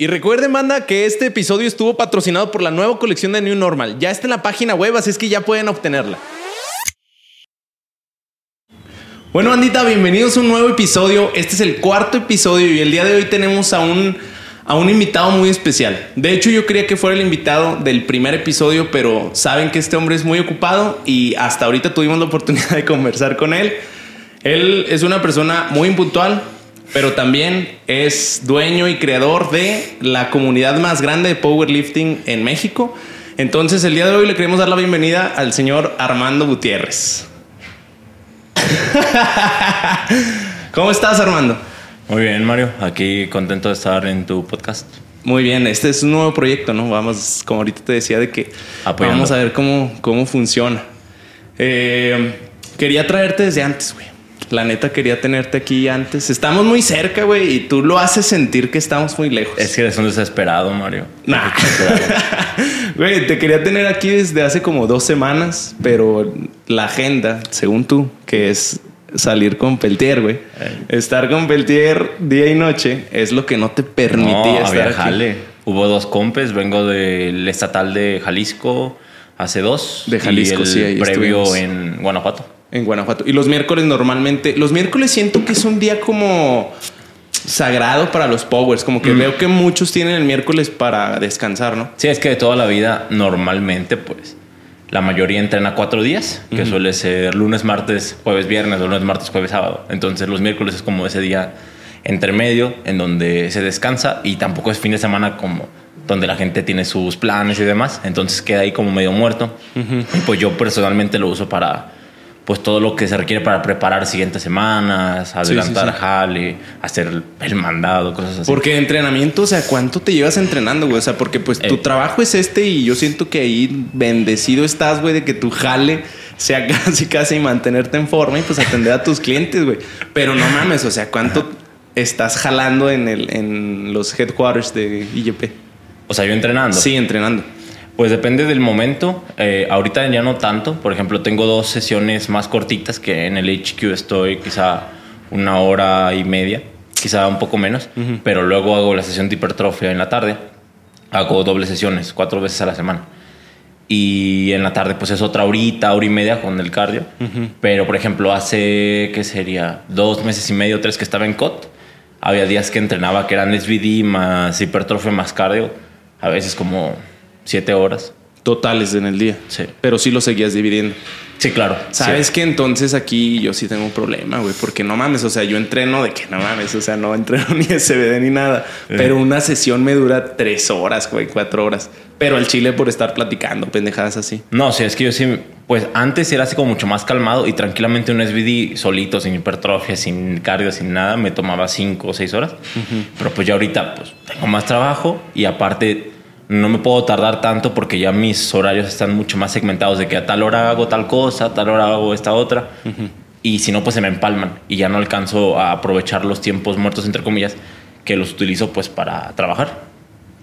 Y recuerden, banda, que este episodio estuvo patrocinado por la nueva colección de New Normal. Ya está en la página web, así es que ya pueden obtenerla. Bueno, bandita, bienvenidos a un nuevo episodio. Este es el cuarto episodio y el día de hoy tenemos a un, a un invitado muy especial. De hecho, yo quería que fuera el invitado del primer episodio, pero saben que este hombre es muy ocupado y hasta ahorita tuvimos la oportunidad de conversar con él. Él es una persona muy impuntual, pero también es dueño y creador de la comunidad más grande de powerlifting en México. Entonces, el día de hoy le queremos dar la bienvenida al señor Armando Gutiérrez. ¿Cómo estás, Armando? Muy bien, Mario. Aquí contento de estar en tu podcast. Muy bien, este es un nuevo proyecto, ¿no? Vamos, como ahorita te decía, de que Apoyando. vamos a ver cómo, cómo funciona. Eh, quería traerte desde antes, güey. La neta quería tenerte aquí antes. Estamos muy cerca, güey, y tú lo haces sentir que estamos muy lejos. Es que eres un desesperado, Mario. Nah. Güey, te quería tener aquí desde hace como dos semanas, pero la agenda, según tú, que es salir con Peltier, güey. Eh. Estar con Peltier día y noche es lo que no te permitía No, estar había aquí. jale. Hubo dos compes. Vengo del estatal de Jalisco hace dos. De Jalisco, y el sí, ahí previo estuvimos. en Guanajuato. En Guanajuato. Y los miércoles normalmente, los miércoles siento que es un día como sagrado para los powers, como Mm. que veo que muchos tienen el miércoles para descansar, ¿no? Sí, es que de toda la vida, normalmente, pues, la mayoría entrena cuatro días, que suele ser lunes, martes, jueves, viernes, o lunes, martes, jueves, sábado. Entonces, los miércoles es como ese día entre medio en donde se descansa y tampoco es fin de semana como donde la gente tiene sus planes y demás. Entonces, queda ahí como medio muerto. Y pues yo personalmente lo uso para pues todo lo que se requiere para preparar siguientes semanas, adelantar sí. jale, hacer el, mandado, cosas así. Porque entrenamiento, o sea, ¿cuánto te llevas entrenando, güey? O sea, porque pues tu Eh. trabajo es este y yo siento que ahí bendecido estás, güey, de que tu jale sea casi, casi mantenerte en forma y pues atender a tus clientes, güey. Pero no mames, o sea, ¿cuánto estás jalando en, el, en los headquarters de IGP? O sea, yo entrenando. Sí, entrenando. Pues depende del momento. Eh, ahorita ya no tanto. Por ejemplo, tengo dos sesiones más cortitas que en el HQ estoy quizá una hora y media, quizá un poco menos. Pero luego hago la sesión de hipertrofia en la tarde. Hago dobles sesiones, cuatro veces a la semana. Y en la tarde pues es otra horita, hora y media con el cardio. Pero por ejemplo, hace, ¿qué sería? Dos meses y medio, tres que estaba en COT. Había días que entrenaba que eran SVD más hipertrofia más cardio. A veces como siete horas. Totales en el día. Sí. Pero sí lo seguías dividiendo. Sí, claro. Sabes Sí. que entonces aquí yo sí tengo un problema, güey, porque no mames, o sea, yo entreno de que no mames, o sea, no entreno ni SBD ni nada, pero una sesión me dura tres horas, güey, cuatro horas. Pero al chile por estar platicando, pendejadas así. No, sí, es que yo sí, pues antes era así como mucho más calmado y tranquilamente un SVD solito, sin hipertrofia, sin cardio, sin nada, me tomaba cinco o seis horas. Pero pues ya ahorita pues tengo más trabajo y aparte no me puedo tardar tanto porque ya mis horarios están mucho más segmentados de que a tal hora hago tal cosa, a tal hora hago esta otra. Y si no, pues se me empalman y ya no alcanzo a aprovechar los tiempos muertos, entre comillas, que los utilizo pues para trabajar.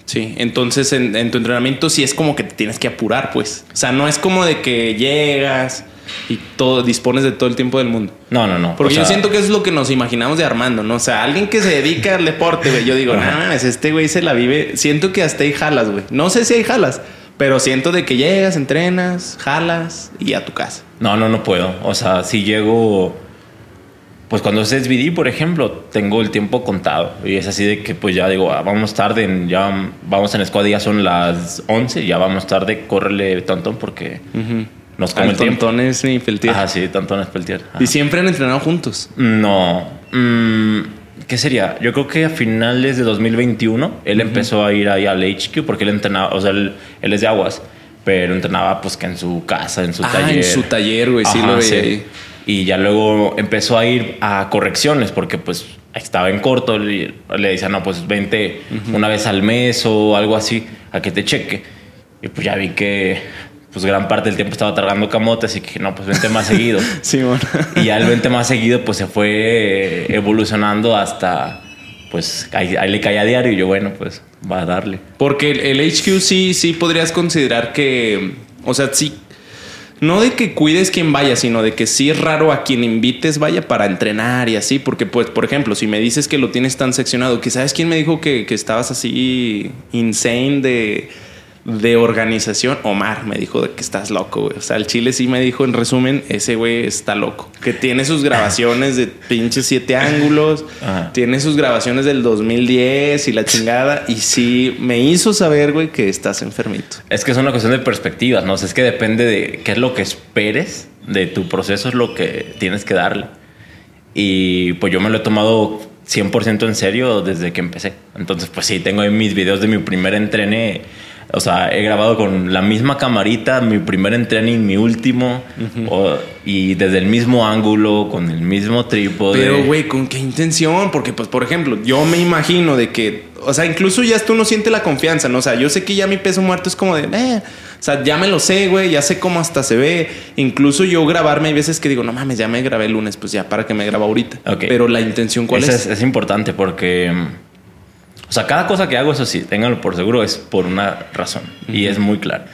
Sí, entonces en, en tu entrenamiento sí es como que te tienes que apurar, pues. O sea, no es como de que llegas y todo, dispones de todo el tiempo del mundo. No, no, no. Porque O yo sea, siento que es lo que nos imaginamos de Armando, ¿no? O sea, alguien que se dedica al deporte, güey. Yo digo, no mames, este güey se la vive. Siento que hasta hay jalas, güey. No sé si hay jalas, pero siento de que llegas, entrenas, jalas y a tu casa. No, no, no puedo. O sea, si llego. Pues cuando es SVD, por ejemplo, tengo el tiempo contado. Y es así de que, pues ya digo, ah, vamos tarde, en- ya vamos en squad, ya son las 11, ya vamos tarde, córrele tontón porque nos come el tiempo. tontón es mi peltier. Ajá, sí, tontón es peltier. Ajá. Y siempre han entrenado juntos. No. mm, ¿Qué sería? Yo creo que a finales de 2021 él empezó a ir ahí al HQ porque él entrenaba, o sea, él, él es de aguas, pero entrenaba pues que en su casa, en su Ah, taller. en su taller, güey. Sí lo veía sí. ahí. Y ya luego empezó a ir a correcciones porque pues estaba en corto. Le, le decía, no, pues vente una vez al mes o algo así a que te cheque. Y pues ya vi que pues gran parte del tiempo estaba tragando camote, así que no, pues vente más seguido. Sí, bueno. Y ya el 20 más seguido, pues se fue eh, evolucionando hasta, pues ahí, ahí le caía a diario y yo, bueno, pues va a darle. Porque el, el HQ sí, sí podrías considerar que, o sea, sí, no de que cuides quien vaya, sino de que sí es raro a quien invites vaya para entrenar y así, porque pues, por ejemplo, si me dices que lo tienes tan seccionado, que sabes quién me dijo que, que estabas así insane de de organización, Omar me dijo de que estás loco, güey. O sea, el Chile sí me dijo en resumen, ese güey está loco. Que tiene sus grabaciones de pinches siete ángulos, tiene sus grabaciones del 2010 y la chingada. Y sí me hizo saber, güey, que estás enfermito. Es que es una cuestión de perspectivas, ¿no? O sea, es que depende de qué es lo que esperes de tu proceso, es lo que tienes que darle. Y pues yo me lo he tomado 100% en serio desde que empecé. Entonces, pues sí, tengo ahí mis videos de mi primer entrene o sea, he grabado con la misma camarita, mi primer entrening, mi último, y desde el mismo ángulo, con el mismo trípode. Pero, güey, ¿con qué intención? Porque, pues, por ejemplo, yo me imagino de que, o sea, incluso ya tú no sientes la confianza, ¿no? O sea, yo sé que ya mi peso muerto es como de, eh, o sea, ya me lo sé, güey, ya sé cómo hasta se ve. Incluso yo grabarme, hay veces que digo, no mames, ya me grabé el lunes, pues ya para que me graba ahorita. Pero la intención, ¿cuál es? es? Es importante porque o sea, cada cosa que hago, eso sí, ténganlo por seguro, es por una razón. Y es muy claro.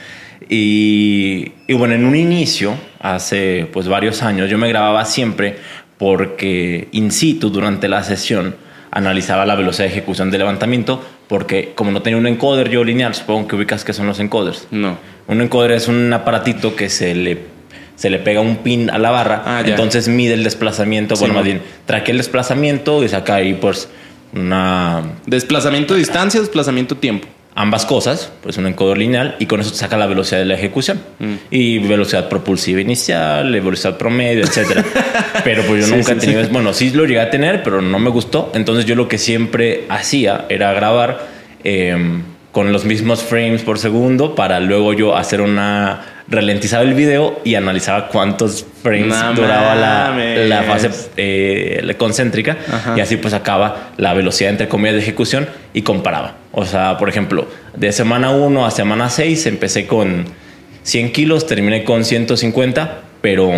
Y, y, bueno, en un inicio, hace pues varios años, yo me grababa siempre porque in situ, durante la sesión, analizaba la velocidad de ejecución del levantamiento, porque como no tenía un encoder yo lineal, supongo que ubicas que son los encoders. No. Un encoder es un aparatito que se le se le pega un pin a la barra, ah, entonces mide el desplazamiento, bueno, más bien, traque el desplazamiento y saca ahí pues una... Desplazamiento distancia, desplazamiento tiempo. Ambas cosas, pues un encoder lineal y con eso te saca la velocidad de la ejecución. Mm. Y velocidad propulsiva inicial, velocidad promedio, etcétera. pero pues yo nunca he tenido... Bueno, sí lo llegué a tener, pero no me gustó. Entonces yo lo que siempre hacía era grabar em, con los mismos frames por segundo para luego yo hacer una ralentizaba el video y analizaba cuántos frames duraba la, fase eh, concéntrica y así pues acaba la velocidad entre comillas de ejecución y comparaba. O sea, por ejemplo, de semana 1 a semana 6 empecé con 100 kilos, terminé con 150, pero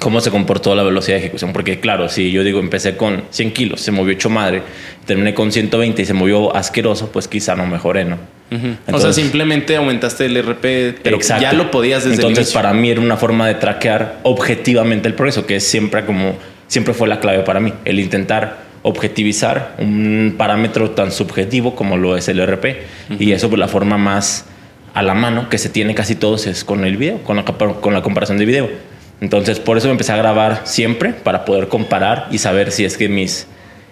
cómo se comportó la velocidad de ejecución. Porque claro, si yo digo empecé con 100 kilos, se movió hecho madre, terminé con 120 y se movió asqueroso, pues quizá no mejoré, ¿no? O sea, simplemente aumentaste el RP, pero ya lo podías desde Entonces, para mí era una forma de traquear objetivamente el progreso, que es siempre como, siempre fue la clave para mí, el intentar objetivizar un parámetro tan subjetivo como lo es el RP. Y eso, pues la forma más a la mano que se tiene casi todos es con el video, con la, con la comparación de video. Entonces, por eso me empecé a grabar siempre para poder comparar y saber si es que mis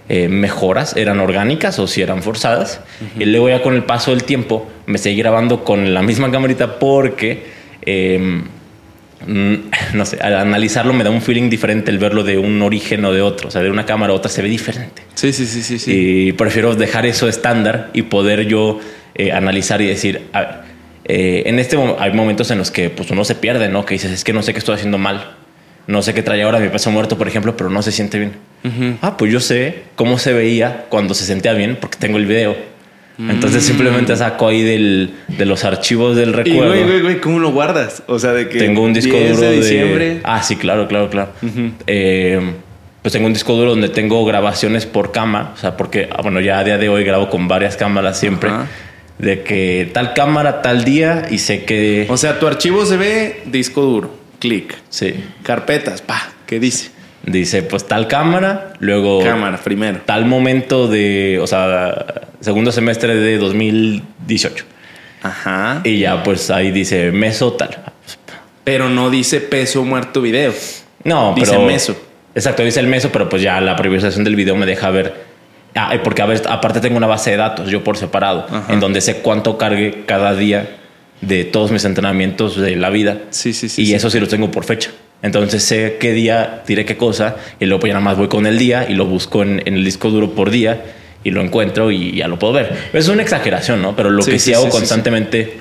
eh, mejoras eran orgánicas o si eran forzadas. Y luego ya con el paso del tiempo me seguí grabando con la misma camarita porque, em, no sé, al analizarlo me da un feeling diferente el verlo de un origen o de otro. O sea, de una cámara a otra se ve diferente. Sí, sí, sí, sí. sí. Y prefiero dejar eso estándar y poder yo eh, analizar y decir, a ver, eh, en este hay momentos en los que pues uno se pierde, ¿no? Que dices, es que no sé qué estoy haciendo mal. No sé qué trae ahora mi peso muerto, por ejemplo, pero no se siente bien. Ah, pues yo sé cómo se veía cuando se sentía bien porque tengo el video. Entonces mm. simplemente saco ahí del, de los archivos del recuerdo. Y güey, güey, güey, ¿cómo lo guardas? O sea, de que. Tengo un disco duro de diciembre. Ah, sí, claro, claro, claro. Eh, pues tengo un disco duro donde tengo grabaciones por cama. O sea, porque, ah, bueno, ya a día de hoy grabo con varias cámaras siempre de que tal cámara, tal día y sé que... O sea, tu archivo se ve disco duro, clic. Sí. Carpetas, pa, ¿qué dice? Dice, pues tal cámara, luego... Cámara, primero. Tal momento de, o sea, segundo semestre de 2018. Ajá. Y ya, pues ahí dice meso tal. Pero no dice peso muerto video. No, dice meso. Exacto, dice el meso, pero pues ya la priorización del video me deja ver Ah, porque a ver, aparte tengo una base de datos yo por separado, en donde sé cuánto cargue cada día de todos mis entrenamientos de la vida. Sí, sí, sí. Y eso sí lo tengo por fecha. Entonces sé qué día diré qué cosa y luego pues ya nada más voy con el día y lo busco en, el disco duro por día y lo encuentro y ya lo puedo ver. Es una exageración, ¿no? Pero lo que sí, hago constantemente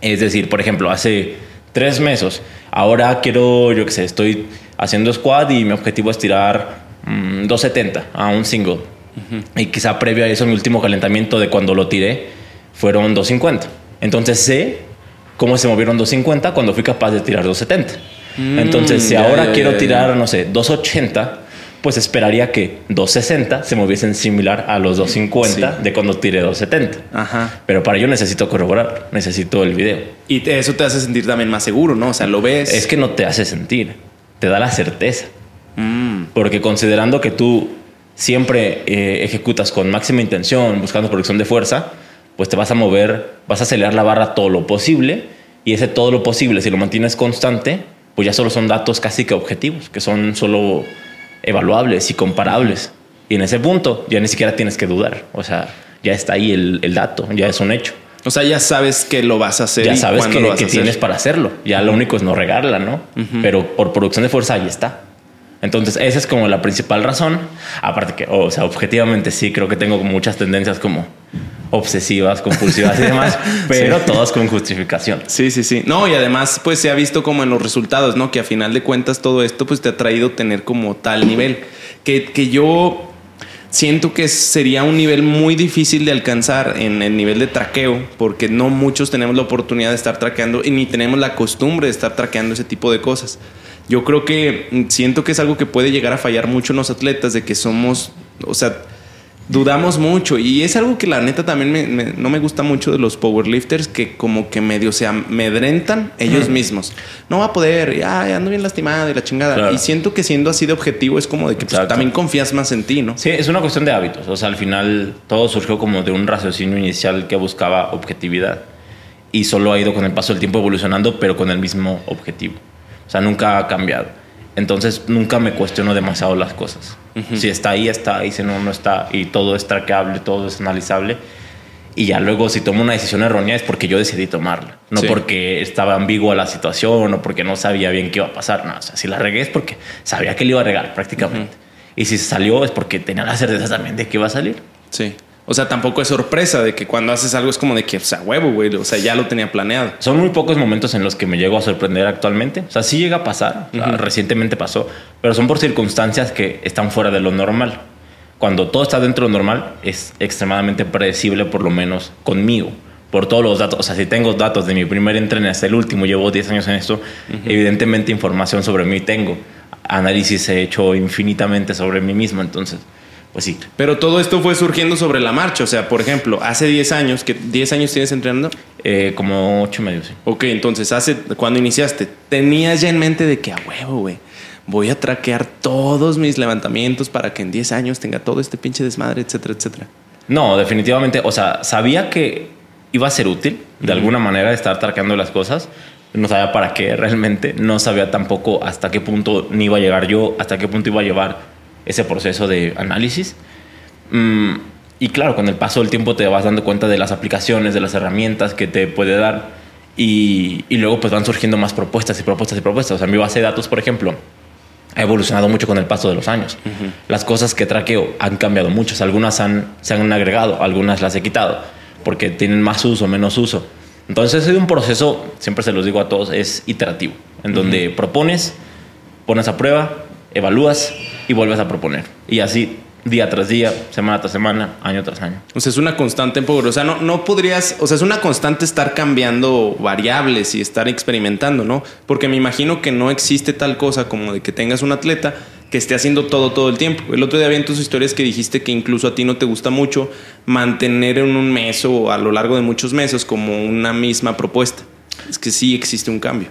es decir, por ejemplo, hace tres meses, ahora quiero, yo qué sé, estoy haciendo squad y mi objetivo es tirar 270 mm, a un single y quizá previo a eso, mi último calentamiento de cuando lo tiré fueron 250. Entonces sé cómo se movieron 250 cuando fui capaz de tirar 270. Mm, Entonces, si ahora quiero tirar, no sé, 280, pues esperaría que 260 se moviesen similar a los 250 de cuando tiré 270. Ajá. Pero para ello necesito corroborar, necesito el video. Y eso te hace sentir también más seguro, ¿no? O sea, lo ves. Es que no te hace sentir, te da la certeza. Mm. Porque considerando que tú siempre eh, ejecutas con máxima intención, buscando producción de fuerza, pues te vas a mover, vas a acelerar la barra todo lo posible y ese todo lo posible, si lo mantienes constante, pues ya solo son datos casi que objetivos, que son solo evaluables y comparables. Y en ese punto ya ni siquiera tienes que dudar, o sea, ya está ahí el, el dato, ya es un hecho. O sea, ya sabes que lo vas a hacer. Ya y sabes cuándo que, lo vas que a hacer. tienes para hacerlo. Ya lo único es no regarla, ¿no? Pero por producción de fuerza ahí está. Entonces, esa es como la principal razón. Aparte que, o sea, objetivamente sí, creo que tengo muchas tendencias como obsesivas, compulsivas y demás, pero todas con justificación. Sí, sí, sí. No, y además, pues se ha visto como en los resultados, ¿no? Que a final de cuentas todo esto, pues te ha traído tener como tal nivel. Que, que yo siento que sería un nivel muy difícil de alcanzar en el nivel de traqueo, porque no muchos tenemos la oportunidad de estar traqueando y ni tenemos la costumbre de estar traqueando ese tipo de cosas. Yo creo que mm, siento que es algo que puede llegar a fallar mucho en los atletas, de que somos, o sea, dudamos mucho y es algo que la neta también me- me- no me gusta mucho de los powerlifters que como que medio se amedrentan ellos mismos. No va a poder, ya ya ando bien lastimado y la chingada. Claro. Y siento que siendo así de objetivo es como de que pues, también confías más en ti, ¿no? Sí, es una cuestión de hábitos. O sea, al final todo surgió como de un raciocinio inicial que buscaba objetividad y solo ha ido con el paso del tiempo evolucionando, pero con el mismo objetivo. O sea, nunca ha cambiado. Entonces, nunca me cuestiono demasiado las cosas. Si está ahí, está ahí. Si no, no está. Y todo es traqueable, todo es analizable. Y ya luego, si tomo una decisión errónea, es porque yo decidí tomarla. No Sí. porque estaba ambigua la situación o porque no sabía bien qué iba a pasar. No, o sea, si la regué es porque sabía que le iba a regar prácticamente. Y si salió es porque tenía la certeza también de que iba a salir. Sí. O sea, tampoco es sorpresa de que cuando haces algo es como de que, o sea, huevo, güey. O sea, ya lo tenía planeado. Son muy pocos momentos en los que me llego a sorprender actualmente. O sea, sí llega a pasar. Recientemente pasó. Pero son por circunstancias que están fuera de lo normal. Cuando todo está dentro de lo normal, es extremadamente predecible, por lo menos conmigo. Por todos los datos. O sea, si tengo datos de mi primer entreno hasta el último, llevo 10 años en esto, evidentemente información sobre mí tengo. Análisis he hecho infinitamente sobre mí mismo. Entonces, pues sí. Pero todo esto fue surgiendo sobre la marcha. O sea, por ejemplo, hace 10 años, que 10 años tienes entrenando. Eh, como 8 y medio, sí. Ok, entonces, hace cuando iniciaste, tenías ya en mente de que a huevo, güey. Voy a traquear todos mis levantamientos para que en 10 años tenga todo este pinche desmadre, etcétera, etcétera. No, definitivamente. O sea, sabía que iba a ser útil de alguna manera estar traqueando las cosas. No sabía para qué realmente. No sabía tampoco hasta qué punto ni iba a llegar yo, hasta qué punto iba a llevar ese proceso de análisis. Mm, y claro, con el paso del tiempo te vas dando cuenta de las aplicaciones, de las herramientas que te puede dar. Y, y luego pues van surgiendo más propuestas y propuestas y propuestas. O sea, mi base de datos, por ejemplo, ha evolucionado mucho con el paso de los años. Las cosas que traqueo han cambiado mucho. Algunas han, se han agregado, algunas las he quitado porque tienen más uso, menos uso. Entonces es un proceso, siempre se los digo a todos, es iterativo, en donde propones, pones a prueba, evalúas y vuelves a proponer. Y así día tras día, semana tras semana, año tras año. O sea, es una constante en. O sea, no, no podrías, o sea, es una constante estar cambiando variables y estar experimentando, ¿no? Porque me imagino que no existe tal cosa como de que tengas un atleta que esté haciendo todo todo el tiempo. El otro día vi en tus historias que dijiste que incluso a ti no te gusta mucho mantener en un mes o a lo largo de muchos meses como una misma propuesta. Es que sí existe un cambio.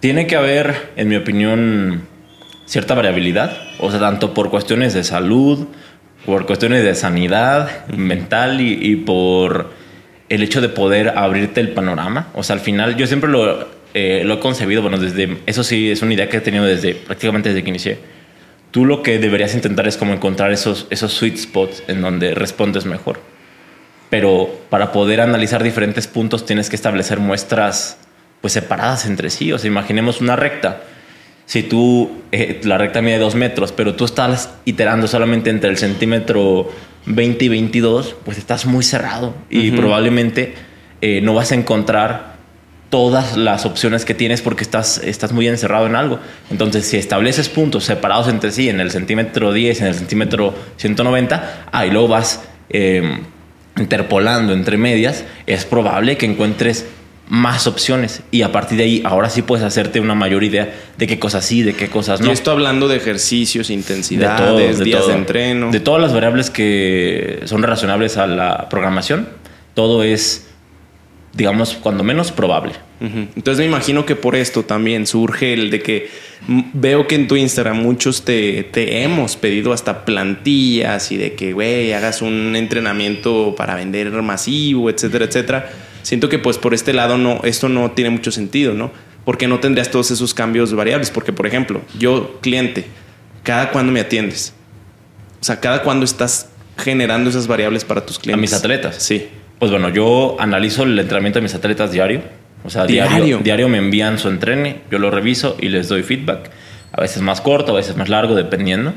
Tiene que haber, en mi opinión, cierta variabilidad, o sea, tanto por cuestiones de salud, por cuestiones de sanidad mental y, y por el hecho de poder abrirte el panorama. O sea, al final yo siempre lo, eh, lo he concebido, bueno, desde, eso sí es una idea que he tenido desde prácticamente desde que inicié. Tú lo que deberías intentar es como encontrar esos, esos sweet spots en donde respondes mejor. Pero para poder analizar diferentes puntos tienes que establecer muestras pues separadas entre sí. O sea, imaginemos una recta. Si tú, eh, la recta mide dos metros, pero tú estás iterando solamente entre el centímetro 20 y 22, pues estás muy cerrado y probablemente eh, no vas a encontrar todas las opciones que tienes porque estás, estás muy encerrado en algo. Entonces, si estableces puntos separados entre sí en el centímetro 10, en el centímetro 190, ahí luego vas eh, interpolando entre medias, es probable que encuentres más opciones y a partir de ahí ahora sí puedes hacerte una mayor idea de qué cosas sí, de qué cosas no. Y esto hablando de ejercicios, intensidades, de días de entreno. De todas las variables que son relacionables a la programación, todo es, digamos, cuando menos probable. Entonces me imagino que por esto también surge el de que veo que en tu Instagram muchos te, te hemos pedido hasta plantillas y de que, güey, hagas un entrenamiento para vender masivo, etcétera, etcétera Siento que pues por este lado no, esto no tiene mucho sentido, ¿no? Porque no tendrías todos esos cambios variables. Porque, por ejemplo, yo, cliente, cada cuándo me atiendes. O sea, cada cuándo estás generando esas variables para tus clientes. A mis atletas. Sí. Pues bueno, yo analizo el entrenamiento de mis atletas diario. O sea, diario. Diario, me envían su entrene, yo lo reviso y les doy feedback. A veces más corto, a veces más largo, dependiendo.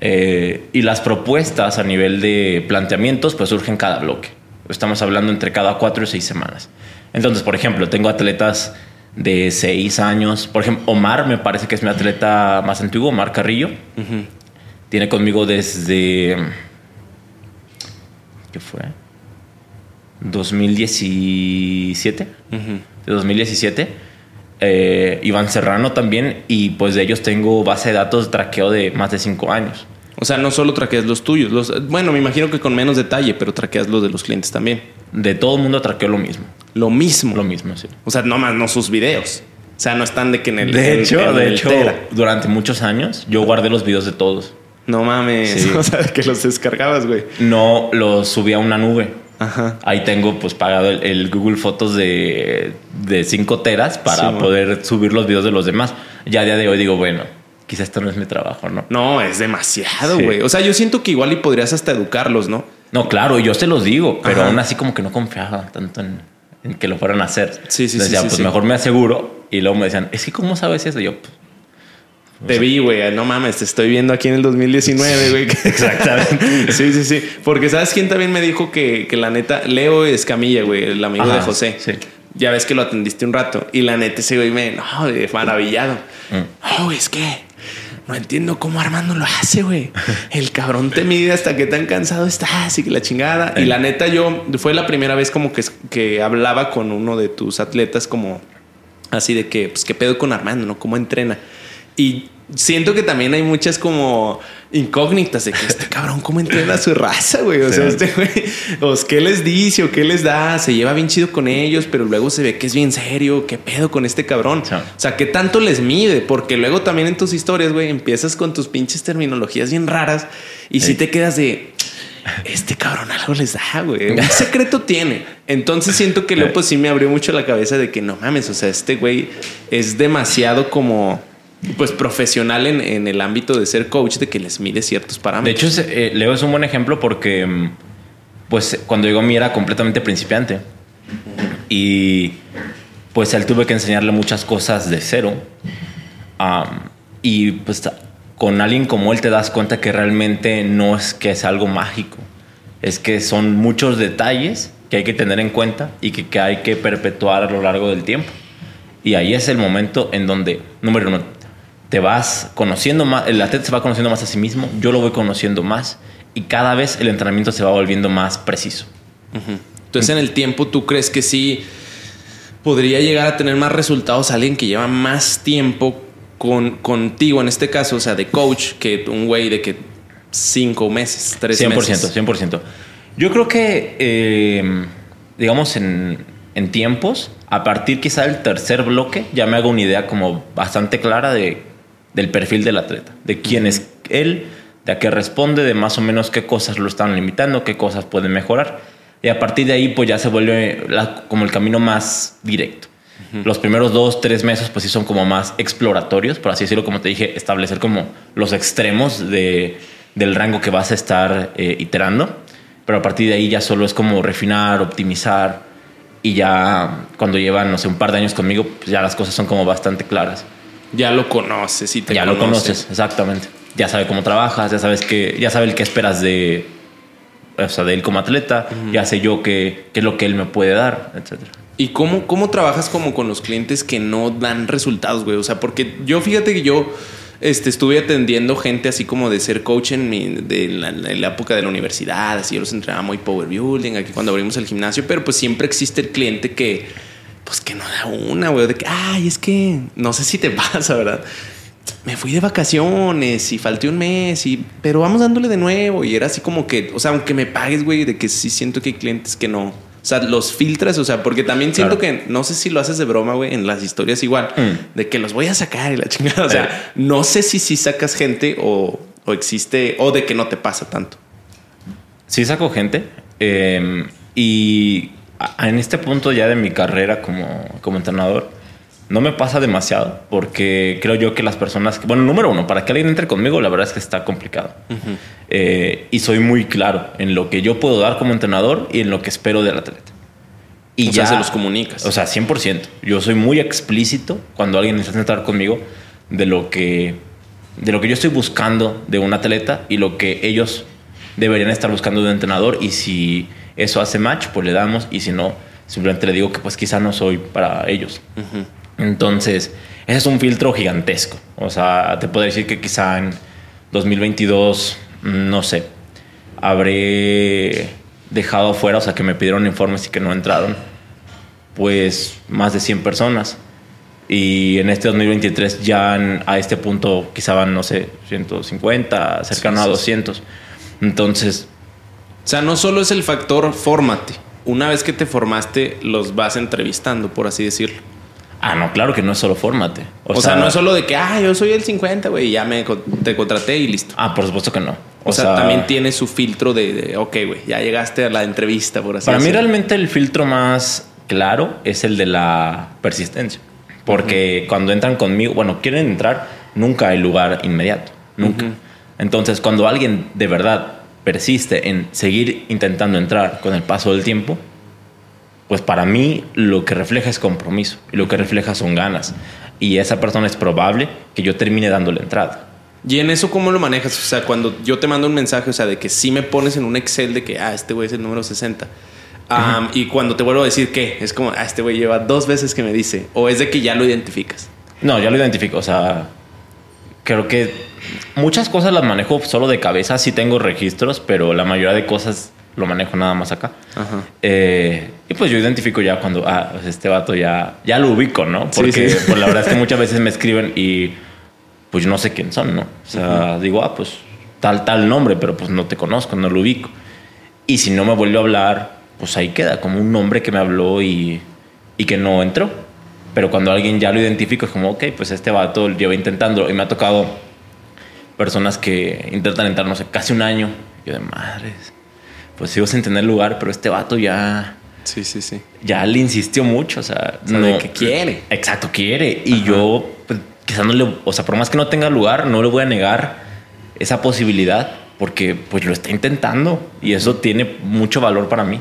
Eh, y las propuestas a nivel de planteamientos, pues surgen cada bloque. Estamos hablando entre cada cuatro y seis semanas. Entonces, por ejemplo, tengo atletas de seis años. Por ejemplo, Omar me parece que es mi atleta más antiguo, Omar Carrillo. Tiene conmigo desde... ¿Qué fue? 2017. De 2017. Eh, Iván Serrano también. Y pues de ellos tengo base de datos de traqueo de más de cinco años. O sea, no solo traqueas los tuyos. Los, bueno, me imagino que con menos detalle, pero traqueas los de los clientes también. De todo el mundo traqueo lo mismo. Lo mismo. Lo mismo, sí. O sea, no más no sus videos. O sea, no están de que en el. De hecho, de hecho, durante muchos años yo guardé los videos de todos. No mames. O sea, que los descargabas, güey. No, los subí a una nube. Ajá. Ahí tengo pues pagado el, Google Fotos de, de 5 teras para poder subir los videos de los demás. Ya a día de hoy digo, bueno, quizás esto no es mi trabajo, ¿no? No, es demasiado, güey. O sea, yo siento que igual y podrías hasta educarlos, ¿no? No, claro, yo se los digo, pero aún así como que no confiaba tanto en, que lo fueran a hacer. Sí, sí, Decía, sí. pues mejor me aseguro. Y luego me decían, es que ¿cómo sabes eso? yo, pues, te vi, güey. No mames, te estoy viendo aquí en el 2019, güey. Exactamente. sí, sí, sí. Porque ¿sabes quién también me dijo que, que la neta... Leo Escamilla, güey, el amigo de José. Sí. Ya ves que lo atendiste un rato. Y la neta ese güey me... No, maravillado. Mm. Oh, es que no entiendo cómo Armando lo hace, güey. El cabrón te mide hasta qué tan cansado estás y que la chingada. Y la neta, yo fue la primera vez como que, que hablaba con uno de tus atletas, como así de que, pues, qué pedo con Armando, ¿no? ¿Cómo entrena? Y siento que también hay muchas como incógnitas de que este cabrón cómo entrena a su raza, güey. O sea, este güey, qué les dice o qué les da, se lleva bien chido con ellos, pero luego se ve que es bien serio, qué pedo con este cabrón. O sea, qué tanto les mide, porque luego también en tus historias, güey, empiezas con tus pinches terminologías bien raras y si te quedas de este cabrón algo les da, güey. Un secreto tiene. Entonces siento que luego pues sí me abrió mucho la cabeza de que no mames, o sea, este güey es demasiado como pues profesional en, el ámbito de ser coach, de que les mide ciertos parámetros. De hecho, eh, Leo es un buen ejemplo porque, mm, pues, cuando llegó a mí era completamente principiante. Y pues él tuve que enseñarle muchas cosas de cero. y pues con alguien como él te das cuenta que realmente no es que es algo mágico. Es que son muchos detalles que hay que tener en cuenta y que, que hay que perpetuar a lo largo del tiempo. Y ahí es el momento en donde, número uno, te vas conociendo más, el atleta se va conociendo más a sí mismo, yo lo voy conociendo más y cada vez el entrenamiento se va volviendo más preciso. Entonces en el tiempo tú crees que sí podría llegar a tener más resultados alguien que lleva más tiempo con, contigo, en este caso, o sea, de coach, que un güey de que cinco meses, tres 100%, meses. 100%. Yo creo que, eh, digamos, en, en tiempos, a partir quizá del tercer bloque, ya me hago una idea como bastante clara de del perfil del atleta, de quién es él, de a qué responde, de más o menos qué cosas lo están limitando, qué cosas pueden mejorar. Y a partir de ahí, pues ya se vuelve como el camino más directo. Los primeros dos, tres meses, pues sí son como más exploratorios, por así decirlo, como te dije, establecer como los extremos de, del rango que vas a estar eh, iterando. Pero a partir de ahí ya solo es como refinar, optimizar. Y ya cuando llevan, no sé, un par de años conmigo, pues ya las cosas son como bastante claras ya lo conoces y te Ya lo conoces, exactamente. Ya sabe cómo trabajas, ya sabes que, ya sabe el que esperas de, o sea, de él como atleta, ya sé yo qué, qué es lo que él me puede dar, etcétera. ¿Y cómo, cómo trabajas como con los clientes que no dan resultados, güey? O sea, porque yo fíjate que yo este, estuve atendiendo gente así como de ser coach en, mi, de la, en la época de la universidad, así yo los entrenaba muy power building, aquí cuando abrimos el gimnasio, pero pues siempre existe el cliente que pues que no da una, güey. De que, ay, es que no sé si te pasa, ¿verdad? Me fui de vacaciones y falté un mes y, pero vamos dándole de nuevo. Y era así como que, o sea, aunque me pagues, güey, de que sí siento que hay clientes que no. O sea, los filtras, o sea, porque también siento que, no sé si lo haces de broma, güey, en las historias igual, Mm. de que los voy a sacar y la chingada. O sea, no sé si sí sacas gente o, o existe, o de que no te pasa tanto. Sí saco gente. eh, y en este punto ya de mi carrera como, como entrenador, no me pasa demasiado porque creo yo que las personas... que- Bueno, número uno, para que alguien entre conmigo, la verdad es que está complicado. Eh, y soy muy claro en lo que yo puedo dar como entrenador y en lo que espero del atleta. Y O sea, se los comunicas. O sea, 100%. Yo soy muy explícito cuando alguien necesita entrar conmigo de lo que de lo que yo estoy buscando de un atleta y lo que ellos deberían estar buscando de un entrenador y si eso hace match, pues le damos y si no, simplemente le digo que pues quizá no soy para ellos. Entonces, ese es un filtro gigantesco. O sea, te puedo decir que quizá en 2022, mm, no sé, habré dejado fuera, o sea, que me pidieron informes y que no entraron, pues más de 100 personas. Y en este 2023 ya en- a este punto quizá van, no sé, 150, cercano Sí, a sí, 200. Entonces, O sea, no solo es el factor fórmate. Una vez que te formaste, los vas entrevistando, por así decirlo. ah, no, claro que no es solo fórmate. O, sea, no es solo de que, ah, yo soy el 50, güey, y ya me te contraté y listo. Ah, por supuesto que no. O, sea, también tiene su filtro de, de, ok, güey, ya llegaste a la entrevista, por así Para mí decirlo. realmente el filtro más claro es el de la persistencia. Porque cuando entran conmigo, bueno, quieren entrar, nunca hay lugar inmediato. Nunca. Entonces, cuando alguien de verdad persiste en seguir intentando entrar con el paso del tiempo, pues para mí lo que refleja es compromiso y lo que refleja son ganas. Y esa persona es probable que yo termine dándole entrada. Y en eso, ¿cómo lo manejas? O sea, cuando yo te mando un mensaje, o sea, de que sí me pones en un Excel de que, ah, este güey es el número 60. Am, y cuando te vuelvo a decir que es como, ah, este güey lleva dos veces que me dice, o es de que ya lo identificas. No, ya lo identifico. O sea, creo que muchas cosas las manejo solo de cabeza. Sí tengo registros, pero la mayoría de cosas lo manejo nada más acá. Ajá. Eh, y pues yo identifico ya cuando, ah, pues este vato ya, ya lo ubico, ¿no? Porque sí. pues, la verdad es que muchas veces me escriben y pues yo no sé quién son, ¿no? O sea, digo, ah, pues tal, tal nombre, pero pues no te conozco, no lo ubico. Y si no me vuelve a hablar, pues ahí queda como un nombre que me habló y, y que no entró. Pero cuando alguien ya lo identifico, es como, ok, pues este vato lleva intentando. Y me ha tocado personas que intentan entrar, no sé, casi un año. Yo de madres. Pues sigo sin tener lugar, pero este vato ya, Sí, sí, sí. ya le insistió mucho. O sea, O sea, de que quiere. Exacto, quiere. Y yo, pues, quizás no le, o sea, por más que no tenga lugar, no le voy a negar esa posibilidad porque pues lo está intentando y eso tiene mucho valor para mí.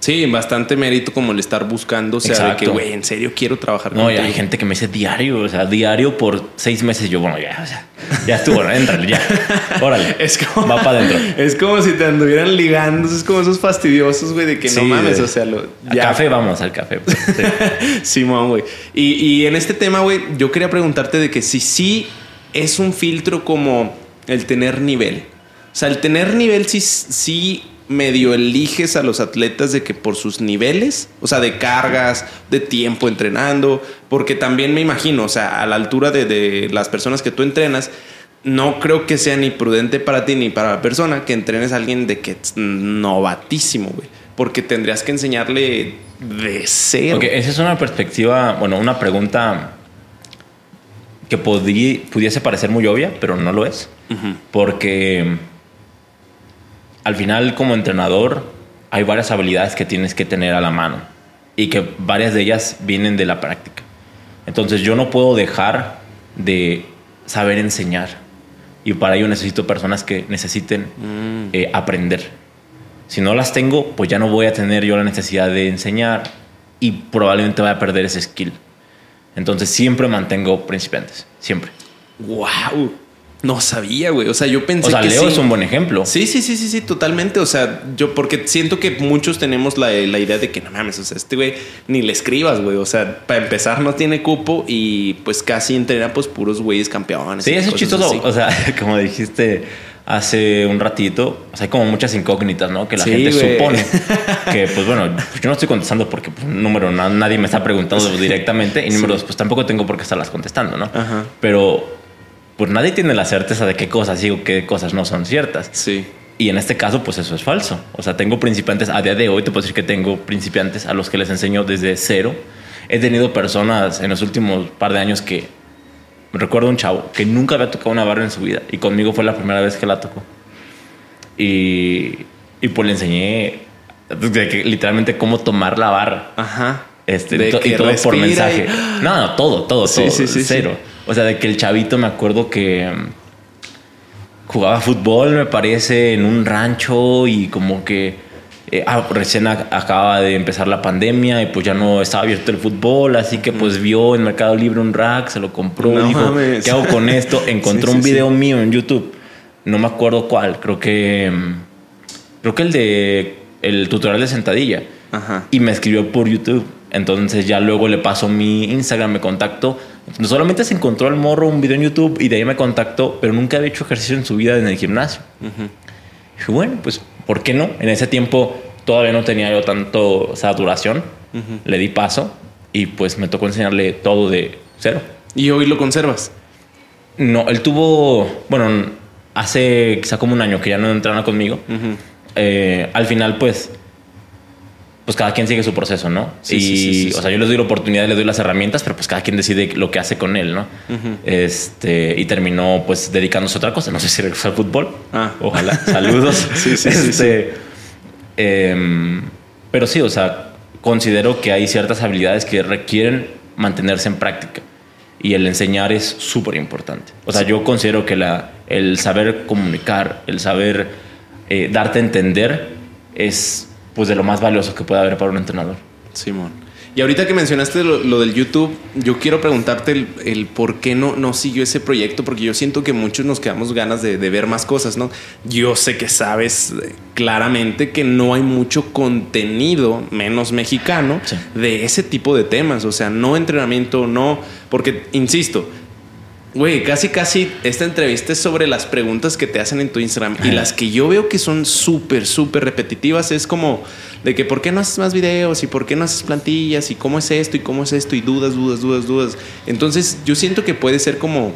Sí, bastante mérito como el estar buscando, o sea, de que, güey, en serio quiero trabajar No, y hay gente que me dice diario, o sea, diario por seis meses. Yo, bueno, ya, o sea, ya estuvo, ¿no? Éntrale, ya. Órale. Es como, Va para adentro. Es como si te anduvieran ligando, es como esos fastidiosos, güey, de que no mames, de- o sea, lo, Al café, vamos al café. pues. Sí. Simón, güey. Y, y en este tema, güey, yo quería preguntarte de que si sí es un filtro como el tener nivel. O sea, el tener nivel sí, sí medio eliges a los atletas de que por sus niveles, o sea, de cargas, de tiempo entrenando, porque también me imagino, o sea, a la altura de, de las personas que tú entrenas, no creo que sea ni prudente para ti ni para la persona que entrenes a alguien de que es novatísimo, güey. Porque tendrías que enseñarle de cero. Ok, esa es una perspectiva, bueno, una pregunta que podí- pudiese parecer muy obvia, pero no lo es. Porque al final como entrenador hay varias habilidades que tienes que tener a la mano y que varias de ellas vienen de la práctica. Entonces yo no puedo dejar de saber enseñar y para ello necesito personas que necesiten Mm. eh, aprender. Si no las tengo, pues ya no voy a tener yo la necesidad de enseñar y probablemente voy a perder ese skill. Entonces siempre mantengo principiantes, siempre. Wow. No sabía, güey. O sea, yo pensé O sea, que Leo sí. es un buen ejemplo. Sí, sí, sí, sí, sí, totalmente. O sea, yo porque siento que muchos tenemos la, la idea de que no mames, o sea, este güey ni le escribas, güey. O sea, para empezar no tiene cupo y pues casi entrena pues puros güeyes campeones. Sí, eso es chistoso. así. O sea, como dijiste hace un ratito, o sea, hay como muchas incógnitas, ¿no? Que la Sí, gente supone que, pues bueno, yo no estoy contestando porque, pues, número, na- nadie me está preguntando directamente y número dos, pues tampoco tengo por qué estarlas contestando, ¿no? Ajá. Pero, pues nadie tiene la certeza de qué cosas sí o qué cosas no son ciertas. Sí. Y en este caso, pues eso es falso. O sea, tengo principiantes, a día de hoy te puedo decir que tengo principiantes a los que les enseño desde cero. He tenido personas en los últimos par de años que recuerdo un chavo que nunca había tocado una barra en su vida y conmigo fue la primera vez que la tocó. Y, y pues le enseñé de que, literalmente cómo tomar la barra. Ajá. Este, De to- y todo por respira mensaje. y- No, no, todo, todo, Sí, todo. sí, sí, cero. O sea, de que el chavito me acuerdo que mm, jugaba fútbol, me parece, en un rancho y como que eh, ah, recién ac- acaba de empezar la pandemia y pues ya no estaba abierto el fútbol, así que pues vio en Mercado Libre un rack, se lo compró, No dijo, mames. ¿qué hago con esto? Encontró Sí, un sí, video mío en YouTube, no me acuerdo cuál, creo que mm, creo que el de el tutorial de sentadilla Ajá. y me escribió por YouTube. Entonces ya luego le pasó mi Instagram, me contactó. No solamente se encontró al morro un video en YouTube y de ahí me contactó, pero nunca había hecho ejercicio en su vida en el gimnasio. Dije, bueno, pues, ¿por qué no? En ese tiempo todavía no tenía yo tanto saturación. Le di paso y pues me tocó enseñarle todo de cero. Y hoy lo conservas. No, él tuvo, bueno, hace quizá como un año que ya no entrena conmigo. Eh, al final, pues, pues cada quien sigue su proceso, ¿no? Sí, y, sí, sí, o sea, yo les doy la oportunidad, les doy las herramientas, pero pues cada quien decide lo que hace con él, ¿no? Este, y terminó, pues, dedicándose a otra cosa. No sé si regresó al fútbol. Ah. Ojalá. Saludos. Sí, sí, sí, Este, em, pero sí, o sea, considero que hay ciertas habilidades que requieren mantenerse en práctica. Y el enseñar es súper importante. O sea, yo considero que la, el saber comunicar, el saber eh, darte a entender es pues de lo más valioso que puede haber para un entrenador. Simón. Y ahorita que mencionaste lo, lo del YouTube, yo quiero preguntarte el, el por qué no, no siguió ese proyecto, porque yo siento que muchos nos quedamos ganas de, de ver más cosas, ¿no? Yo sé que sabes eh, claramente que no hay mucho contenido, menos mexicano, Sí. de ese tipo de temas, o sea, no entrenamiento, no, porque, insisto, Güey, casi casi esta entrevista es sobre las preguntas que te hacen en tu Instagram y las que yo veo que son súper, súper repetitivas es como de que por qué no haces más videos y por qué no haces plantillas y cómo es esto y cómo es esto y dudas, dudas, dudas, dudas. Entonces yo siento que puede ser como,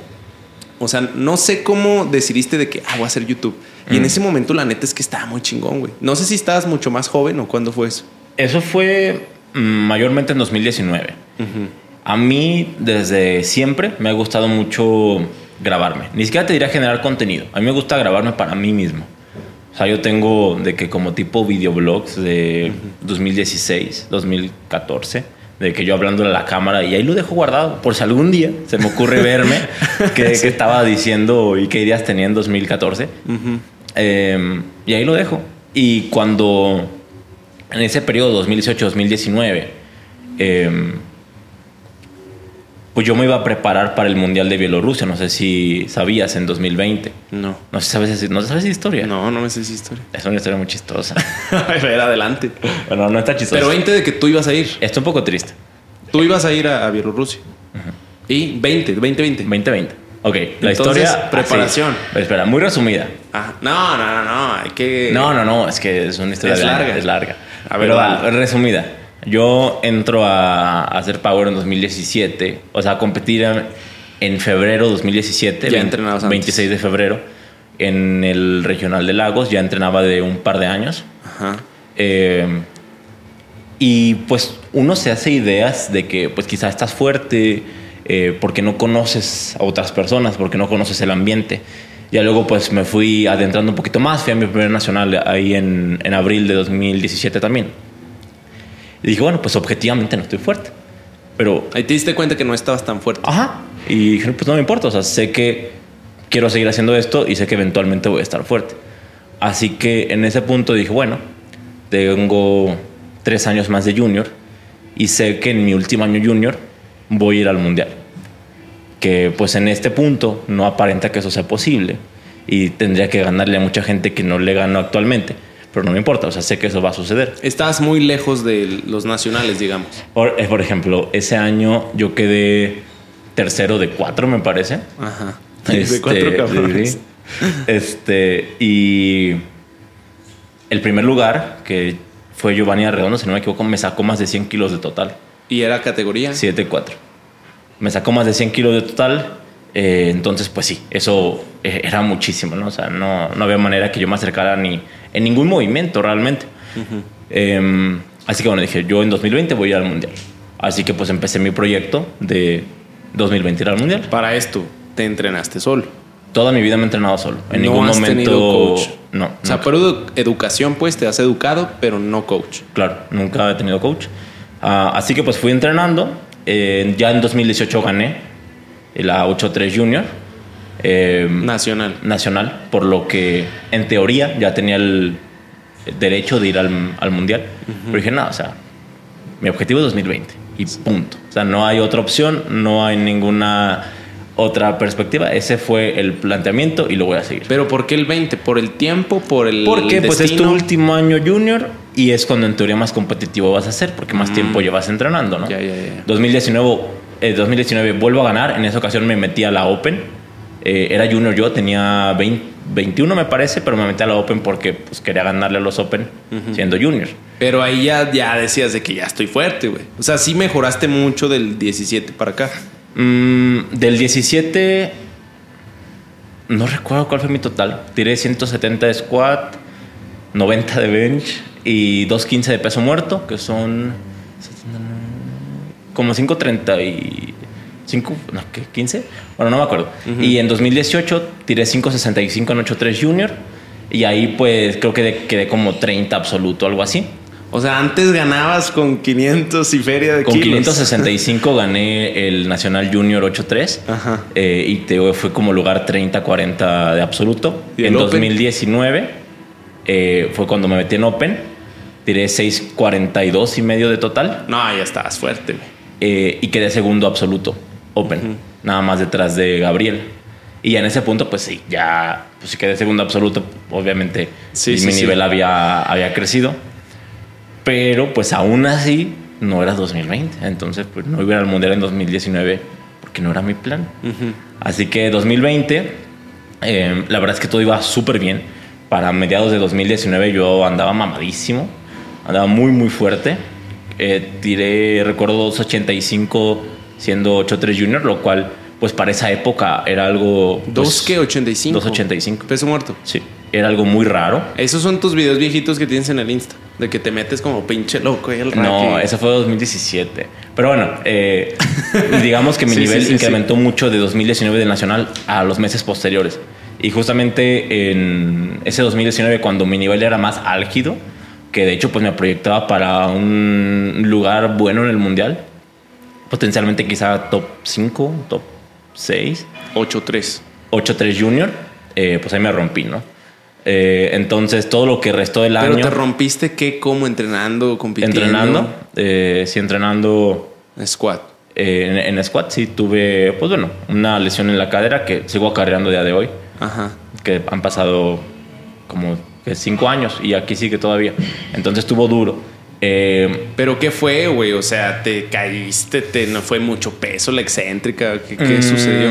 o sea, no sé cómo decidiste de que, ah, voy a hacer YouTube. Y en Mm. ese momento la neta es que estaba muy chingón, güey. No sé si estabas mucho más joven o cuándo fue eso. Eso fue mm, mayormente en 2019. A mí desde siempre me ha gustado mucho grabarme. Ni siquiera te diría generar contenido. A mí me gusta grabarme para mí mismo. O sea, yo tengo de que como tipo videoblogs de 2016, 2014, de que yo hablando a la cámara y ahí lo dejo guardado. Por si algún día se me ocurre verme qué qué estaba diciendo y qué ideas tenía en 2014. Eh, y ahí lo dejo. Y cuando en ese periodo 2018-2019, eh, pues yo me iba a preparar para el Mundial de Bielorrusia. No sé si sabías en 2020. No. No sé si sabes, no sabes historia. No, no me sé esa historia. Es una historia muy chistosa. A ver, adelante. bueno, no está chistosa. Pero 20 de que tú ibas a ir. Está un poco triste. Tú ibas a ir a, a Bielorrusia. Y 20, 2020. 2020. Ok, la Entonces, historia. preparación. así. Espera, muy resumida. Ah, no, no, no, no. Hay que. No, no, no, es que es una historia Es larga. Es larga. A ver, Pero va, resumida. Yo entro a, a hacer Power en 2017, o sea, a competir en, en febrero 2017, Ya 20 entrenabas antes. 26 de febrero, en el Regional de Lagos. Ya entrenaba de un par de años. Ajá. Eh, y pues uno se hace ideas de que pues quizá estás fuerte eh, porque no conoces a otras personas, porque no conoces el ambiente. Ya luego pues me fui adentrando un poquito más, fui a mi primer nacional ahí en, en abril de 2017 también. Y dije, bueno, pues objetivamente no estoy fuerte. Pero Ahí te diste cuenta que no estabas tan fuerte. Ajá. Y dije, pues no me importa, o sea, sé que quiero seguir haciendo esto y sé que eventualmente voy a estar fuerte. Así que en ese punto dije, bueno, tengo tres años más de junior y sé que en mi último año junior voy a ir al mundial. Que pues en este punto no aparenta que eso sea posible y tendría que ganarle a mucha gente que no le gano actualmente, pero no me importa, o sea, sé que eso va a suceder. Estabas muy lejos de los nacionales, digamos. Por, eh, por ejemplo, ese año yo quedé tercero de cuatro, me parece. Ajá. Este, de cuatro cabrones. sí, sí. Este, y el primer lugar, que fue Giovanni Arredondo, si no me equivoco, me sacó más de 100 kilos de total. ¿Y era categoría? 7-4. Me sacó más de 100 kilos de total. Eh, entonces, pues sí, eso eh, era muchísimo, ¿no? O sea, no, no había manera que yo me acercara ni en ningún movimiento realmente. Eh, así que bueno, dije, yo en 2020 voy a ir al Mundial. Así que pues empecé mi proyecto de 2020 ir al Mundial. Para esto, te entrenaste solo. Toda mi vida me he entrenado solo. En no ningún has momento... tenido coach. No. O sea, nunca. por edu- educación, pues, te has educado, pero no coach. Claro, nunca he tenido coach. Ah, así que pues fui entrenando. Eh, ya en 2018 gané la 8-3 Junior eh, Nacional. nacional, por lo que en teoría ya tenía el derecho de ir al, al Mundial. Pero dije, no, o sea, mi objetivo es 2020 y punto. O sea, no hay otra opción, no hay ninguna otra perspectiva. Ese fue el planteamiento y lo voy a seguir. Pero ¿por qué el 20? ¿Por el tiempo? ¿Por el Porque pues es tu último año junior y es cuando en teoría más competitivo vas a ser porque más tiempo llevas entrenando, ¿no? Mm. Ya, ya, ya. 2019, eh, 2019 vuelvo a ganar, en esa ocasión me metí a la Open, Eh, era junior yo, tenía 20 21 me parece, pero me metí a la Open porque pues, quería ganarle a los Open siendo junior. Pero ahí ya, ya decías de que ya estoy fuerte, güey. O sea, sí mejoraste mucho del 17 para acá. Mm, del 17, no recuerdo cuál fue mi total. Tiré 170 de squat, 90 de bench y 215 de peso muerto, que son como 535, no, ¿qué? ¿15? Bueno, no me acuerdo. Y en 2018 tiré 565 en 83 junior y ahí pues creo que de- quedé como 30 absoluto, algo así. O sea, antes ganabas con 500 y feria de Con kilos. 565 gané el Nacional Junior 8-3 Ajá. eh, y te fue como lugar 30-40 de absoluto. ¿Y En Open? 2019 eh, fue cuando me metí en Open, tiré 6.42 y medio de total No, ya estabas fuerte, güey. Eh, y quedé segundo absoluto Open, nada más detrás de Gabriel. Y ya en ese punto, pues sí, ya pues sí quedé segundo absoluto, obviamente Sí, y sí, mi sí. nivel había, había crecido. Pero pues aún así no era 2020. Entonces pues no iba al mundial en 2019 porque no era mi plan. Así que 2020, eh, la verdad es que todo iba súper bien. Para mediados de 2019 yo andaba mamadísimo, andaba muy muy fuerte. Eh, tiré, recuerdo, 285 siendo 8-3 junior, lo cual pues para esa época era algo... pues, ¿Dos qué? 85. 285. Peso muerto. Sí, era algo muy raro. Esos son tus videos viejitos que tienes en el Insta. De que te metes como pinche loco ahí al No, y- eso fue 2017. Pero bueno, eh, digamos que mi Sí, nivel sí, sí, incrementó mucho de 2019 del Nacional a los meses posteriores. Y justamente en ese 2019, cuando mi nivel era más álgido, que de hecho pues me proyectaba para un lugar bueno en el Mundial, potencialmente quizá top 5, top 6, 8-3. 8-3 junior, eh, pues ahí me rompí, ¿no? Eh, entonces todo lo que restó del Pero año... te rompiste qué, cómo entrenando, compitiendo. Entrenando, eh, sí, entrenando Squat. eh, en, en squat, sí, tuve, pues bueno, una lesión en la cadera que sigo acarreando día de hoy, Ajá. que han pasado como que cinco años y aquí sigue todavía. Entonces estuvo duro. Eh, Pero ¿qué fue, güey? O sea, te caíste, te no fue mucho peso, la excéntrica. ¿Qué, qué Mm. sucedió?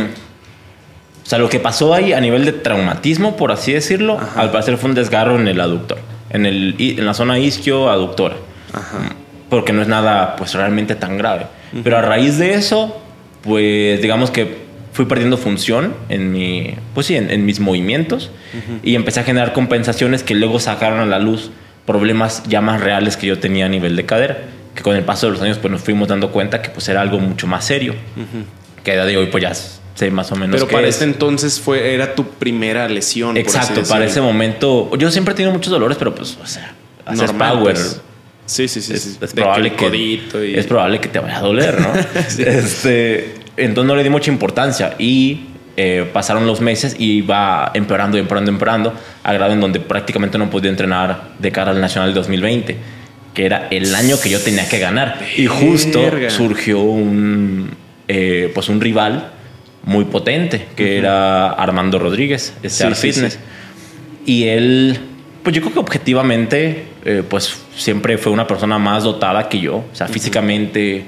o sea, lo que pasó ahí a nivel de traumatismo, por así decirlo, Ajá. al parecer fue un desgarro en el aductor, en, el, i- en la zona isquio-aductora. Ajá. porque no es nada pues realmente tan grave. Pero a raíz de eso, pues digamos que fui perdiendo función en mi, pues sí, en, en mis movimientos y empecé a generar compensaciones que luego sacaron a la luz problemas ya más reales que yo tenía a nivel de cadera, que con el paso de los años pues nos fuimos dando cuenta que pues era algo mucho más serio, que a día de hoy pues ya sé más o menos Pero para es. este entonces fue, era tu primera lesión. Exacto, para ese momento yo siempre he tenido muchos dolores, pero pues, o sea, Normal, power, pues. Sí, sí, sí. es, sí. es probable que, codito y- es probable que te vaya a doler, ¿no? Sí. este, entonces no le di mucha importancia y eh, pasaron los meses y iba empeorando, empeorando, empeorando, a grado en donde prácticamente no podía entrenar de cara al Nacional 2020, que era el año que yo tenía que ganar. Y justo Verga. surgió un, eh, pues un rival muy potente, que era Armando Rodríguez, Sí, Star sí, Fitness. sí. Y él, pues yo creo que objetivamente, eh, pues siempre fue una persona más dotada que yo. O sea, físicamente,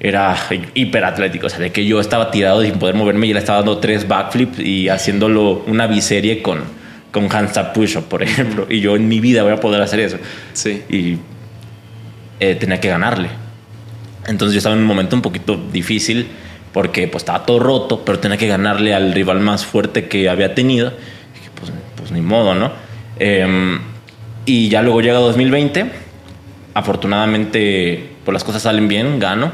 era hiperatlético. O sea, de que yo estaba tirado sin poder moverme y él estaba dando tres backflips y haciéndolo una biserie con, con handstand push-up, por ejemplo. Y yo en mi vida voy a poder hacer eso. Sí. Y eh, tenía que ganarle. Entonces yo estaba en un momento un poquito difícil porque pues estaba todo roto, pero tenía que ganarle al rival más fuerte que había tenido. Y dije, pues, pues ni modo, ¿no? Em, y ya luego llega 2020. Afortunadamente, pues las cosas salen bien, gano.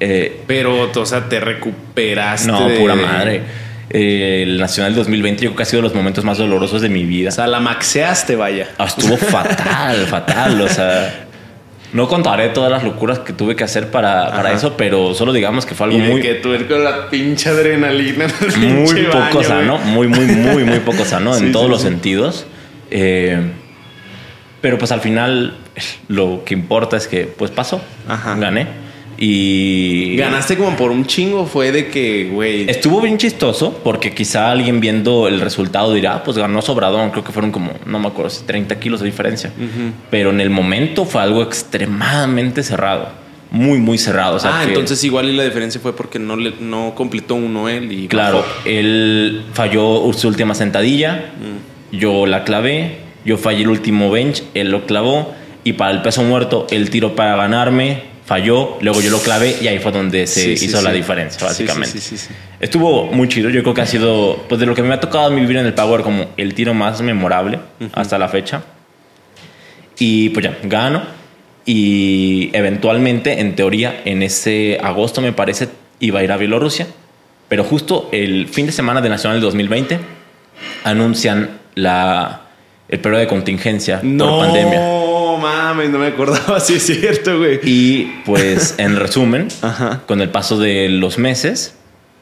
Eh, Pero, o sea, te recuperaste. no, pura madre. Eh, el Nacional 2020 yo creo que ha sido de los momentos más dolorosos de mi vida. O sea, la maxeaste, vaya. Ah, estuvo fatal, fatal. O sea, no contaré todas las locuras que tuve que hacer para, para eso, pero solo digamos que fue algo Y muy, que eres con la pinche adrenalina en el muy pinche poco baño, sano, güey. muy, muy, muy, muy poco sano Sí, en todos sí, los sí. sentidos. Eh, pero pues al final lo que importa es que pues pasó, Ajá. gané. Y Ganaste como por un chingo, fue de que, güey. Estuvo bien chistoso porque quizá alguien viendo el resultado dirá, ah, pues ganó Sobradón, creo que fueron como, no me acuerdo, si 30 kilos de diferencia. Pero en el momento fue algo extremadamente cerrado, muy, muy cerrado. O sea ah, que- entonces igual y la diferencia fue porque no, le, no completó uno él y Claro, bajó. él falló su última sentadilla, yo la clavé, yo fallé el último bench, él lo clavó y para el peso muerto él tiró para ganarme, falló, luego yo lo clavé y ahí fue donde se Sí, sí, hizo la sí. diferencia, Sí, sí, básicamente. sí, sí, sí. Estuvo muy chido, yo creo que ha sido, pues de lo que me ha tocado a mí vivir en el Power, como el tiro más memorable hasta la fecha. Y pues ya, gano. Y eventualmente, en teoría, en ese agosto me parece, iba a ir a Bielorrusia. Pero justo el fin de semana de Nacional del 2020 anuncian la, el periodo de contingencia No por pandemia. mames, no me acordaba, sí es cierto, güey. Y pues en resumen, Ajá. con el paso de los meses,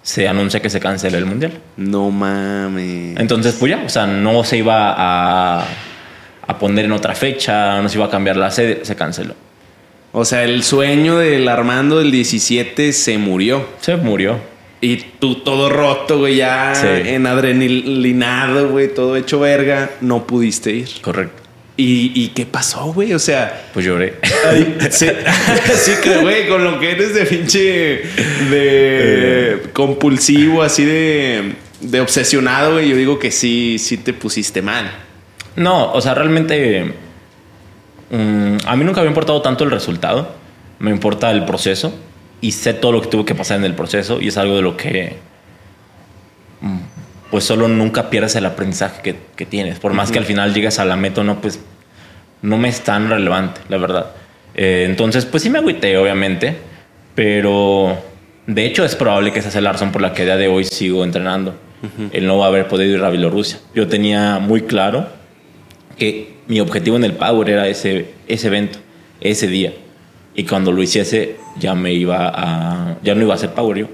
se anuncia que se cancela el mundial. No mames. Entonces, pues ya, o sea, no se iba a, a poner en otra fecha, no se iba a cambiar la sede, se canceló. O sea, el sueño del Armando del 17 se murió. Se murió. Y tú todo roto, güey, ya Sí. en adrenalinado, güey, todo hecho verga, no pudiste ir. Correcto. ¿Y, y qué pasó, güey? O sea, Pues lloré. Ay, sí, sí que, güey, con lo que eres de pinche. de. compulsivo, así de. de obsesionado, güey. Yo digo que sí, sí te pusiste mal. No, o sea, realmente mm, a mí nunca me ha importado tanto el resultado. Me importa el proceso y sé todo lo que tuvo que pasar en el proceso y es algo de lo que mm, pues solo nunca pierdes el aprendizaje que, que tienes. Por más que al final llegues a la meta no, pues no me es tan relevante, la verdad. Eh, entonces, pues sí me agüité, obviamente, pero de hecho es probable que esa sea la razón por la que a día de hoy sigo entrenando. El no haber podido ir a Bielorrusia. Yo tenía muy claro que mi objetivo en el Power era ese, ese evento, ese día. Y cuando lo hiciese, ya me iba a. Ya no iba a hacer Power yo.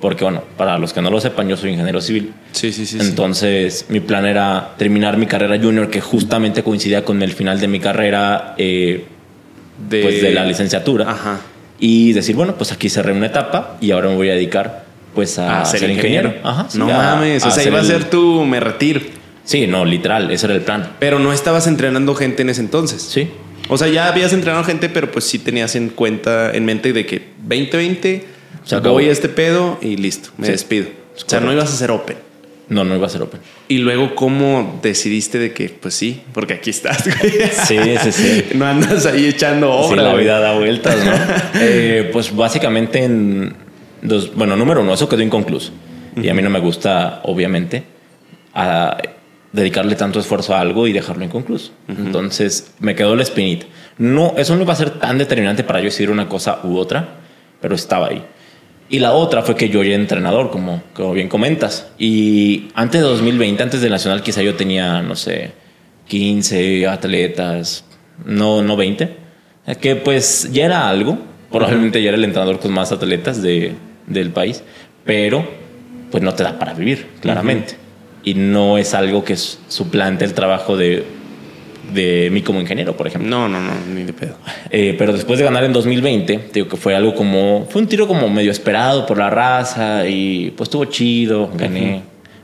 Porque, bueno, para los que no lo sepan, yo soy ingeniero civil. Sí, sí, sí. Entonces, mi plan era terminar mi carrera junior, que justamente coincidía con el final de mi carrera eh, de, pues, de la licenciatura. Ajá. Y decir, bueno, pues aquí cerré una etapa y ahora me voy a dedicar pues a, A ser, ser ingeniero. ingeniero. Ajá, sí, no a- mames. O a sea, hacer iba a el- ser tu me retiro. Sí, no, literal, ese era el plan. Pero no estabas entrenando gente en ese entonces. Sí. O sea, ya habías entrenado gente, pero pues sí tenías en cuenta, en mente de que 2020 Se acabó. voy a este pedo y listo, me Sí. despido. O sea, no ibas a hacer open. No, no iba a ser open. Y luego, ¿cómo decidiste de que, pues sí, porque aquí estás, güey? Sí, sí, sí. No andas ahí echando Sí, obra. la güey. vida da vueltas, ¿no? Eh, pues básicamente en dos, bueno, número uno, eso quedó inconcluso. Y a mí no me gusta, obviamente, a dedicarle tanto esfuerzo a algo y dejarlo inconcluso. Entonces me quedó la espinita. No, eso no iba a ser tan determinante para yo decidir una cosa u otra, pero estaba ahí. Y la otra fue que yo ya era entrenador, como, como bien comentas. Y antes de 2020, antes del Nacional, quizá yo tenía, no sé, 15 atletas, no, no 20. Que pues ya era algo. Probablemente ya era el entrenador con más atletas de, del país. Pero pues no te da para vivir, claramente. Y no es algo que suplante el trabajo de, de mí como ingeniero, por ejemplo. No, no, no, ni de pedo. Eh, pero después de ganar en 2020, te digo que fue algo como. Fue un tiro como medio esperado por la raza y pues estuvo chido, gané.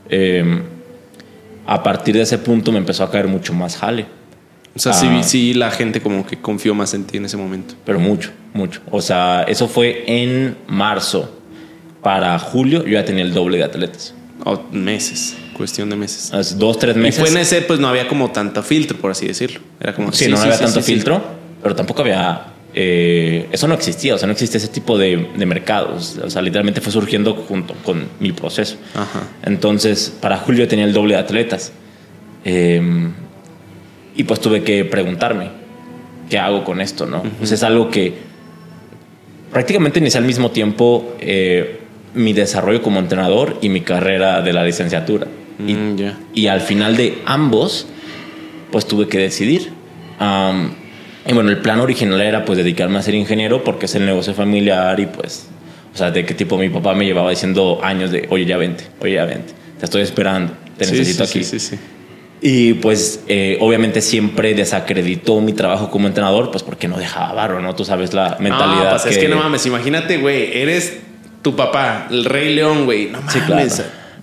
Eh, a partir de ese punto me empezó a caer mucho más jale. O sea, sí, Ah. sí, la gente como que confió más en ti en ese momento. Pero mucho, mucho. O sea, eso fue en marzo. Para julio yo ya tenía el doble de atletas. O meses, cuestión de meses. Dos, tres Y meses. fue en ese, pues no había como tanto filtro, por así decirlo. Era como. Sí, no había sí, tanto sí, sí. filtro, pero tampoco había. eh, eso no existía, o sea, no existía ese tipo de, de mercados. O sea, literalmente fue surgiendo junto con mi proceso. Ajá. Entonces, para julio tenía el doble de atletas. Eh, y pues tuve que preguntarme, ¿qué hago con esto? ¿no? Pues es algo que prácticamente inicié al mismo tiempo eh, mi desarrollo como entrenador y mi carrera de la licenciatura. Y Mm, ya. y al final de ambos, pues tuve que decidir. Am, y bueno, el plan original era pues dedicarme a ser ingeniero porque es el negocio familiar y pues, o sea, de qué tipo mi papá me llevaba diciendo años de, oye, ya vente, oye, ya vente, te estoy esperando, te Sí, necesito sí, aquí. Sí, sí, sí. Y pues eh, obviamente siempre desacreditó mi trabajo como entrenador, pues porque no dejaba barro, ¿no? Tú sabes la mentalidad. No, pues es que no mames, imagínate, güey, eres tu papá, el Rey León, güey. No mames. Sí, claro.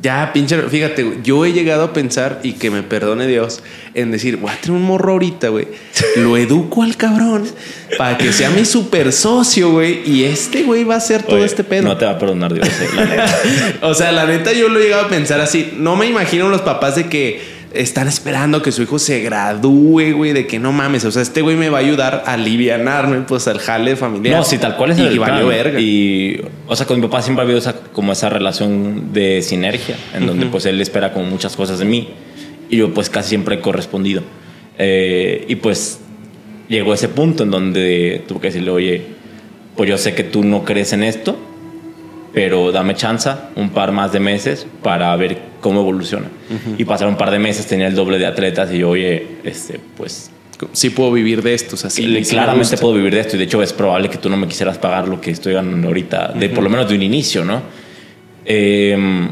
Ya, pinche, fíjate, yo he llegado a pensar, y que me perdone Dios, en decir, voy a tener un morro ahorita, güey. Lo educo al cabrón para que sea mi super socio, güey. Y este, güey, va a hacer todo Oye, este pedo. No te va a perdonar Dios, eh, la neta. o sea, la neta, yo lo he llegado a pensar así. No me imagino los papás de que están esperando que su hijo se gradúe, güey, de que no mames. O sea, este güey me va a ayudar a alivianarme, pues, al jale familiar. No, sí, tal cual es y el valió plan. verga. Y, o sea, con mi papá siempre ha habido esa, como esa relación de sinergia, en donde pues él espera como muchas cosas de mí y yo pues casi siempre he correspondido. Eh, y pues llegó ese punto en donde tuve que decirle, oye, pues yo sé que tú no crees en esto, pero dame chance un par más de meses para ver cómo evoluciona. Y pasaron un par de meses, tenía el doble de atletas y yo, oye, este, pues Sí puedo vivir de estos así. y sí me claramente puedo vivir de esto y de hecho es probable que tú no me quisieras pagar lo que estoy ganando ahorita, de por lo menos de un inicio, ¿no? Eh,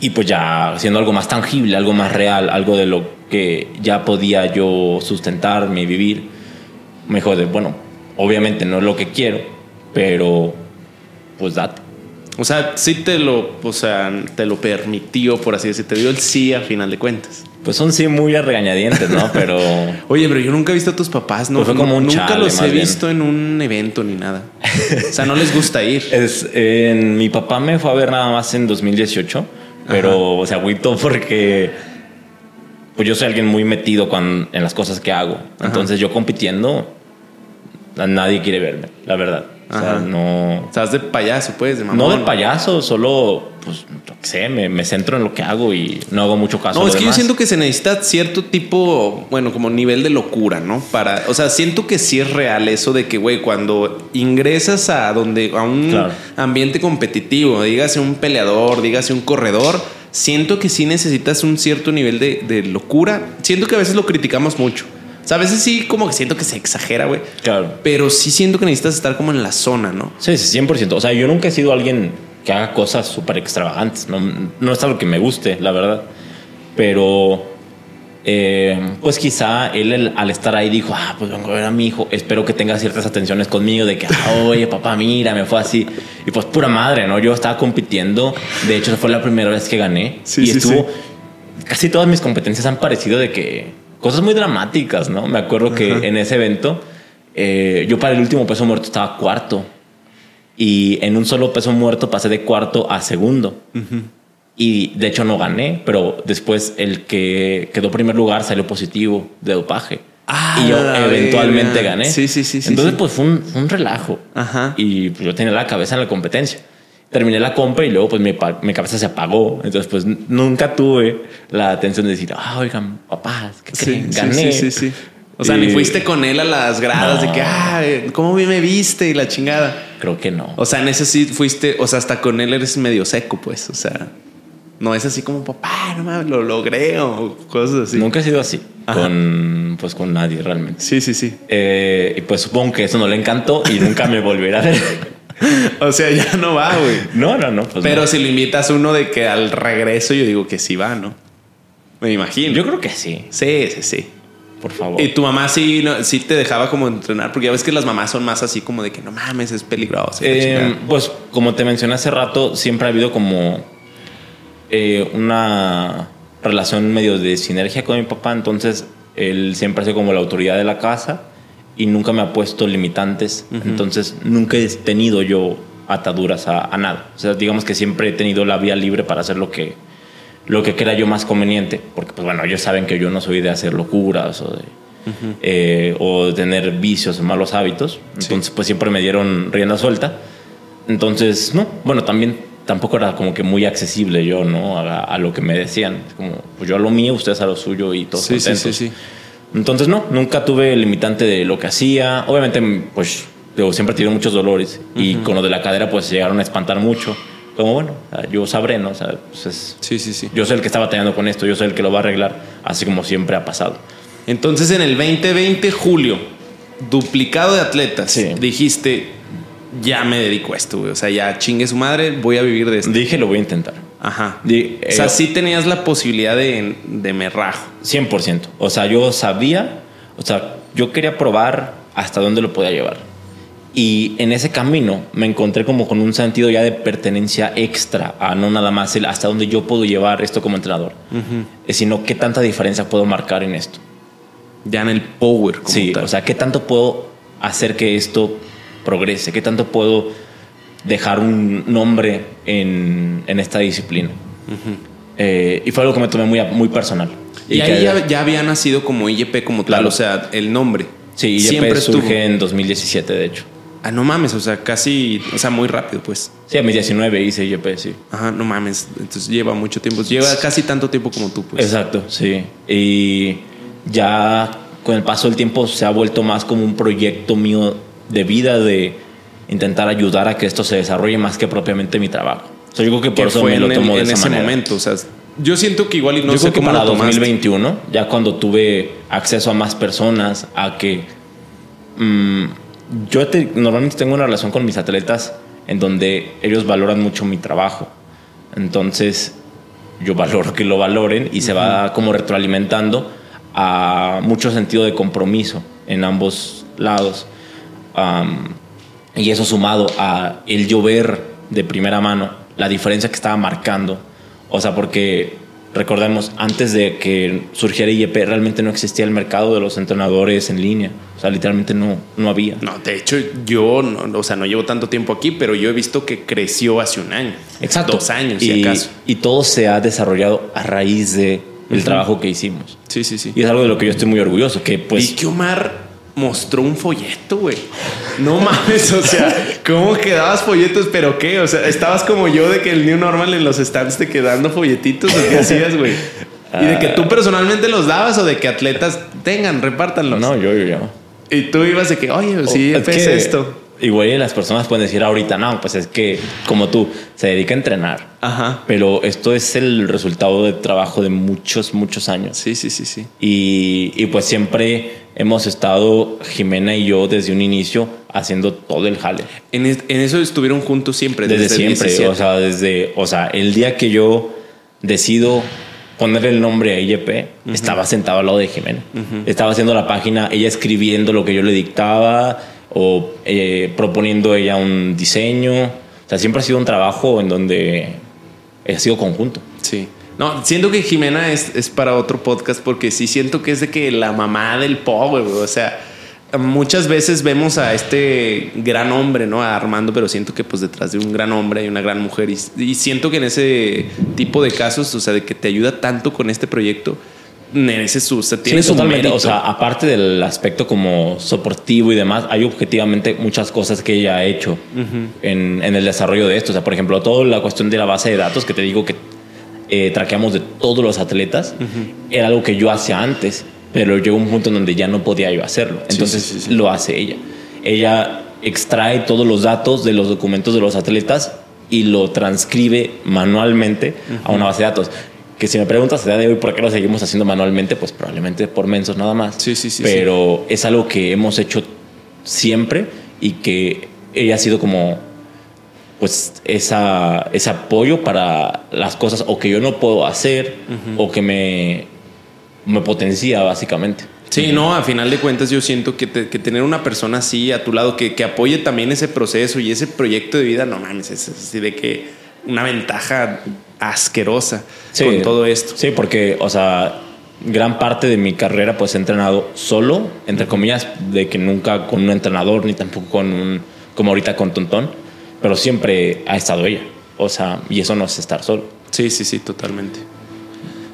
y pues ya haciendo algo más tangible, algo más real, algo de lo que ya podía yo sustentarme y vivir, me dijo de, bueno, obviamente no es lo que quiero, pero pues date. O sea, sí te lo, o sea, te lo permitió, por así decirlo. Te dio el sí a final de cuentas. Pues son sí muy a regañadientes, ¿no? Pero Oye, pero yo nunca he visto a tus papás, ¿no? Pues fue como un nunca chale, los he bien. visto en un evento ni nada. O sea, no les gusta ir. Es, mi papá me fue a ver nada más en 2018, pero se agüitó porque pues yo soy alguien muy metido en las cosas que hago. Entonces yo compitiendo, nadie quiere verme, la verdad. O sea, Ajá. no, Estás de payaso, pues, de mamón. no de payaso, solo, pues, qué sé, me, me centro en lo que hago y no hago mucho caso. No, es que yo siento que se necesita cierto tipo, bueno, como nivel de locura, ¿no? Para, o sea, siento que sí es real eso de que, güey, cuando ingresas a donde a un Claro. ambiente competitivo, dígase un peleador, dígase un corredor, siento que sí necesitas un cierto nivel de, de locura. Siento que a veces lo criticamos mucho. O sea, a veces sí como que siento que se exagera, güey. Claro. Pero sí siento que necesitas estar como en la zona, ¿no? Sí, sí, 100%. O sea, yo nunca he sido alguien que haga cosas súper extravagantes. No, no es algo que me guste, la verdad. Pero, eh, pues quizá él el- al estar ahí dijo, ah, pues vengo a ver a mi hijo. Espero que tenga ciertas atenciones conmigo de que, ah, oye, papá, mira, me fue así. Y pues pura madre, ¿no? Yo estaba compitiendo. De hecho, fue la primera vez que gané. Sí, y sí, estuvo... sí. Casi todas mis competencias han parecido de que... Cosas muy dramáticas, ¿no? Me acuerdo que Ajá. en ese evento... eh, yo para el último peso muerto estaba cuarto. Y en un solo peso muerto pasé de cuarto a segundo. Y de hecho no gané, pero después el que quedó primer lugar salió positivo de dopaje. Ah, y yo eventualmente gané. Sí, sí, sí, Entonces, sí. pues fue un, un relajo. Ajá. Y pues, yo tenía la cabeza en la competencia. Terminé la compra y luego pues mi, mi cabeza se apagó. Entonces pues nunca tuve la atención de decir, ah, oigan, papás, ¿qué creen? sí, Gané. sí, sí, sí. O sea, Y ni fuiste con él a las gradas No. de que, ah, ¿cómo bien me viste? Y la chingada. Creo que no. O sea, en ese sí fuiste, o sea, hasta con él eres medio seco, pues. O sea, no es así como, papá, no mames, lo logré o cosas así. Nunca he sido así Ajá. con, pues, con nadie realmente. Sí, sí, sí. Eh, y pues supongo que eso no le encantó y nunca me volverá a ver. O sea, ya no va, güey. No, no, no. pues Pero no. si lo invitas uno de que al regreso, yo digo que sí va, ¿no? Me imagino. yo creo que sí, Sí, sí, sí. por favor. Y tu mamá sí, no- sí te dejaba como entrenar, porque ya ves que las mamás son más así como de que no mames, es peligroso. Eh, pues como te mencioné hace rato, siempre ha habido como eh, una relación medio de sinergia con mi papá. Entonces, Él siempre ha sido como la autoridad de la casa y nunca me ha puesto limitantes. Entonces, nunca he tenido yo ataduras a, a, nada. O sea, digamos que siempre he tenido la vía libre para hacer lo que, lo que crea yo más conveniente. Porque, pues bueno, ellos saben que yo no soy de hacer locuras o de, eh, o de tener vicios o malos hábitos. Entonces, sí. pues siempre me dieron rienda suelta. Entonces, no, bueno, también tampoco era como que muy accesible yo, ¿no? A, a lo que me decían. Como, pues yo a lo mío, ustedes a lo suyo y todos sí, contentos. Sí, sí, sí. Entonces, no, nunca tuve el limitante de lo que hacía. Obviamente, pues, digo, siempre tenido muchos dolores y con lo de la cadera, pues, llegaron a espantar mucho. Como, bueno, yo sabré, ¿no? O sea, pues es, sí, sí, sí. Yo soy el que está batallando con esto, yo soy el que lo va a arreglar, así como siempre ha pasado. Entonces, en el 2020, julio, duplicado de atletas, Sí. dijiste, ya me dedico a esto, güey. O sea, ya chingue su madre, voy a vivir de esto. Dije, lo voy a intentar. Ajá. O sea, eh, sí tenías la posibilidad de, de me rajo. 100%. O sea, yo sabía, o sea, yo quería probar hasta dónde lo podía llevar. Y en ese camino me encontré como con un sentido ya de pertenencia extra, a no nada más el hasta dónde yo puedo llevar esto como entrenador, Eh, sino qué tanta diferencia puedo marcar en esto. Ya en el power. Como Sí, tal. o sea, qué tanto puedo hacer que esto progrese, qué tanto puedo dejar un nombre en, en esta disciplina. Eh, y fue algo que me tomé muy, muy personal. Y, ahí ya, ya había nacido como IEP como tal, Claro. o sea, el nombre. Sí, IEP siempre surge estuvo. en 2017, de hecho. Ah, no mames, o sea, casi, o sea, muy rápido, pues. Sí, a mis 19 hice IEP, sí. Ajá, no mames. Entonces lleva mucho tiempo. Lleva casi tanto tiempo como tú, pues. Exacto, sí. Y ya con el paso del tiempo se ha vuelto más como un proyecto mío de vida, de intentar ayudar a que esto se desarrolle más que propiamente mi trabajo. O sea, yo creo que por eso me lo en, tomo el- de en esa ese manera. momento. O sea, yo siento que igual y no yo sé creo que cómo para lo tomaste. 2021, ya cuando tuve acceso a más personas, a que mm, yo te- normalmente tengo una relación con mis atletas en donde ellos valoran mucho mi trabajo. Entonces, yo valoro que lo valoren y se va como retroalimentando a mucho sentido de compromiso en ambos lados. Am, y eso sumado a el yo ver de primera mano la diferencia que estaba marcando. O sea, porque recordemos, antes de que surgiera IEP, realmente no existía el mercado de los entrenadores en línea. O sea, literalmente no, no había. No, de hecho, yo, no, o sea, no llevo tanto tiempo aquí, pero yo he visto que creció hace un año. Exacto. Dos años, si y, acaso. y todo se ha desarrollado a raíz de el trabajo que hicimos. Sí, sí, sí. Y es algo de lo que yo estoy muy orgulloso, que pues... Vi que Omar mostró un folleto, güey. No mames, o sea, ¿cómo quedabas folletos? ¿Pero qué? O sea, estabas como yo de que el New Normal en los stands te quedando folletitos o qué hacías, güey. Y de que tú personalmente los dabas o de que atletas tengan, repártanlos. No, yo, yo, yo. Y tú ibas de que, oye, sí, Oh, Es es, que esto. Igual y las personas pueden decir ahorita, no, pues es que como tú, se dedica a entrenar. Ajá. Pero esto es el resultado de trabajo de muchos, muchos años. Sí, sí, sí, sí. Y, y pues siempre hemos estado, Jimena y yo, desde un inicio, haciendo todo el jale. En, es- en eso estuvieron juntos siempre. Desde, el siempre. 17. O sea, desde, o sea, el día que yo decido ponerle el nombre a IEP, estaba sentado al lado de Jimena. Estaba haciendo la página, ella escribiendo lo que yo le dictaba o eh, proponiendo ella un diseño. O sea, siempre ha sido un trabajo en donde ha sido conjunto. Sí. No, siento que Jimena es, es para otro podcast porque sí siento que es de que la mamá del güey. O sea, muchas veces vemos a este gran hombre, ¿no? A Armando, pero siento que pues detrás de un gran hombre hay una gran mujer. Y, y siento que en ese tipo de casos, o sea, de que te ayuda tanto con este proyecto, merece su, tiene Sí, su totalmente. O sea, aparte del aspecto como soportivo y demás, hay objetivamente muchas cosas que ella ha hecho en, en el desarrollo de esto. O sea, por ejemplo, toda la cuestión de la base de datos que te digo que eh, traqueamos de todos los atletas era algo que yo hacía antes, pero llegó un punto en donde ya no podía yo hacerlo. Entonces sí, sí, lo hace ella. Ella extrae todos los datos de los documentos de los atletas y lo transcribe manualmente a una base de datos. Que si me preguntas a día de hoy por qué lo seguimos haciendo manualmente, pues probablemente por mensos nada más. Sí, sí, sí, Pero es algo que hemos hecho siempre y que ella ha sido como pues esa, ese apoyo para las cosas o que yo no puedo hacer o que me, me potencia básicamente. Sí, no, a final de cuentas yo siento que, te- que tener una persona así a tu lado que, que apoye también ese proceso y ese proyecto de vida, no mames, es así de que una ventaja asquerosa Sí. con todo esto. Sí, porque, o sea, gran parte de mi carrera pues he entrenado solo, entre comillas, de que nunca con un entrenador ni tampoco con un, como ahorita con Tontón, pero siempre ha estado ella. O sea, y eso no es estar solo. Sí, sí, sí, totalmente.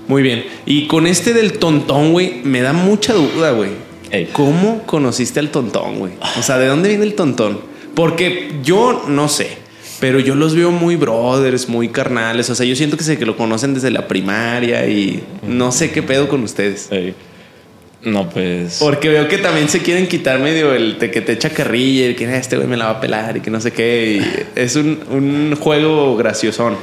Muy bien. Y con este del tontón, güey, me da mucha duda, güey. Ey. ¿Cómo conociste al tontón, güey? O sea, ¿de dónde viene el tontón? Porque yo no sé, pero yo los veo muy brothers, muy carnales. O sea, yo siento que sé que lo conocen desde la primaria y no sé qué pedo con ustedes. No, pues... Porque veo que también se quieren quitar medio el te- que te echa carrilla y que "Ah, este güey me la va a pelar y que no sé qué. Y es un, un juego graciosón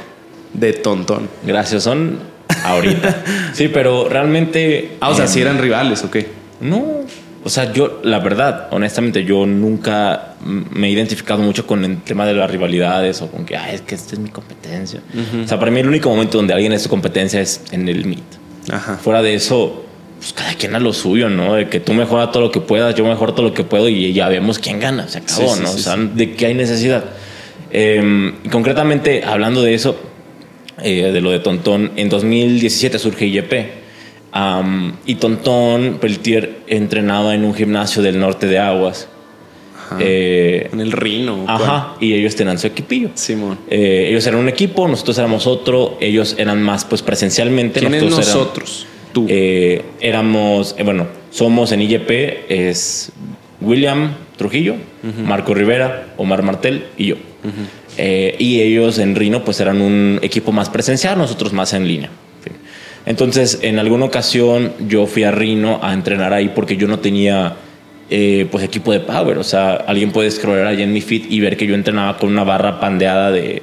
de tontón. Gracias, son ahorita. sí, pero realmente... Ah, o sea, si eran rivales o qué. No, o sea, yo, la verdad, honestamente, yo nunca me he identificado mucho con el tema de las rivalidades o con que, ay, es que esta es mi competencia. O sea, para mí el único momento donde alguien es su competencia es en el meet. Ajá. Fuera de eso, pues cada quien a lo suyo, ¿no? De que tú mejoras todo lo que puedas, yo mejoro todo lo que puedo y ya vemos quién gana. Se acabó, Sí, sí, ¿no? sí, o sea, de qué hay necesidad. Eh, y concretamente, hablando de eso, eh, de lo de Tontón, en 2017 surge IEP. Am, y Tontón Peltier entrenaba en un gimnasio del norte de Aguas. Ajá. Eh, en el Rino. ajá, y ellos tenían su equipillo. Simón. Eh, ellos eran un equipo, nosotros éramos otro, ellos eran más pues presencialmente. ¿Quién es nosotros eran- nosotros? Tú. eh, éramos, eh, bueno, somos en IEP, es William Trujillo, Marco Rivera, Omar Martel y yo. Eh, y ellos en Rino pues eran un equipo más presencial, nosotros más en línea. Entonces, en alguna ocasión yo fui a Rino a entrenar ahí porque yo no tenía eh, pues equipo de power. O sea, alguien puede scrollar allá en mi feed y ver que yo entrenaba con una barra pandeada de...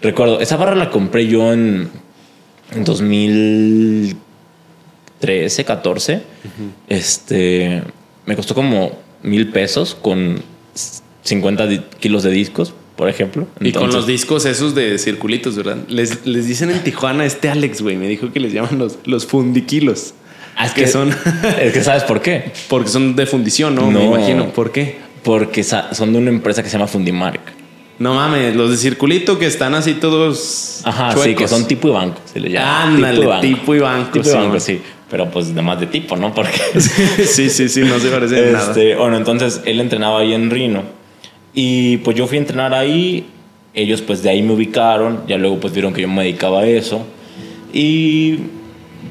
Recuerdo, esa barra la compré yo en, en 2013, 14. Este, me costó como mil pesos con 50 di- kilos de discos, por ejemplo. y con los discos esos de circulitos, ¿verdad? Les, les dicen en Tijuana, este Alex, güey, me dijo que les llaman los, los fundiquilos. Es que que son- es que sabes por qué. Porque son de fundición, ¿no? Me No. imagino. ¿Por qué? Porque son de una empresa que se llama Fundimark. No mames, los de circulito que están así todos. Ajá, sí, chuecos. que son tipo y banco. Se le llama. Ándale, tipo y banco, Tipo y sí, banco, man. sí. Pero pues nada más de tipo, ¿no? Porque. sí, sí, sí, no se parece en nada. Este, bueno, entonces él entrenaba ahí en Rino. Y pues yo fui a entrenar ahí. Ellos pues de ahí me ubicaron. Ya luego pues vieron que yo me dedicaba a eso. Y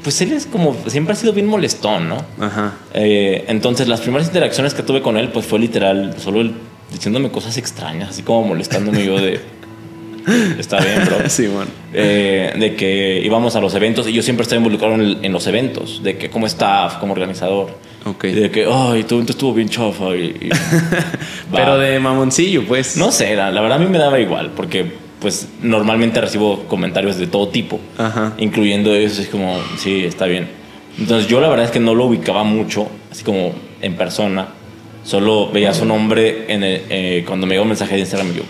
pues él es como, siempre ha sido bien molestón, ¿no? Ajá. Eh, entonces las primeras interacciones que tuve con él pues fue literal solo él diciéndome cosas extrañas, así como molestándome yo de... Está bien, bro. Sí, man. Eh, de que íbamos a los eventos y yo siempre estaba involucrado en, en los eventos, de que como staff, como organizador. Ok. De que, ay, tu evento estuvo bien chafa. Y, y- Pero de mamoncillo, pues. No sé, la, la verdad a mí me daba igual, porque pues normalmente recibo comentarios de todo tipo, Ajá. incluyendo eso, es como, sí, está bien. Entonces yo la verdad es que no lo ubicaba mucho, así como en persona, solo veía su nombre en el- eh, cuando me llegó un mensaje de Instagram y yo,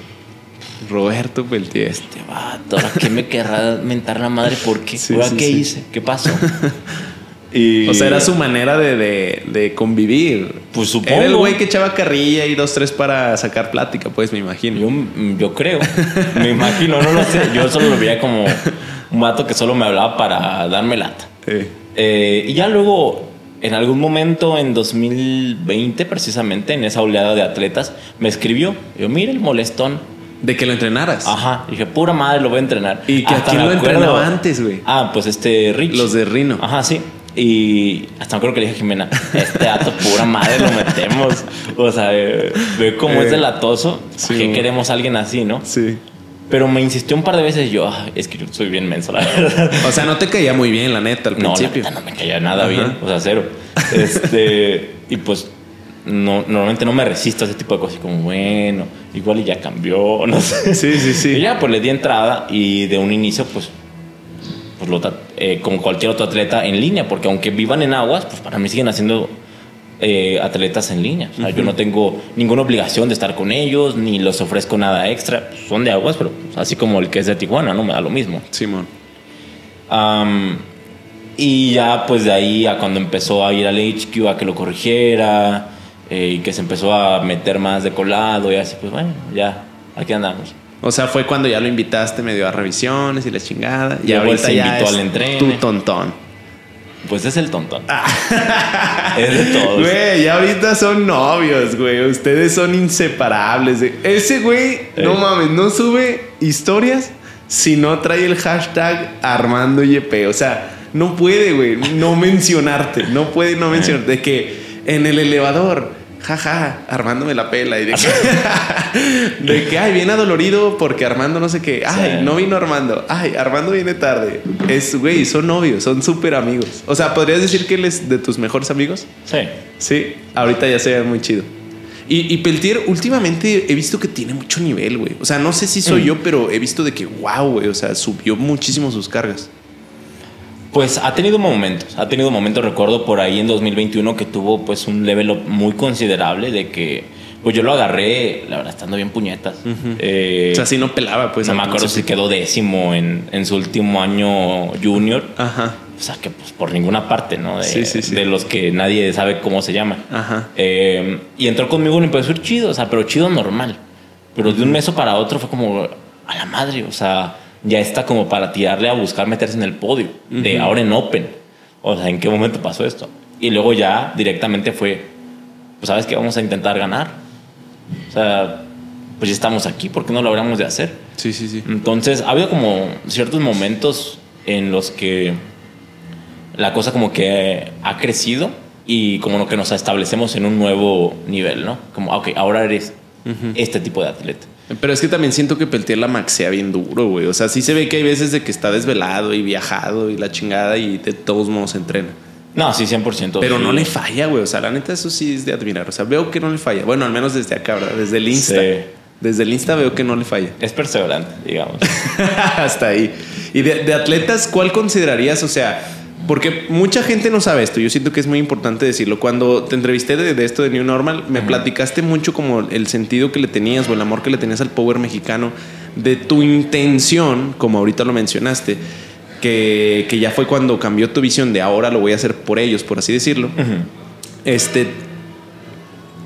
Roberto Peltier. este vato, ¿ahora qué me querrá mentar la madre? ¿Por qué? Sí, ¿Ahora sí, qué sí. hice? ¿Qué pasó? y, O sea, era su manera de, de, de convivir. Pues supongo. Era el güey que echaba carrilla y dos, tres para sacar plática, pues me imagino. Yo, yo creo, me imagino, no lo sé. Yo solo lo veía como un vato que solo me hablaba para darme lata. Eh, Eh, y ya luego, en algún momento en 2020, precisamente, en esa oleada de atletas, me escribió. Yo, mira el molestón. de que lo entrenaras. Ajá. Dije, pura madre, lo voy a entrenar. ¿Y que a Hasta quién lo entrenaba antes, güey? Ah, pues este Rich. Los de Rino. Ajá, sí. Y hasta me acuerdo que le dije a Jimena, este dato pura madre lo metemos. O sea, eh, ve cómo Eh, es delatoso. sí, que queremos a alguien así, no? Sí. Pero me insistió un par de veces yo, "Ah, es que yo soy bien menso, la verdad. O sea, no te caía muy bien, la neta, al No, la principio. neta no me caía nada Ajá. bien, o sea, cero. Este, y pues no, normalmente no me resisto a ese tipo de cosas, como bueno, igual y ya cambió, no sé. Sí, sí, sí. Y ya pues le di entrada y de un inicio pues, pues lo, eh, como cualquier otro atleta en línea, porque aunque vivan en aguas, pues para mí siguen haciendo eh, atletas en línea. O sea, yo no tengo ninguna obligación de estar con ellos, ni les ofrezco nada extra. Pues, son de aguas, pero pues, así como el que es de Tijuana, no me da lo mismo. Simón. Am, y ya pues de ahí a cuando empezó a ir al HQ a que lo corrigiera eh, y que se empezó a meter más de colado y así, pues bueno, ya, aquí andamos. O sea, fue cuando ya lo invitaste medio a revisiones y la chingada. Y Ya ahorita se ya invitó es al entreno. tu tontón. Pues es el tontón. es de todos. Güey, ya ahorita son novios, güey. Ustedes son inseparables. Ese güey, no mames, no sube historias si no trae el hashtag Armando YP. O sea, no puede, güey, no mencionarte. No puede no mencionarte. De que en el elevador jaja, Armando me la pela. Y de que, de que, ay, viene adolorido porque Armando no sé qué. Ay, no vino Armando. Ay, Armando viene tarde. Es, güey, son novios, son súper amigos. O sea, ¿podrías decir que él es de tus mejores amigos? Sí. Sí, ahorita ya se ve muy chido. Y, y, Peltier, últimamente he visto que tiene mucho nivel, güey. O sea, no sé si soy mm. yo, pero he visto de que, wow, güey, o sea, subió muchísimo sus cargas. Pues ha tenido momentos, ha tenido momentos, recuerdo por ahí en 2021 que tuvo pues un level muy considerable de que pues yo lo agarré, la verdad, estando bien puñetas. Eh, o sea, si no pelaba, pues. No me acuerdo si quedó décimo en, en, su último año junior. Ajá. O sea, que pues por ninguna parte, ¿no? De, sí, sí, sí. de los que nadie sabe cómo se llama. Ajá. Eh, y entró conmigo y empezó a ir chido, o sea, pero chido normal. Pero de un mes para otro fue como a la madre, o sea ya está como para tirarle a buscar meterse en el podio de ahora en Open. O sea, ¿en qué momento pasó esto? Y luego ya directamente fue, pues sabes que vamos a intentar ganar. O sea, pues ya estamos aquí, ¿por qué no lo habríamos de hacer? Sí, sí, sí. Entonces, ha habido como ciertos momentos en los que la cosa como que ha crecido y como lo que nos establecemos en un nuevo nivel, ¿no? Como, ok, ahora eres este tipo de atleta. Pero es que también siento que Peltier la maxea bien duro, güey. O sea, sí se ve que hay veces de que está desvelado y viajado y la chingada y de todos modos entrena. No, sí, 100%. Pero no le falla, güey. O sea, la neta, eso sí es de admirar. O sea, veo que no le falla. Bueno, al menos desde acá, ¿verdad? Desde el Insta. Desde el Insta veo que no le falla. Es perseverante, digamos. Hasta ahí. Y de, de atletas, ¿cuál considerarías? O sea, porque mucha gente no sabe esto, yo siento que es muy importante decirlo. Cuando te entrevisté de, esto de New Normal, me platicaste mucho como el sentido que le tenías o el amor que le tenías al power mexicano, de tu intención, como ahorita lo mencionaste, que, ya fue cuando cambió tu visión de ahora lo voy a hacer por ellos, por así decirlo. Este,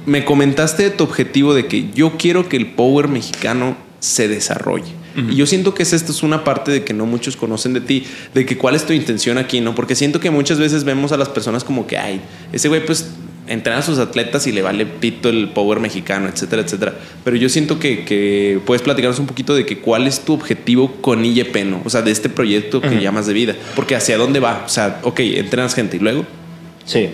me comentaste tu objetivo de que yo quiero que el power mexicano se desarrolle. Y yo siento que esto es una parte de que no muchos conocen de ti, de que cuál es tu intención aquí, ¿no? Porque siento que muchas veces vemos a las personas como que, ay, ese güey pues entrena a sus atletas y le vale pito el power mexicano, etcétera, etcétera. Pero yo siento que, puedes platicarnos un poquito de que cuál es tu objetivo con IEP, ¿no? O sea, de este proyecto que llamas de vida. Porque hacia dónde va. O sea, ok, entrenas gente y luego. Sí.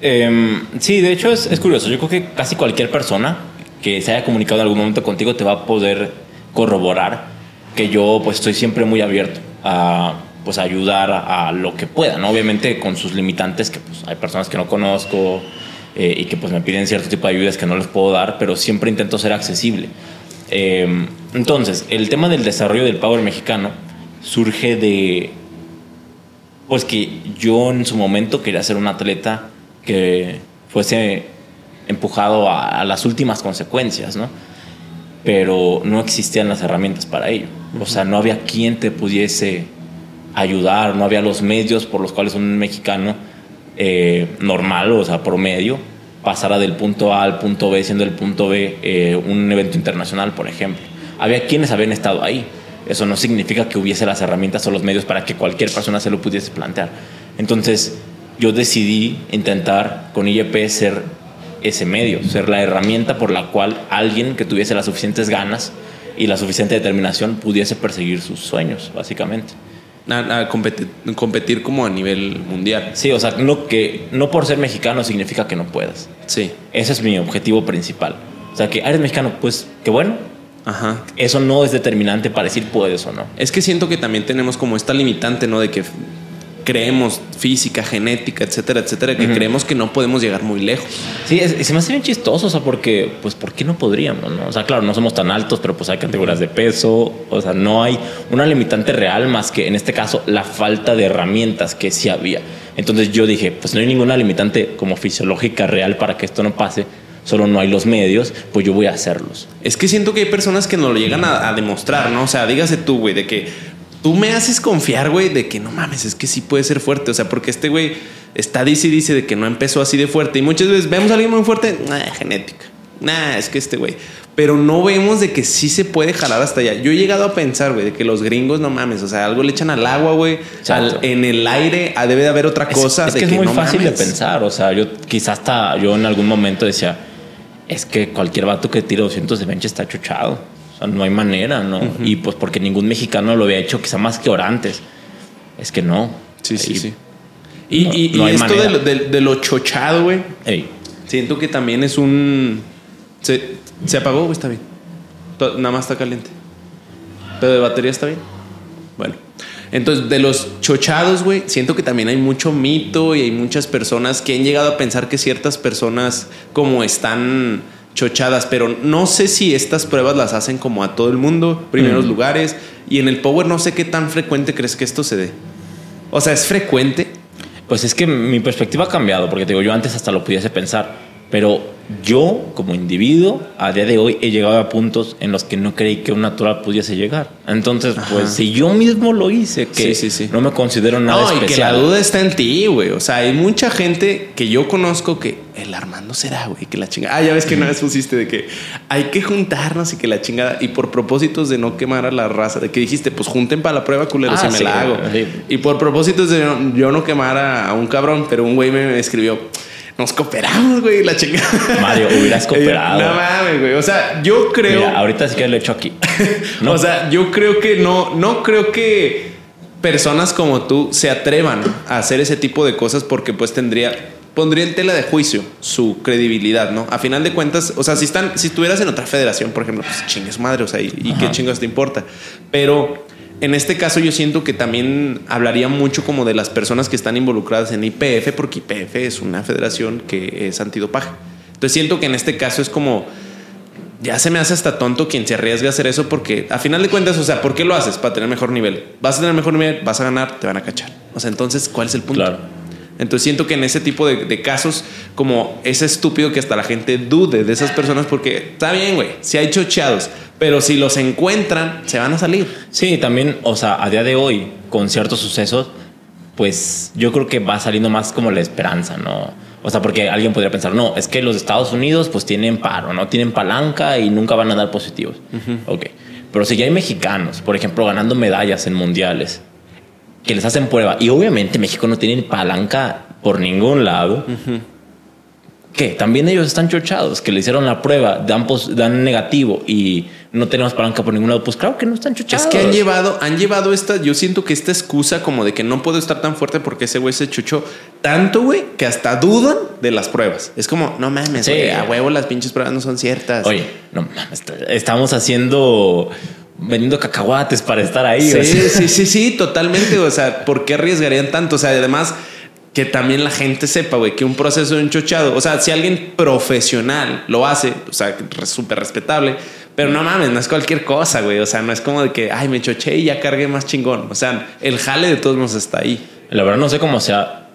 Em, sí, de hecho es, es curioso. Yo creo que casi cualquier persona que se haya comunicado en algún momento contigo te va a poder corroborar que yo pues estoy siempre muy abierto a pues ayudar a, lo que pueda, ¿no? Obviamente con sus limitantes, que pues hay personas que no conozco eh, y que pues me piden cierto tipo de ayudas que no les puedo dar, pero siempre intento ser accesible. Em, entonces, el tema del desarrollo del Power mexicano surge de, pues que yo en su momento quería ser un atleta que fuese empujado a, a las últimas consecuencias, ¿no? Pero no existían las herramientas para ello. O sea, no había quien te pudiese ayudar, no había los medios por los cuales un mexicano eh, normal, o sea, promedio, pasara del punto A al punto B, siendo el punto B eh, un evento internacional, por ejemplo. Había quienes habían estado ahí. Eso no significa que hubiese las herramientas o los medios para que cualquier persona se lo pudiese plantear. Entonces, yo decidí intentar con IEP ser ese medio, ser la herramienta por la cual alguien que tuviese las suficientes ganas y la suficiente determinación pudiese perseguir sus sueños, básicamente. A, competir, como a nivel mundial. Sí, o sea, no, que, no por ser mexicano significa que no puedas. Sí. Ese es mi objetivo principal. O sea, que eres mexicano, pues qué bueno. Ajá. Eso no es determinante para decir puedes o no. Es que siento que también tenemos como esta limitante, ¿no? De que creemos, física, genética, etcétera, etcétera, que creemos que no podemos llegar muy lejos. Sí, se me hace bien chistoso, o sea, porque, pues, ¿por qué no podríamos? No? O sea, claro, no somos tan altos, pero pues hay categorías de peso, o sea, no hay una limitante real más que, en este caso, la falta de herramientas que sí había. Entonces yo dije, pues no hay ninguna limitante como fisiológica real para que esto no pase, solo no hay los medios, pues yo voy a hacerlos. Es que siento que hay personas que no lo llegan a, a demostrar, ¿no? O sea, dígase tú, güey, de que tú me haces confiar, güey, de que no mames, es que sí puede ser fuerte. O sea, porque este güey está dice y dice de que no empezó así de fuerte. Y muchas veces vemos a alguien muy fuerte, genética. nah, es que este güey. Pero no vemos de que sí se puede jalar hasta allá. Yo he llegado a pensar, güey, de que los gringos no mames, o sea, algo le echan al agua, güey, en el aire, ah, debe de haber otra cosa. Es, de que es muy no fácil mames. de pensar. O sea, yo quizás hasta yo en algún momento decía, es que cualquier vato que tire 200 de bench está chuchado. O sea, no hay manera, ¿no? Y pues porque ningún mexicano lo había hecho, quizá más que orantes. Es que no. Sí, sí, Y- sí. Y, No- y- no y hay esto de lo, de- de lo chochado, güey, Ey, siento que también es un... ¿Se, se apagó o está bien? Nada más está caliente. ¿Pero de batería está bien? Bueno. Entonces, de los chochados, güey, siento que también hay mucho mito y hay muchas personas que han llegado a pensar que ciertas personas como están chochadas, pero no sé si estas pruebas las hacen como a todo el mundo, primeros Mm. lugares, y en el Power no sé qué tan frecuente crees que esto se dé. O sea, ¿es frecuente? Pues es que mi perspectiva ha cambiado, porque te digo, yo antes hasta lo pudiese pensar, pero yo como individuo a día de hoy he llegado a puntos en los que no creí que un natural pudiese llegar. Entonces, pues si yo mismo lo hice, que Sí, sí, sí. no me considero nada no, y que la especial. duda está en ti, güey. O sea, hay mucha gente que yo conozco que el Armando será, güey, que la chingada. Ah, ya ves que una vez pusiste de que hay que juntarnos y que la chingada. Y por propósitos de no quemar a la raza, de que dijiste, pues junten para la prueba, culeros, Ah, y me la hago. Y por propósitos de yo no quemar a, a un cabrón, pero un güey me escribió. Nos cooperamos, güey, la chingada. Mario, hubieras cooperado. No mames, güey. O sea, yo creo. Mira, ahorita sí que lo he hecho aquí. No, o sea, yo creo que no, no creo que personas como tú se atrevan a hacer ese tipo de cosas porque pues tendría, pondría en tela de juicio su credibilidad, ¿no? A final de cuentas, o sea, si están, si estuvieras en otra federación, por ejemplo, pues chingues madre, o sea, y, qué Ajá. chingos te importa. Pero en este caso yo siento que también hablaría mucho como de las personas que están involucradas en IPF, porque IPF es una federación que es antidopaje. Entonces siento que en este caso es como ya se me hace hasta tonto quien se arriesga a hacer eso porque a final de cuentas, o sea, ¿por qué lo haces? Para tener mejor nivel. Vas a tener mejor nivel, vas a ganar, te van a cachar. O sea, entonces, ¿cuál es el punto? Claro. Entonces siento que en ese tipo de, de casos, como es estúpido que hasta la gente dude de esas personas porque está bien, güey, si hay chocheados, pero si los encuentran, se van a salir. Sí, también, o sea, a día de hoy, con ciertos sucesos, pues yo creo que va saliendo más como la esperanza, ¿no? O sea, porque alguien podría pensar, no, es que los Estados Unidos pues tienen paro, ¿no? Tienen palanca y nunca van a dar positivos. Ok. Pero si ya hay mexicanos, por ejemplo, ganando medallas en mundiales, que les hacen prueba, y obviamente México no tiene palanca por ningún lado, ¿qué? También ellos están chochados, que le hicieron la prueba, dan, pos- dan negativo y no tenemos palanca por ningún lado. Pues claro que no están chochados. Es que han llevado, han llevado esta, yo siento que esta excusa como de que no puedo estar tan fuerte porque ese güey se chuchó tanto, güey, que hasta dudan de las pruebas. Es como, no mames, Sí. a huevo las pinches pruebas no son ciertas. Oye, no mames, est- estamos haciendo vendiendo cacahuates para estar ahí. Sí, o sea. sí, sí, sí, totalmente. O sea, ¿por qué arriesgarían tanto? O sea, además que también la gente sepa, güey, que un proceso de enchochado, o sea, si alguien profesional lo hace, o sea, súper respetable, pero no mames, no es cualquier cosa, güey. O sea, no es como de que, ay, me choché y ya cargué más chingón. O sea, el jale de todos modos está ahí. La verdad no sé cómo sea.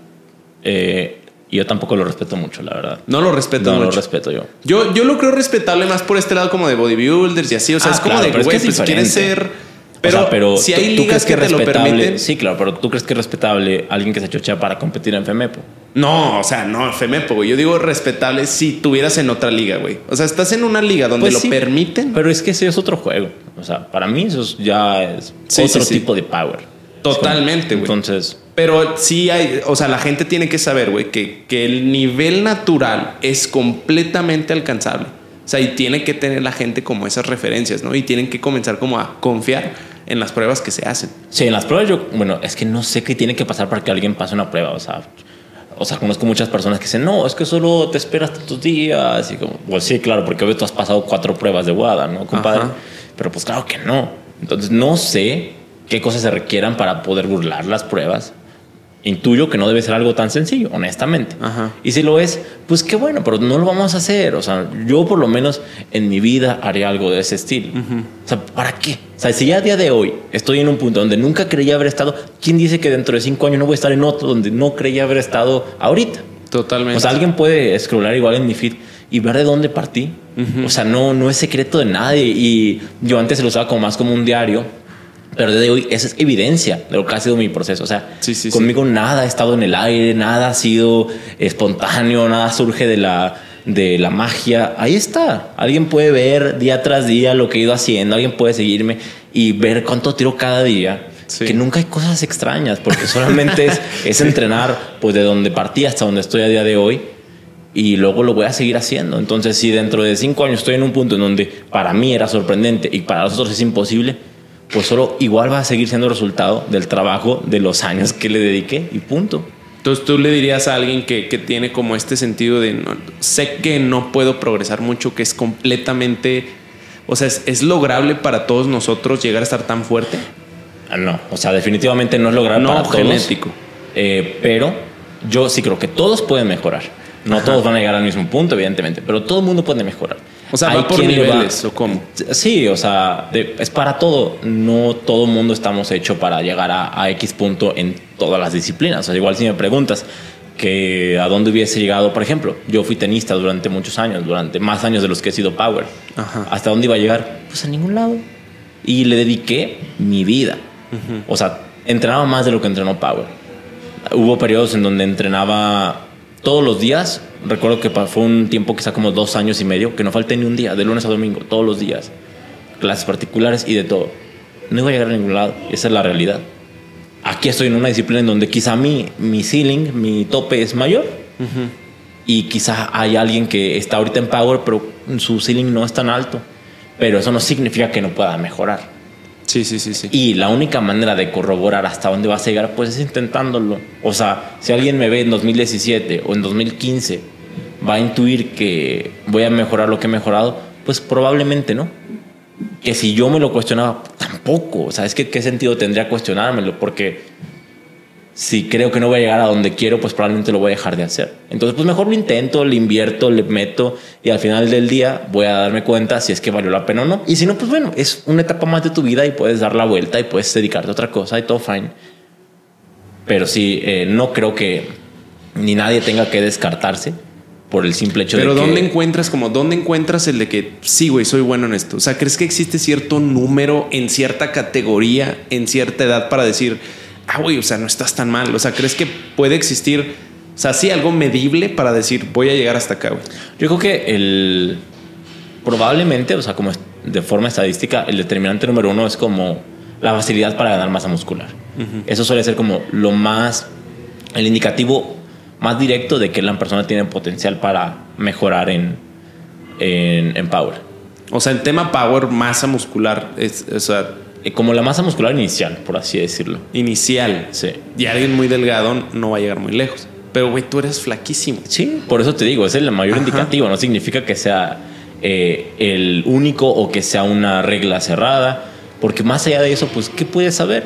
eh, y yo tampoco lo respeto mucho, la verdad. No lo respeto No lo mucho. respeto yo. Yo, yo lo creo respetable más por este lado como de bodybuilders y así. O sea, Ah, es como claro, de, es güey, que es pues quieres ser... Pero, O sea, pero si hay tú ligas crees que, te lo permiten... Sí, claro, pero tú crees que es respetable alguien que se chochea para competir en FEMEPO. No, o sea, no, FEMEPO, güey. Yo digo respetable si tuvieras en otra liga, güey. O sea, estás en una liga donde Pues lo sí, permiten. Pero es que ese es otro juego. O sea, para mí eso es- ya es Sí, otro sí. tipo de power. Totalmente, güey. Entonces, Pero sí hay, o sea, la gente tiene que saber, güey, que, que el nivel natural es completamente alcanzable. O sea, y tiene que tener la gente como esas referencias, ¿no? Y tienen que comenzar como a confiar en las pruebas que se hacen. Sí, en las pruebas yo, bueno, es que no sé qué tiene que pasar para que alguien pase una prueba, o sea, o sea, conozco muchas personas que dicen, no, es que solo te esperas tantos días, y como, pues sí, claro, porque hoy tú has pasado cuatro pruebas de WADA, ¿no, compadre? Ajá. Pero pues claro que no. Entonces no sé qué cosas se requieran para poder burlar las pruebas. Intuyo que no debe ser algo tan sencillo, honestamente. Ajá. Y si lo es, pues qué bueno, pero no lo vamos a hacer. O sea, yo por lo menos en mi vida haré algo de ese estilo. O sea, ¿para qué? O sea, si ya a día de hoy estoy en un punto donde nunca creía haber estado, ¿quién dice que dentro de cinco años no voy a estar en otro donde no creía haber estado ahorita? Totalmente. O sea, alguien puede scrollar igual en mi feed y ver de dónde partí. O sea, no, no es secreto de nadie. Y yo antes se lo usaba como más como un diario. Pero desde hoy esa es evidencia de lo que ha sido mi proceso. O sea, Sí, sí, sí. conmigo nada ha estado en el aire, nada ha sido espontáneo, nada surge de la de la magia, ahí está. Alguien puede ver día tras día lo que he ido haciendo, alguien puede seguirme y ver cuánto tiro cada día. Que nunca hay cosas extrañas, porque solamente es, es entrenar pues de donde partí hasta donde estoy a día de hoy y luego lo voy a seguir haciendo. Entonces, si dentro de cinco años estoy en un punto en donde para mí era sorprendente y para los otros es imposible, pues solo igual va a seguir siendo resultado del trabajo de los años que le dediqué y punto. Entonces tú le dirías a alguien que, que tiene como este sentido de no, sé que no puedo progresar mucho, que es completamente, o sea, es, es lograble para todos nosotros llegar a estar tan fuerte. Ah, No, o sea, definitivamente no es lograr No para todos. genético. Eh, pero yo sí creo que todos pueden mejorar. No Ajá. todos van a llegar al mismo punto, evidentemente, pero todo el mundo puede mejorar. O sea, Hay va por le va- niveles o cómo. Sí, o sea, de- es para todo. No todo mundo estamos hecho para llegar a, a X punto en todas las disciplinas. O sea, igual si me preguntas que a dónde hubiese llegado, por ejemplo, yo fui tenista durante muchos años, durante más años de los que he sido power. Ajá. ¿Hasta dónde iba a llegar? Pues a ningún lado. Y le dediqué mi vida. O sea, entrenaba más de lo que entrenó Power. Hubo periodos en donde entrenaba todos los días. Recuerdo que fue un tiempo quizá como dos años y medio, que no falté ni un día, de lunes a domingo, todos los días. Clases particulares y de todo. No iba a llegar a ningún lado. Esa es la realidad. Aquí estoy en una disciplina en donde quizá mi, mi ceiling, mi tope es mayor. Y quizá hay alguien que está ahorita en Power, pero su ceiling no es tan alto. Pero eso no significa que no pueda mejorar. Sí, sí, sí, sí. Y la única manera de corroborar hasta dónde vas a llegar, pues es intentándolo. O sea, si alguien me ve en 2017 o en 2015, va a intuir que voy a mejorar lo que he mejorado, pues probablemente no. Que si yo me lo cuestionaba, tampoco. O sea, es que qué sentido tendría cuestionármelo, porque si creo que no voy a llegar a donde quiero, pues probablemente lo voy a dejar de hacer. Entonces, pues mejor lo intento, le invierto, le meto y al final del día voy a darme cuenta si es que valió la pena o no. Y si no, pues bueno, es una etapa más de tu vida y puedes dar la vuelta y puedes dedicarte a otra cosa y todo fine. Pero sí, eh, no creo que ni nadie tenga que descartarse por el simple hecho Pero de que... ¿dónde encuentras como dónde encuentras el de que sí, güey, soy bueno en esto? O sea, ¿crees que existe cierto número en cierta categoría, en cierta edad para decir, ah, güey, o sea, no estás tan mal? O sea, ¿crees que puede existir, o sea, sí algo medible para decir, voy a llegar hasta acá, güey? Yo creo que el probablemente, o sea, como de forma estadística, el determinante número uno es como la facilidad para ganar masa muscular. Eso suele ser como lo más, el indicativo más directo de que la persona tiene potencial para mejorar en, en, en power. O sea, el tema power, masa muscular, es, o sea, Eh, Como la masa muscular inicial, por así decirlo. inicial. Sí. Y alguien muy delgado no va a llegar muy lejos. Pero, güey, tú eres flaquísimo. Sí, por eso te digo, es el mayor Ajá. indicativo, no significa que sea eh, el único o que sea una regla cerrada, porque más allá de eso, pues, ¿qué puedes saber?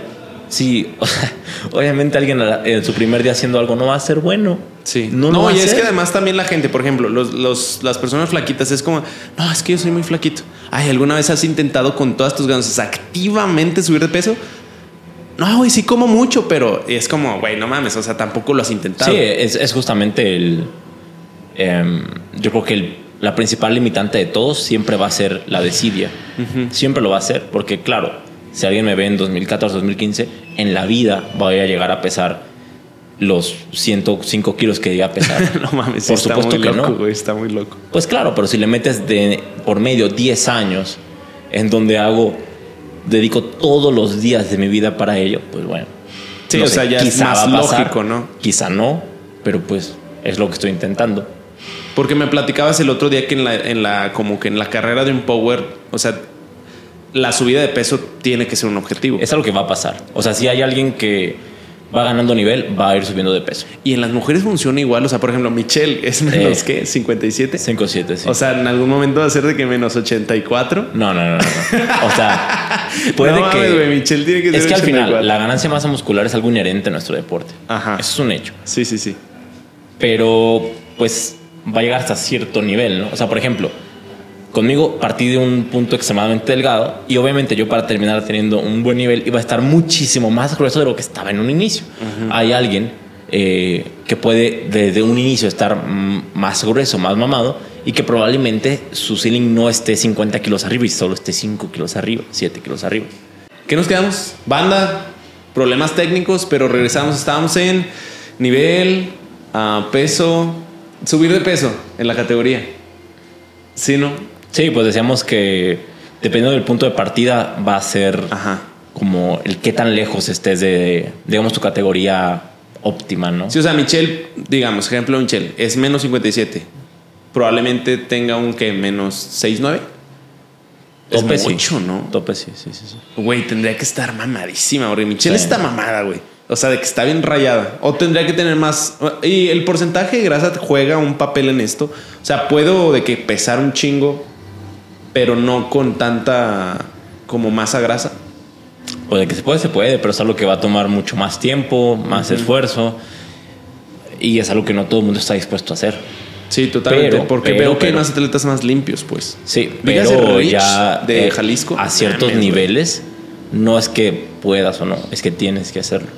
Si, o sea, obviamente alguien en su primer día haciendo algo no va a ser bueno. Sí. no, y es que además también la gente, por ejemplo, los, los- las personas flaquitas es como, no, es que yo soy muy flaquito. Ay, ¿alguna vez has intentado con todas tus ganas activamente subir de peso? No, güey, sí como mucho, pero es como, güey, no mames, o sea, tampoco lo has intentado. Sí, es, es justamente el. em, yo creo que el- la principal limitante de todos siempre va a ser la desidia. Siempre lo va a ser, porque claro, si alguien me ve en 2014, 2015, en la vida voy a llegar a pesar los 105 kilos que llegué a pesar. no mames, Por está supuesto muy que loco, no. está muy loco. Pues claro, pero si le metes de por medio 10 años en donde hago, dedico todos los días de mi vida para ello, pues bueno. Sí, o sea, ya es quizá más va a pasar, lógico, ¿no? Quizá no, pero pues es lo que estoy intentando. Porque me platicabas el otro día que en la, en la, como que en la carrera de un power, o sea, la subida de peso tiene que ser un objetivo. Es algo que va a pasar. O sea, si hay alguien que va ganando nivel, va a ir subiendo de peso. Y en las mujeres funciona igual. O sea, por ejemplo, Michelle es menos Eh, que 57. 5-7, sí. O sea, en algún momento va a ser de que menos 84. no, no, no, no. no. O sea, puede No que. mames, güey, Michelle tiene que ser es que al 84. final, la ganancia de masa muscular es algo inherente a nuestro deporte. Ajá. Eso es un hecho. Sí, sí, sí. pero pues va a llegar hasta cierto nivel, ¿no? O sea, por ejemplo, conmigo partí de un punto extremadamente delgado y obviamente yo para terminar teniendo un buen nivel iba a estar muchísimo más grueso de lo que estaba en un inicio. Hay alguien eh, que puede desde un inicio estar más grueso, más mamado y que probablemente su ceiling no esté 50 kilos arriba y solo esté 5 kilos arriba, 7 kilos arriba. ¿Qué nos quedamos? Banda, problemas técnicos, pero regresamos. Estábamos en nivel, ah, peso Subir de peso en la categoría. Sí, ¿no? Sí, pues decíamos que dependiendo del punto de partida va a ser Ajá. como el qué tan lejos estés de, digamos, tu categoría óptima, ¿no? Sí, o sea, Michelle, digamos, ejemplo, Michelle, es menos 57. Probablemente tenga un que menos 6'9. Es Tope sí. mucho, ¿no? Tope sí, sí, sí. sí. Güey, tendría que estar mamadísima, porque Michelle Sí. está mamada, güey. O sea, de que está bien rayada. O tendría que tener más. Y el porcentaje de grasa juega un papel en esto. O sea, puedo de que pesar un chingo, pero no con tanta como masa grasa. O de que se puede, se puede, pero es algo que va a tomar mucho más tiempo, más esfuerzo. Y es algo que no todo el mundo está dispuesto a hacer. Sí, totalmente. Pero, porque pero, veo que hay más atletas más limpios, pues. Sí, Dígase pero ya de eh, Jalisco. a ciertos niveles no es que puedas o no, es que tienes que hacerlo.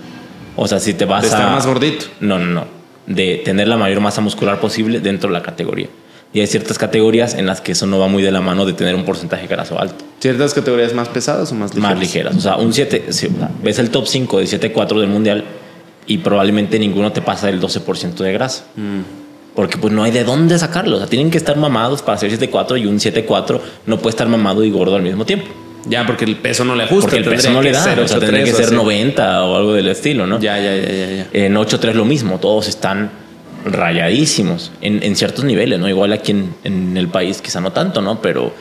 O sea, si te vas De estar a más gordito. No, no, no, de tener la mayor masa muscular posible dentro de la categoría. Y hay ciertas categorías en las que eso no va muy de la mano de tener un porcentaje graso alto, ¿Ciertas categorías más pesadas o más ligeras? más ligeras. O sea, un 7, si- ves el top 5 de 7.4 del mundial y probablemente ninguno te pasa del 12% de grasa. Mm. Porque pues no hay de dónde sacarlo. O sea, tienen que estar mamados para hacer 7.4 y un 7.4 no puede estar mamado y gordo al mismo tiempo. Ya, porque el peso no le ajusta. Porque el peso no le da. ser o sea, tendría que 8.3 o ser así. 90 o algo del estilo, ¿no? Ya, ya, ya, ya, ya. En 8.3 lo mismo. Todos están rayadísimos en, en ciertos niveles, ¿no? Igual aquí en, en el país quizá no tanto, ¿no? Pero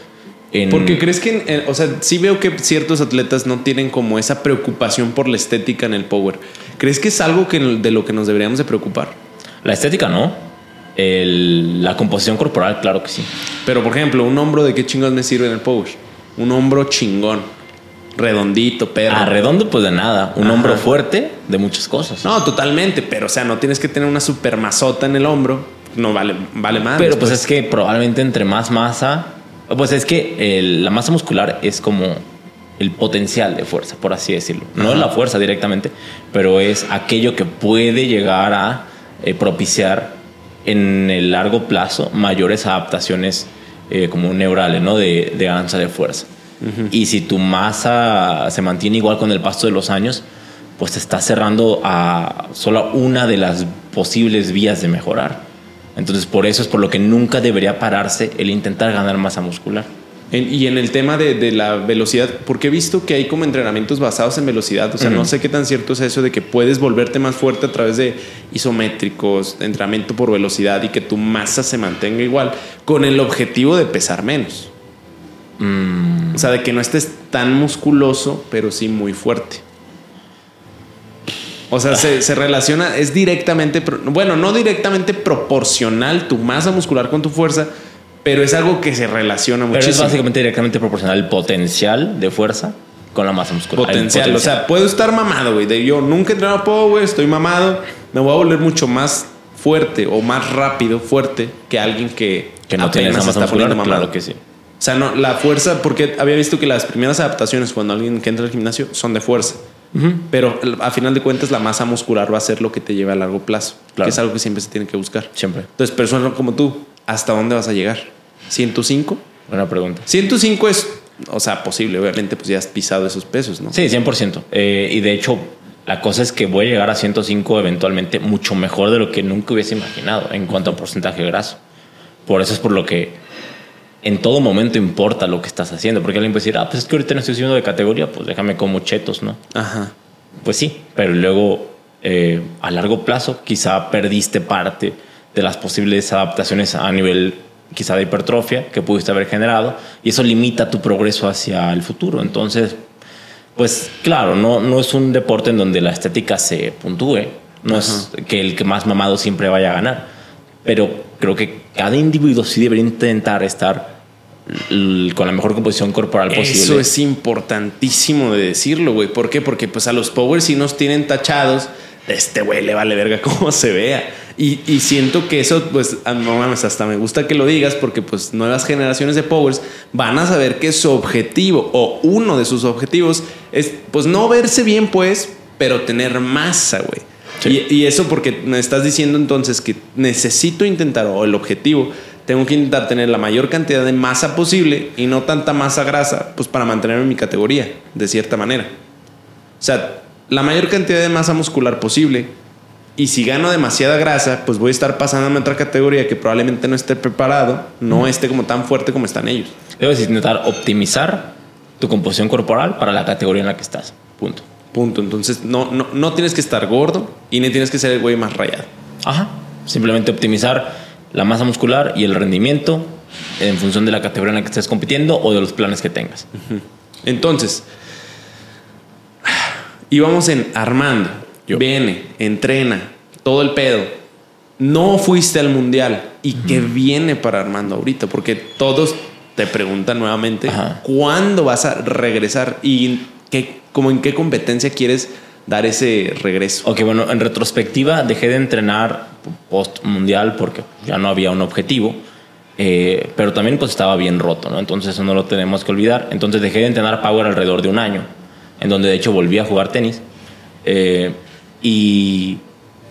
en... Porque crees que, en- o sea, sí veo que ciertos atletas no tienen como esa preocupación por la estética en el power. ¿Crees que es algo que de lo que nos deberíamos de preocupar? La estética no. El- la composición corporal, claro que sí. Pero, por ejemplo, un hombro de qué chingón me sirve en el power? Un hombro chingón, redondito, perro. A redondo, pues de nada. Un Ajá. hombro fuerte de muchas cosas. No, totalmente, pero o sea, no tienes que tener una super masota en el hombro. No vale, vale más. Pero pues es que probablemente entre más masa, pues es que el- la masa muscular es como el potencial de fuerza, por así decirlo. No Ajá. es la fuerza directamente, pero es aquello que puede llegar a eh, propiciar en el largo plazo mayores adaptaciones eh, como neurales, ¿no? De, de ganancia de fuerza. Y si tu masa se mantiene igual con el paso de los años, pues te está cerrando a solo una de las posibles vías de mejorar. Entonces, por eso es por lo que nunca debería pararse el intentar ganar masa muscular. En- y en el tema de, de la velocidad, porque he visto que hay como entrenamientos basados en velocidad. O sea, no sé qué tan cierto es eso de que puedes volverte más fuerte a través de isométricos, entrenamiento por velocidad y que tu masa se mantenga igual, con el objetivo de pesar menos. Mm, O sea, de que no estés tan musculoso, pero sí muy fuerte. O sea, se, se relaciona, es directamente, bueno, no directamente proporcional tu masa muscular con tu fuerza, pero es algo que se relaciona pero es muchísimo. básicamente directamente proporcional el potencial de fuerza con la masa muscular. Potencial. O sea, puedo estar mamado, güey. De yo nunca he entrenado power, estoy mamado. Me voy a volver mucho más fuerte o más rápido, fuerte que alguien que, que no tiene esa masa muscular, mamado. claro que sí. O sea, no, la fuerza, porque había visto que las primeras adaptaciones cuando alguien que entra al gimnasio son de fuerza. Pero a final de cuentas la masa muscular va a ser lo que te lleve a largo plazo, Claro. que es algo que siempre se tiene que buscar. Siempre. Entonces, personas como tú, ¿hasta dónde vas a llegar? ¿105? Buena pregunta. 105 es, o sea, posible, obviamente, pues ya has pisado esos pesos, ¿no? Sí, 100%. Eh, y de hecho, la cosa es que voy a llegar a 105 eventualmente mucho mejor de lo que nunca hubiese imaginado en cuanto a porcentaje de graso. Por eso es por lo que en todo momento importa lo que estás haciendo. Porque alguien puede decir, ah, pues es que ahorita no estoy subiendo de categoría, pues déjame como chetos, ¿no? Ajá. Pues sí, pero luego eh, a largo plazo quizá perdiste parte de las posibles adaptaciones a nivel quizá de hipertrofia que pudiste haber generado y eso limita tu progreso hacia el futuro. Entonces, pues claro, no, no es un deporte en donde la estética se puntúe, no es que el que más mamado siempre vaya a ganar, pero creo que cada individuo sí debería intentar estar con la mejor composición corporal posible. Eso es importantísimo de decirlo, güey. ¿Por qué? Porque pues a los powers sí nos tienen tachados. Este güey le vale verga cómo se vea. Y, y siento que eso, pues, no mames, hasta me gusta que lo digas porque pues nuevas generaciones de powers van a saber que su objetivo o uno de sus objetivos es pues no verse bien pues, pero tener masa, güey. Sí. Y, y eso porque me estás diciendo entonces que necesito intentar, o el objetivo, tengo que intentar tener la mayor cantidad de masa posible y no tanta masa grasa, pues para mantenerme en mi categoría, de cierta manera. O sea, la mayor cantidad de masa muscular posible Y si gano demasiada grasa, pues voy a estar pasándome a otra categoría que probablemente no esté preparado, no esté como tan fuerte como están ellos. Debes intentar optimizar tu composición corporal para la categoría en la que estás. Punto. Punto. Entonces no, no, no tienes que estar gordo y ni tienes que ser el güey más rayado. Ajá. Simplemente optimizar la masa muscular y el rendimiento en función de la categoría en la que estés compitiendo o de los planes que tengas. Entonces, íbamos en Armando. Yo. Viene, entrena, todo el pedo. No fuiste al mundial. ¿Y qué viene para Armando ahorita? Porque todos te preguntan nuevamente Ajá. cuándo vas a regresar y qué, como en qué competencia quieres dar ese regreso. Ok, bueno, en retrospectiva dejé de entrenar post mundial porque ya no había un objetivo, eh, pero también pues estaba bien roto, ¿no? Entonces eso no lo tenemos que olvidar. Entonces dejé de entrenar power alrededor de un año, en donde de hecho volví a jugar tenis eh, y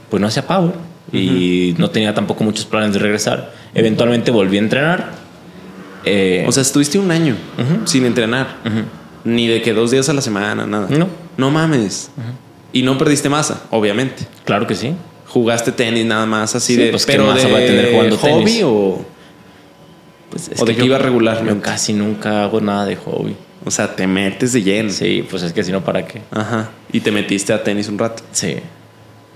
pues no hacía power y no tenía tampoco muchos planes de regresar. Eventualmente volví a entrenar. eh, O sea, estuviste un año Ujú. sin entrenar. ujú. Ni de que dos días a la semana, nada. No. No mames. Y no perdiste masa, obviamente. claro que sí. Jugaste tenis nada más así Sí, de. pues, ¿qué pero masa de voy a tener jugando hobby tenis? o. Pues, es O de que iba regularmente. Yo casi nunca hago nada de hobby. O sea, te metes de lleno. Sí, pues es que si no, ¿para qué? Ajá. Y te metiste a tenis un rato. Sí.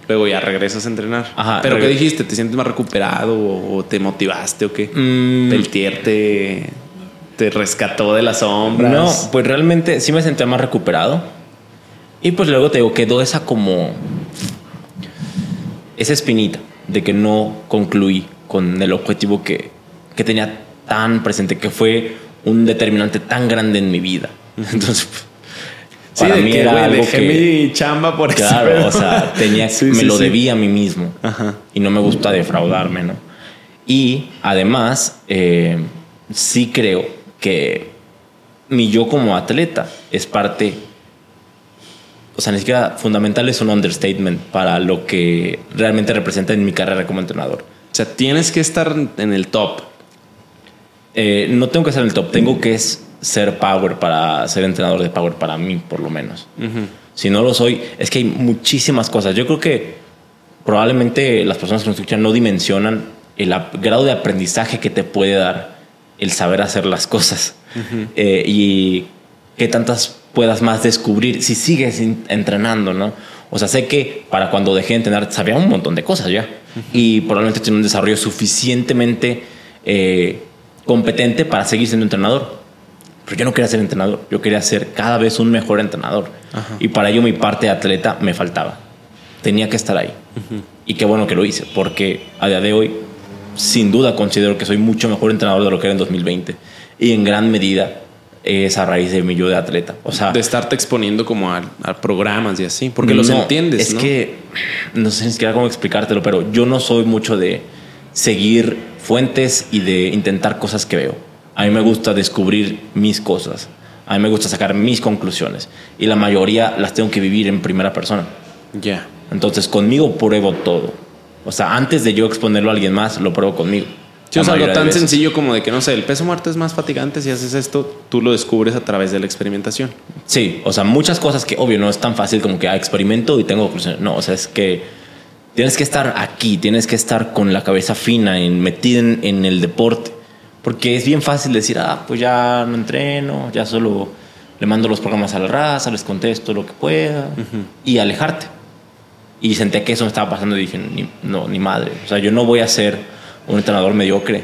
Luego ya regresas a entrenar. Ajá, Pero ¿qué dijiste? ¿Te sientes más recuperado o, o te motivaste o qué? Mm, Peltier te, te rescató de las sombras. No, pues realmente sí me sentía más recuperado. Y pues luego te digo, quedó esa como. Esa espinita de que no concluí con el objetivo que, que tenía tan presente, que fue un determinante tan grande en mi vida. Entonces, Sí, para de mí que, era güey, algo dejé que. mi chamba por Claro, o sea, tenía, Sí, me sí, lo debía a mí mismo. Ajá. Y no me gusta defraudarme, ¿no? Y además, eh, sí creo que mi yo como atleta es parte, o sea, ni siquiera fundamental es un understatement para lo que realmente representa en mi carrera como entrenador. O sea, tienes que estar en el top. Eh, no tengo que ser el top, tengo que es- ser power para ser entrenador de power para mí, por lo menos. Si no lo soy, es que hay muchísimas cosas. Yo creo que probablemente las personas que nos escuchan no dimensionan el grado de aprendizaje que te puede dar el saber hacer las cosas Eh, y qué tantas puedas más descubrir si sigues entrenando, ¿no? O sea, sé que para cuando dejé de entrenar sabía un montón de cosas ya y probablemente tenía un desarrollo suficientemente eh, competente para seguir siendo entrenador. Pero yo no quería ser entrenador, yo quería ser cada vez un mejor entrenador. Y para ello mi parte de atleta me faltaba. Tenía que estar ahí. Y qué bueno que lo hice, porque a día de hoy, sin duda considero que soy mucho mejor entrenador de lo que era en 2020. Y en gran medida es a raíz de mi yo de atleta. O sea, De estarte exponiendo como a, a programas y así. Porque los no, entiendes, Es ¿no? que no sé ni siquiera cómo explicártelo, pero yo no soy mucho de seguir fuentes y de intentar cosas que veo. A mí me gusta descubrir mis cosas. A mí me gusta sacar mis conclusiones. Y la mayoría las tengo que vivir en primera persona. Ya. Entonces conmigo pruebo todo. O sea, antes de yo exponerlo a alguien más, lo pruebo conmigo. Sí, o sea, algo tan veces. sencillo como de que, no sé, el peso muerto es más fatigante si haces esto, tú lo descubres a través de la experimentación. Sí, o sea, muchas cosas que obvio no es tan fácil como que ah, experimento y tengo conclusiones. No, o sea, es que tienes que estar aquí, tienes que estar con la cabeza fina, en, metida en, en el deporte. Porque es bien fácil decir, ah, pues ya no entreno, ya solo le mando los programas a la raza, les contesto lo que pueda y alejarte. Y senté que eso me estaba pasando y dije, ni, no, ni madre. O sea, yo no voy a ser un entrenador mediocre.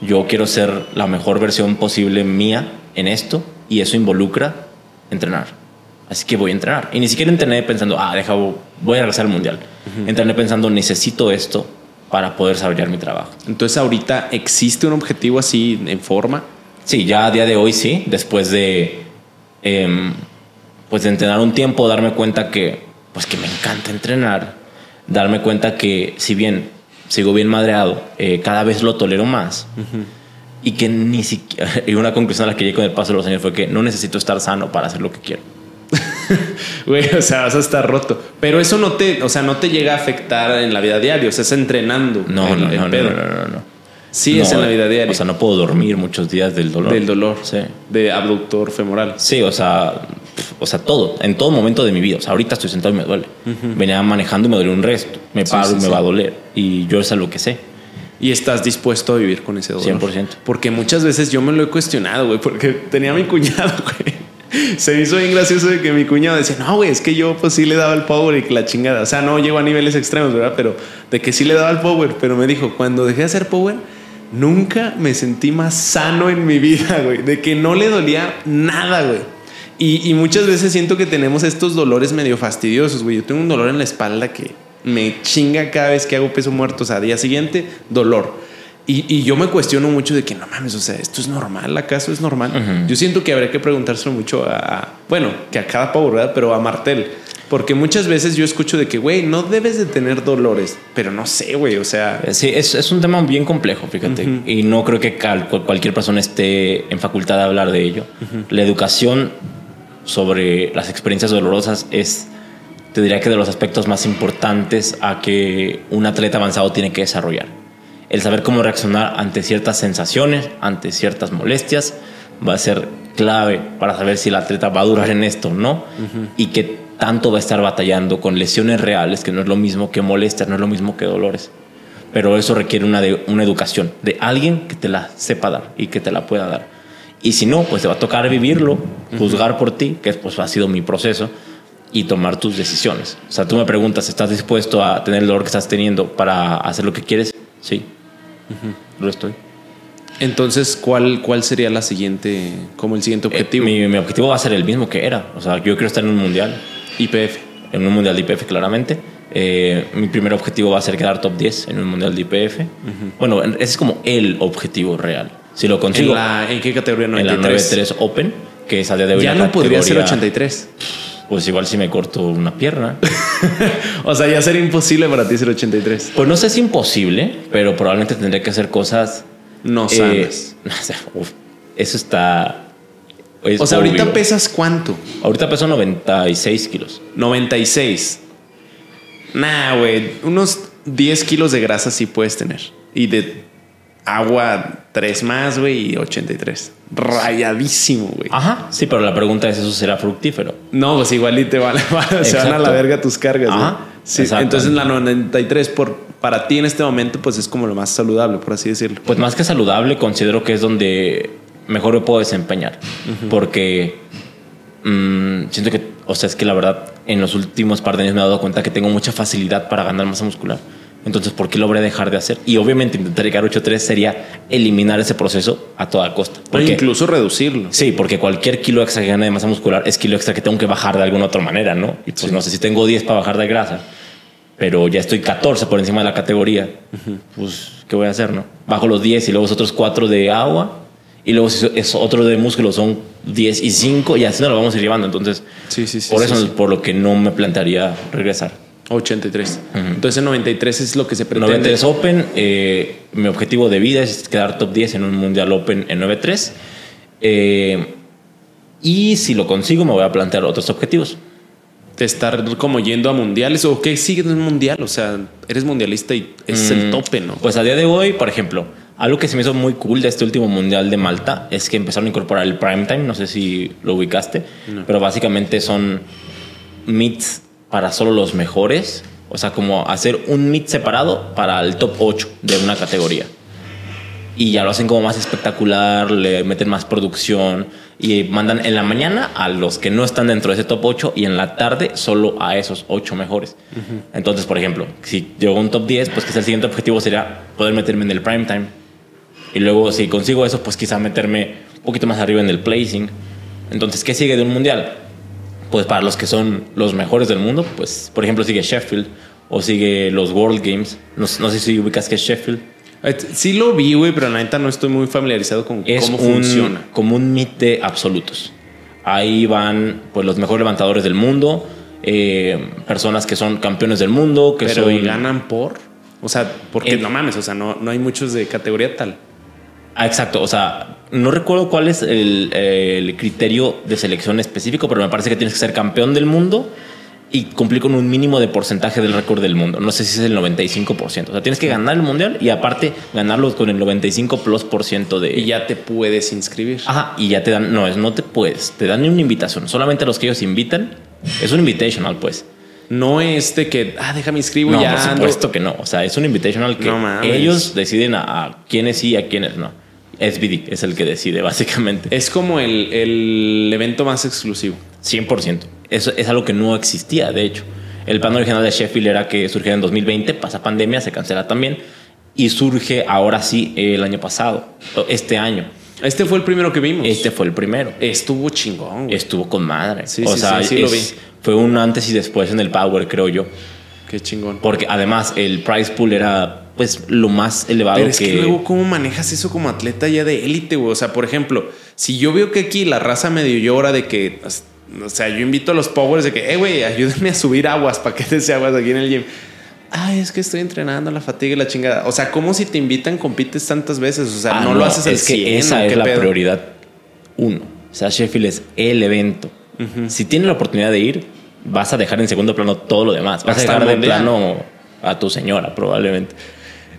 Yo quiero ser la mejor versión posible mía en esto y eso involucra entrenar. Así que voy a entrenar. Y ni siquiera entrené pensando, ah, deja, voy a regresar al mundial. Entrené pensando, necesito esto para poder desarrollar mi trabajo. Entonces, ahorita existe un objetivo así en forma. Sí, ya a día de hoy sí, después de em, pues de entrenar un tiempo, darme cuenta que pues que me encanta entrenar, darme cuenta que si bien sigo bien madreado, eh, cada vez lo tolero más y que ni siquiera y una conclusión a la que llegué con el paso de los años fue que no necesito estar sano para hacer lo que quiero. Güey, o sea, vas a estar roto. Pero eso no te, o sea, no te llega a afectar en la vida diaria. O sea, es entrenando. No, el- no, el no, no, pedo. no, no, no. Sí, No, es en la vida diaria. O sea, no puedo dormir muchos días del dolor. del dolor. Sí. De abductor femoral. Sí, o sea, O sea, todo, en todo momento de mi vida. O sea, ahorita estoy sentado y me duele. Venía manejando y me duele un resto. Me paro sí, y me sí. va a doler. Y yo es algo que sé. Y estás dispuesto a vivir con ese dolor. 100%. Porque muchas veces yo me lo he cuestionado, güey, porque tenía a mi cuñado, güey. Se me hizo bien gracioso de que mi cuñado decía, no, güey, es que yo pues sí le daba el power y que la chingada. O sea, no llego a niveles extremos, ¿verdad? Pero de que sí le daba el power. Pero me dijo, cuando dejé de hacer power, nunca me sentí más sano en mi vida, güey. De que no le dolía nada, güey. Y, y muchas veces siento que tenemos estos dolores medio fastidiosos, güey. Yo tengo un dolor en la espalda que me chinga cada vez que hago peso muerto. O sea, día siguiente, dolor. Y, y yo me cuestiono mucho de que no mames, o sea, ¿esto es normal? ¿Acaso es normal? Ujú. Yo siento que habría que preguntárselo mucho a, bueno, que a cada pavo, ¿verdad? Pero a Martel. Porque muchas veces yo escucho de que, güey, no debes de tener dolores. Pero no sé, güey, o sea... Sí, es, es un tema bien complejo, fíjate. Y no creo que cualquier persona esté en facultad de hablar de ello. La educación sobre las experiencias dolorosas es, te diría que de los aspectos más importantes a que un atleta avanzado tiene que desarrollar. El saber cómo reaccionar ante ciertas sensaciones, ante ciertas molestias, va a ser clave para saber si el atleta va a durar en esto o no y que tanto va a estar batallando con lesiones reales, que no es lo mismo que molestias, no es lo mismo que dolores. Pero eso requiere una, de, una educación de alguien que te la sepa dar y que te la pueda dar. Y si no, pues te va a tocar vivirlo, juzgar por ti, que pues ha sido mi proceso, y tomar tus decisiones. O sea, tú me preguntas, ¿estás dispuesto a tener el dolor que estás teniendo para hacer lo que quieres? Sí, lo estoy. Entonces, ¿cuál, ¿cuál sería la siguiente, como el siguiente objetivo? Eh, mi, mi objetivo va a ser el mismo que era. O sea, yo quiero estar en un mundial, IPF. en un mundial de IPF claramente. Eh, mi primer objetivo va a ser quedar top 10 en un mundial de IPF. Bueno, ese es como el objetivo real. Si lo ¿En, consigo la, ¿En qué categoría? en la 93. 93 Open, que es a día de hoy Ya no podría ser categoría- 83. Pues igual si me corto una pierna. o sea, ya sería imposible para ti ser 83. Pues no sé si imposible, pero probablemente tendré que hacer cosas No eh, sanas. o sea, uf, eso está. es o sea, ahorita pesas cuánto? Ahorita peso 96 kilos. 96. Nah, güey. Unos 10 kilos de grasa sí puedes tener. Y de agua 3 más, güey, y 83. Rayadísimo, güey. Ajá. Sí, pero la pregunta es: ¿eso será fructífero? No, pues igual y te van, se van a la verga tus cargas. Ajá, Sí, exacto. entonces la 93 por, para ti en este momento pues es como lo más saludable, por así decirlo. Pues más que saludable, considero que es donde mejor me puedo desempeñar. Porque mm, siento que, o sea, es que la verdad, en los últimos par de años me he dado cuenta que tengo mucha facilidad para ganar masa muscular. Entonces, ¿por qué lo voy a dejar de hacer? Y obviamente intentar llegar a 8.3 sería eliminar ese proceso a toda costa. O incluso reducirlo. Sí, porque cualquier kilo extra que gane de masa muscular es kilo extra que tengo que bajar de alguna otra manera, ¿no? Y pues Sí. no sé si tengo 10 para bajar de grasa, pero ya estoy 14 por encima de la categoría. Pues, ¿qué voy a hacer, no? Bajo los 10 y luego esos otros 4 de agua. Y luego si es otro de músculo son 10 y 5 y así nos lo vamos a ir llevando. Entonces, Sí, sí, sí. por eso es por lo que no me plantearía regresar. 83. Entonces en 93 es lo que se pretende. 93 Open, eh, mi objetivo de vida es quedar top 10 en un Mundial Open en 93. Eh, y si lo consigo, me voy a plantear otros objetivos. De estar como yendo a mundiales o qué sigue en un mundial. O sea, eres mundialista y es el tope, ¿no? Pues a día de hoy, por ejemplo, algo que se me hizo muy cool de este último Mundial de Malta es que empezaron a incorporar el prime time. No sé si lo ubicaste, pero básicamente son meets para solo los mejores. O sea, como hacer un meet separado para el top 8 de una categoría. Y ya lo hacen como más espectacular, le meten más producción y mandan en la mañana a los que no están dentro de ese top 8 y en la tarde solo a esos 8 mejores. Entonces, por ejemplo, si llego a un top 10, pues quizá el siguiente objetivo sería poder meterme en el prime time. Y luego, si consigo eso, pues quizá meterme un poquito más arriba en el placing. Entonces, ¿qué sigue de un mundial? Pues para los que son los mejores del mundo, pues por ejemplo sigue Sheffield o sigue los World Games. No, no sé si ubicas que es Sheffield. Eh, Sí lo vi, güey, pero la neta no estoy muy familiarizado con es cómo un, funciona. como un meet de absolutos. Ahí van pues los mejores levantadores del mundo, eh, personas que son campeones del mundo, que Pero son ¿y ganan por? O sea, porque Eh, no mames, o sea, no, no hay muchos de categoría tal. Ah, exacto, o sea, no recuerdo cuál es el, el criterio de selección específico, pero me parece que tienes que ser campeón del mundo y cumplir con un mínimo de porcentaje del récord del mundo. No sé si es el 95%. O sea, tienes que ganar el mundial y aparte ganarlo con el 95 plus por ciento de. Y ya te puedes inscribir. Ajá, y ya te dan. No, es no te puedes. Te dan una invitación. Solamente a los que ellos invitan. Es un invitational, pues. No es de que, ah, déjame inscribo No, ya. por ando. supuesto que no. O sea, es un invitational que No ellos deciden a, a quiénes sí y a quiénes no. SBD es el que decide, básicamente. Es como el, el evento más exclusivo. 100%. Eso es algo que no existía, de hecho. El plan original de Sheffield era que surgiera en 2020, pasa pandemia, se cancela también. Y surge ahora sí el año pasado, este año. Este fue el primero que vimos. Este fue el primero. Estuvo chingón, güey. Estuvo con madre. Sí, o sí, sea, sí, lo fue un antes y después en el Power, creo yo. Qué chingón. Porque además el price pool era pues lo más elevado Pero es que... que luego, ¿cómo manejas eso como atleta ya de élite, güey? O sea, por ejemplo, si yo veo que aquí la raza medio llora de que, o sea, yo invito a los powers de que, eh, güey, ayúdenme a subir aguas, paquetes de aguas aquí en el gym. Ay, es que estoy entrenando la fatiga y la chingada. O sea, ¿cómo si te invitan compites tantas veces? O sea, Ah, no, lo haces al Es que 100, esa ¿o es la pedo? prioridad uno. O sea, Sheffield es el evento. Si tienes la oportunidad de ir, vas a dejar en segundo plano todo lo demás. Vas Hasta a dejar de plano a tu señora, probablemente.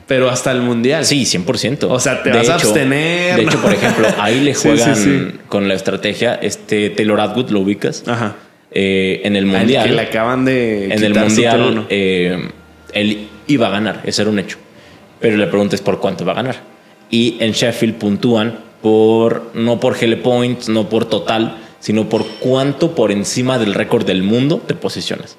Pero hasta el mundial. Sí, 100%. O sea, te De vas a abstener, De hecho, por ejemplo, ahí le juegan sí, sí. con la estrategia. Este Taylor Atwood, ¿lo ubicas? Ajá. Eh, en el Al mundial. que le acaban de en el mundial, eh, él iba a ganar, ese era un hecho. Pero le preguntas por cuánto va a ganar. Y en Sheffield puntúan por, no por Hele Points, no por total, sino por cuánto por encima del récord del mundo te posicionas.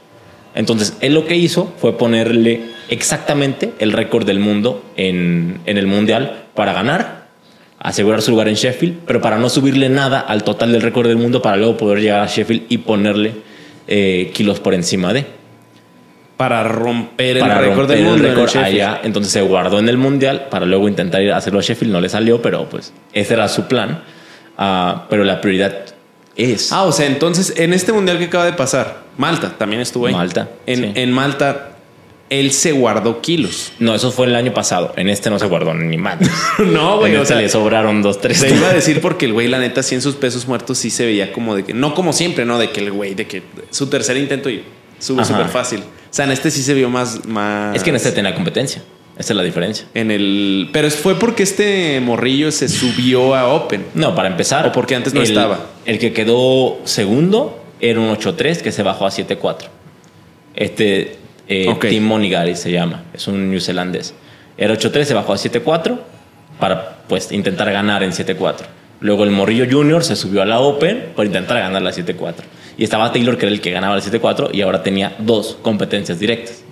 Entonces, él lo que hizo fue ponerle exactamente el récord del mundo en, en el mundial para ganar, asegurar su lugar en Sheffield, pero para no subirle nada al total del récord del mundo para luego poder llegar a Sheffield y ponerle eh, kilos por encima de para romper el récord del mundo. el récord allá. Entonces se guardó en el mundial para luego intentar ir a hacerlo a Sheffield. No le salió, pero pues ese era su plan. Ah, pero la prioridad es Ah, o sea, entonces en este mundial que acaba de pasar, Malta también estuvo ahí. Malta, En, sí. en Malta, él se guardó kilos. no, eso fue el año pasado. En este no se guardó ni más. no, güey. en O este sea, le sobraron dos, tres. te iba a decir porque el güey, la neta, sí en sus pesos muertos sí se veía como de que, no como siempre, ¿no? De que el güey, de que su tercer intento y sube súper fácil. O sea, en este sí se vio más, más. Es que en este tenía competencia. Esa es la diferencia. En el. Pero fue porque este morrillo se subió a Open. No, para empezar. ¿O porque antes no el- estaba? El que quedó segundo era un 8-3 que se bajó a 7-4. Este eh, Ok. Tim Monigari se llama, es un neozelandés. Era 8-3, se bajó a 7-4 para pues intentar ganar en 7-4. Luego el Morrillo Junior se subió a la Open para intentar ganar la 7-4. Y estaba Taylor, que era el que ganaba la 7-4, y ahora tenía dos competencias directas.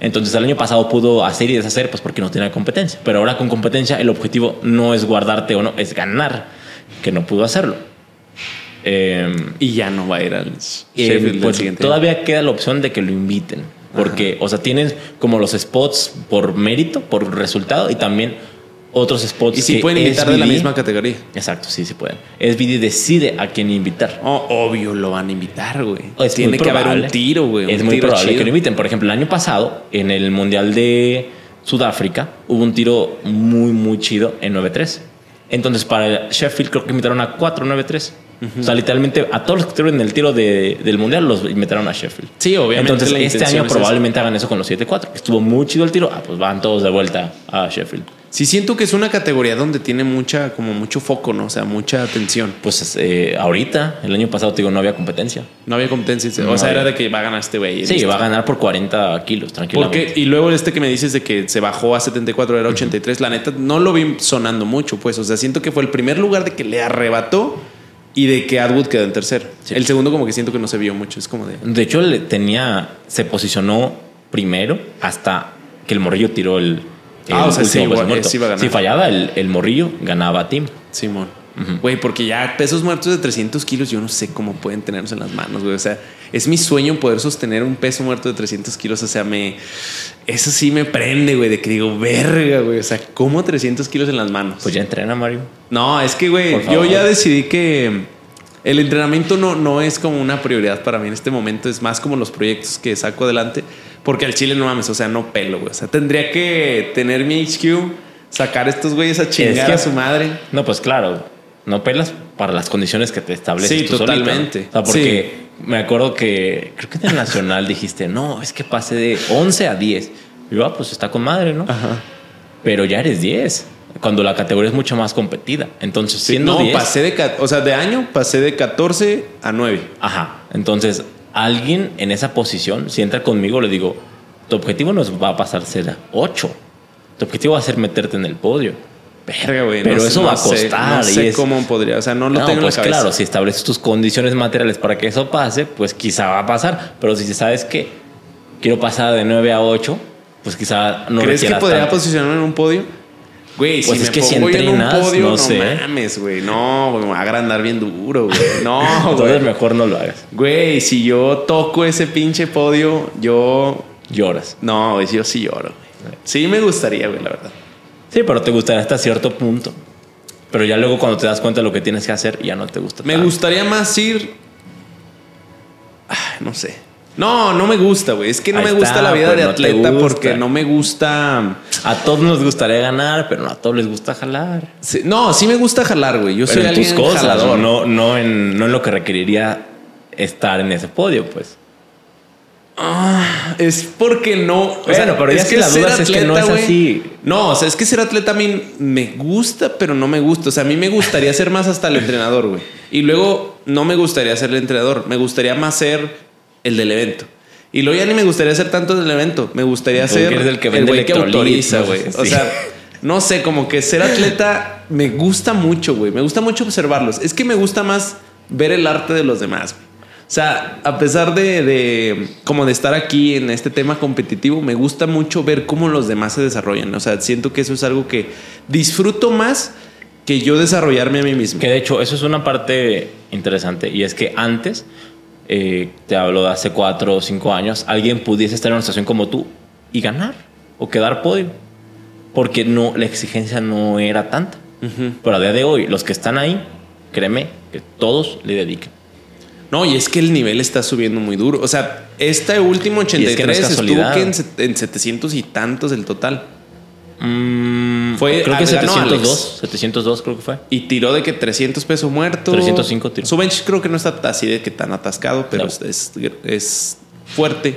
Entonces el año pasado pudo hacer y deshacer, pues porque no tenía competencia. Pero ahora con competencia el objetivo no es guardarte o no, es ganar, que no pudo hacerlo. Eh, Y ya no va a ir al eh, pues, siguiente. todavía queda la opción de que lo inviten. Porque, o sea, tienes como los spots por mérito, por resultado y también otros spots. Y si que pueden invitar de la misma categoría. Exacto, sí, sí pueden. SBD decide a quién invitar. Oh, obvio lo van a invitar, güey. Es Tiene que haber un tiro, güey. Es muy probable chido. que lo inviten. Por ejemplo, el año pasado, en el Mundial de Sudáfrica, hubo un tiro muy, muy chido en 9-3. Entonces, para Sheffield, creo que invitaron a 4-9-3. O sea, literalmente a todos los que estuvieron en el tiro de- del Mundial los invitaron a Sheffield. Sí, obviamente Entonces, este año es probablemente hagan eso con los 7-4. Estuvo muy chido el tiro. Ah, pues van todos de vuelta a Sheffield. Sí, siento que es una categoría donde tiene mucha, como mucho foco, ¿no? O sea, mucha atención. Pues eh, ahorita, el año pasado, te digo, no había competencia. No había competencia. No o sea, había. era de que va a ganar este güey. Sí, listo. va a ganar por 40 kilos, tranquilamente. Porque, y luego este que me dices de que se bajó a 74, era 83, la neta no lo vi sonando mucho, pues. O sea, siento que fue el primer lugar de que le arrebató y de que Atwood quedó en tercero. Sí. El segundo, como que siento que no se vio mucho. Es como de. De hecho, le tenía, se posicionó primero hasta que el morrillo tiró el. Ah, o sea, sí, muerto. sí. Si fallaba el, el morrillo, ganaba a Tim. Simón. Güey, porque ya pesos muertos de 300 kilos, yo no sé cómo pueden tenerlos en las manos, güey. O sea, es mi sueño poder sostener un peso muerto de 300 kilos. O sea, me. Eso sí me prende, güey, de que digo, verga, güey. O sea, ¿cómo 300 kilos en las manos? Pues ya entrena, Mario. No, es que, güey, yo ya decidí que el entrenamiento no, no es como una prioridad para mí en este momento, es más como los proyectos que saco adelante, porque al chile no mames, o sea, no pelo, güey. O sea, tendría que tener mi HQ, sacar a estos güeyes a chingar que- a su madre. No, pues claro, no pelas para las condiciones que te estableces Sí, tú solito, ¿no? totalmente. O sea, porque me acuerdo que creo que en el Nacional dijiste, no, es que pasé de 11 a 10. Y yo, ah, pues está con madre, ¿no? Ajá. Pero ya eres 10, cuando la categoría es mucho más competida. Entonces, siendo no, 10, pasé de, o sea, de año pasé de 14 a 9. Ajá. Entonces, alguien en esa posición, si entra conmigo, le digo, tu objetivo no va a pasar ser 8. Tu objetivo va a ser meterte en el podio. Verga, güey. Pero no eso va a costar, No sé es- cómo podría, o sea, no lo no, tengo pues en la cabeza. claro, si estableces tus condiciones materiales para que eso pase, pues quizá va a pasar. Pero si sabes que quiero pasar de 9 a 8, pues quizá no ¿Crees que podría tanto. posicionarme en un podio? Güey, Pues si es me que si pongo yo en un entrenas, podio, no no, sé. mames, güey. No, güey, me va a agrandar bien duro, güey. No, Entonces güey. mejor no lo hagas. Güey, si yo toco ese pinche podio, yo... Lloras. No, güey, yo sí lloro, güey. Sí me gustaría, güey, la verdad. Sí, pero te gustaría hasta cierto punto. Pero ya luego cuando te das cuenta de lo que tienes que hacer, ya no te gusta. Me tanto. gustaría más ir... Ay, no sé. No, no me gusta, güey. Es que no Ahí me gusta está, la vida pues, de no atleta porque no me gusta... A todos nos gustaría ganar, pero no a todos les gusta jalar. Sí, No, sí me gusta jalar, güey. Yo Pero soy en tus alguien cosas, jalador. no, no, en, no en lo que requeriría estar en ese podio, pues. Es porque no. o Bueno, pero ya si la ser dudas es que no es así. No, o sea, es que ser atleta a mí me gusta, pero no me gusta. O sea, a mí me gustaría ser más hasta el entrenador, güey. Y luego no me gustaría ser el entrenador. Me gustaría más ser el del evento. Y luego ya ni me gustaría ser tanto del evento. Me gustaría ser el que vende güey que autoriza, güey. O sea, no sé, como que ser atleta me gusta mucho, güey. Me gusta mucho observarlos. Es que me gusta más ver el arte de los demás, güey. O sea, a pesar de, de como de estar aquí en este tema competitivo, me gusta mucho ver cómo los demás se desarrollan. O sea, siento que eso es algo que disfruto más que yo desarrollarme a mí mismo. Que de hecho, eso es una parte interesante. Y es que antes, eh, te hablo de hace cuatro o cinco años, alguien pudiese estar en una situación como tú y ganar o quedar podio. Porque no, la exigencia no era tanta. Pero a día de hoy, los que están ahí, créeme que todos le dedican. No, y es que el nivel está subiendo muy duro. O sea, este último Y es que no 83 es estuvo que en, en 700 y tantos el total. Mm, Fue- creo que ah, ganó 702, Alex. 702 creo que fue. Y tiró de que 300 pesos muerto. 305 tiró. Su bench creo que no está así de que tan atascado, pero No. es, es fuerte.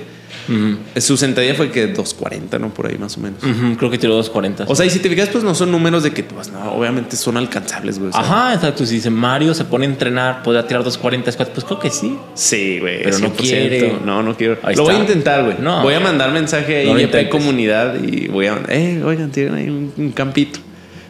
Su sentadilla fue que 240, ¿no? Por ahí más o menos. Creo que tiró 240. O sea, y si te fijas, pues no son números de que, pues no, obviamente son alcanzables, güey. Ajá, exacto. Si dice Mario se pone a entrenar, puede tirar 240, squats, pues creo que sí. Sí, güey. Pero no 100%. quiere. No, no quiero. Ahí lo voy a intentar, güey. No. Voy a mandar mensaje ahí No a comunidad y voy a. Eh, oigan, tienen ahí un, un campito.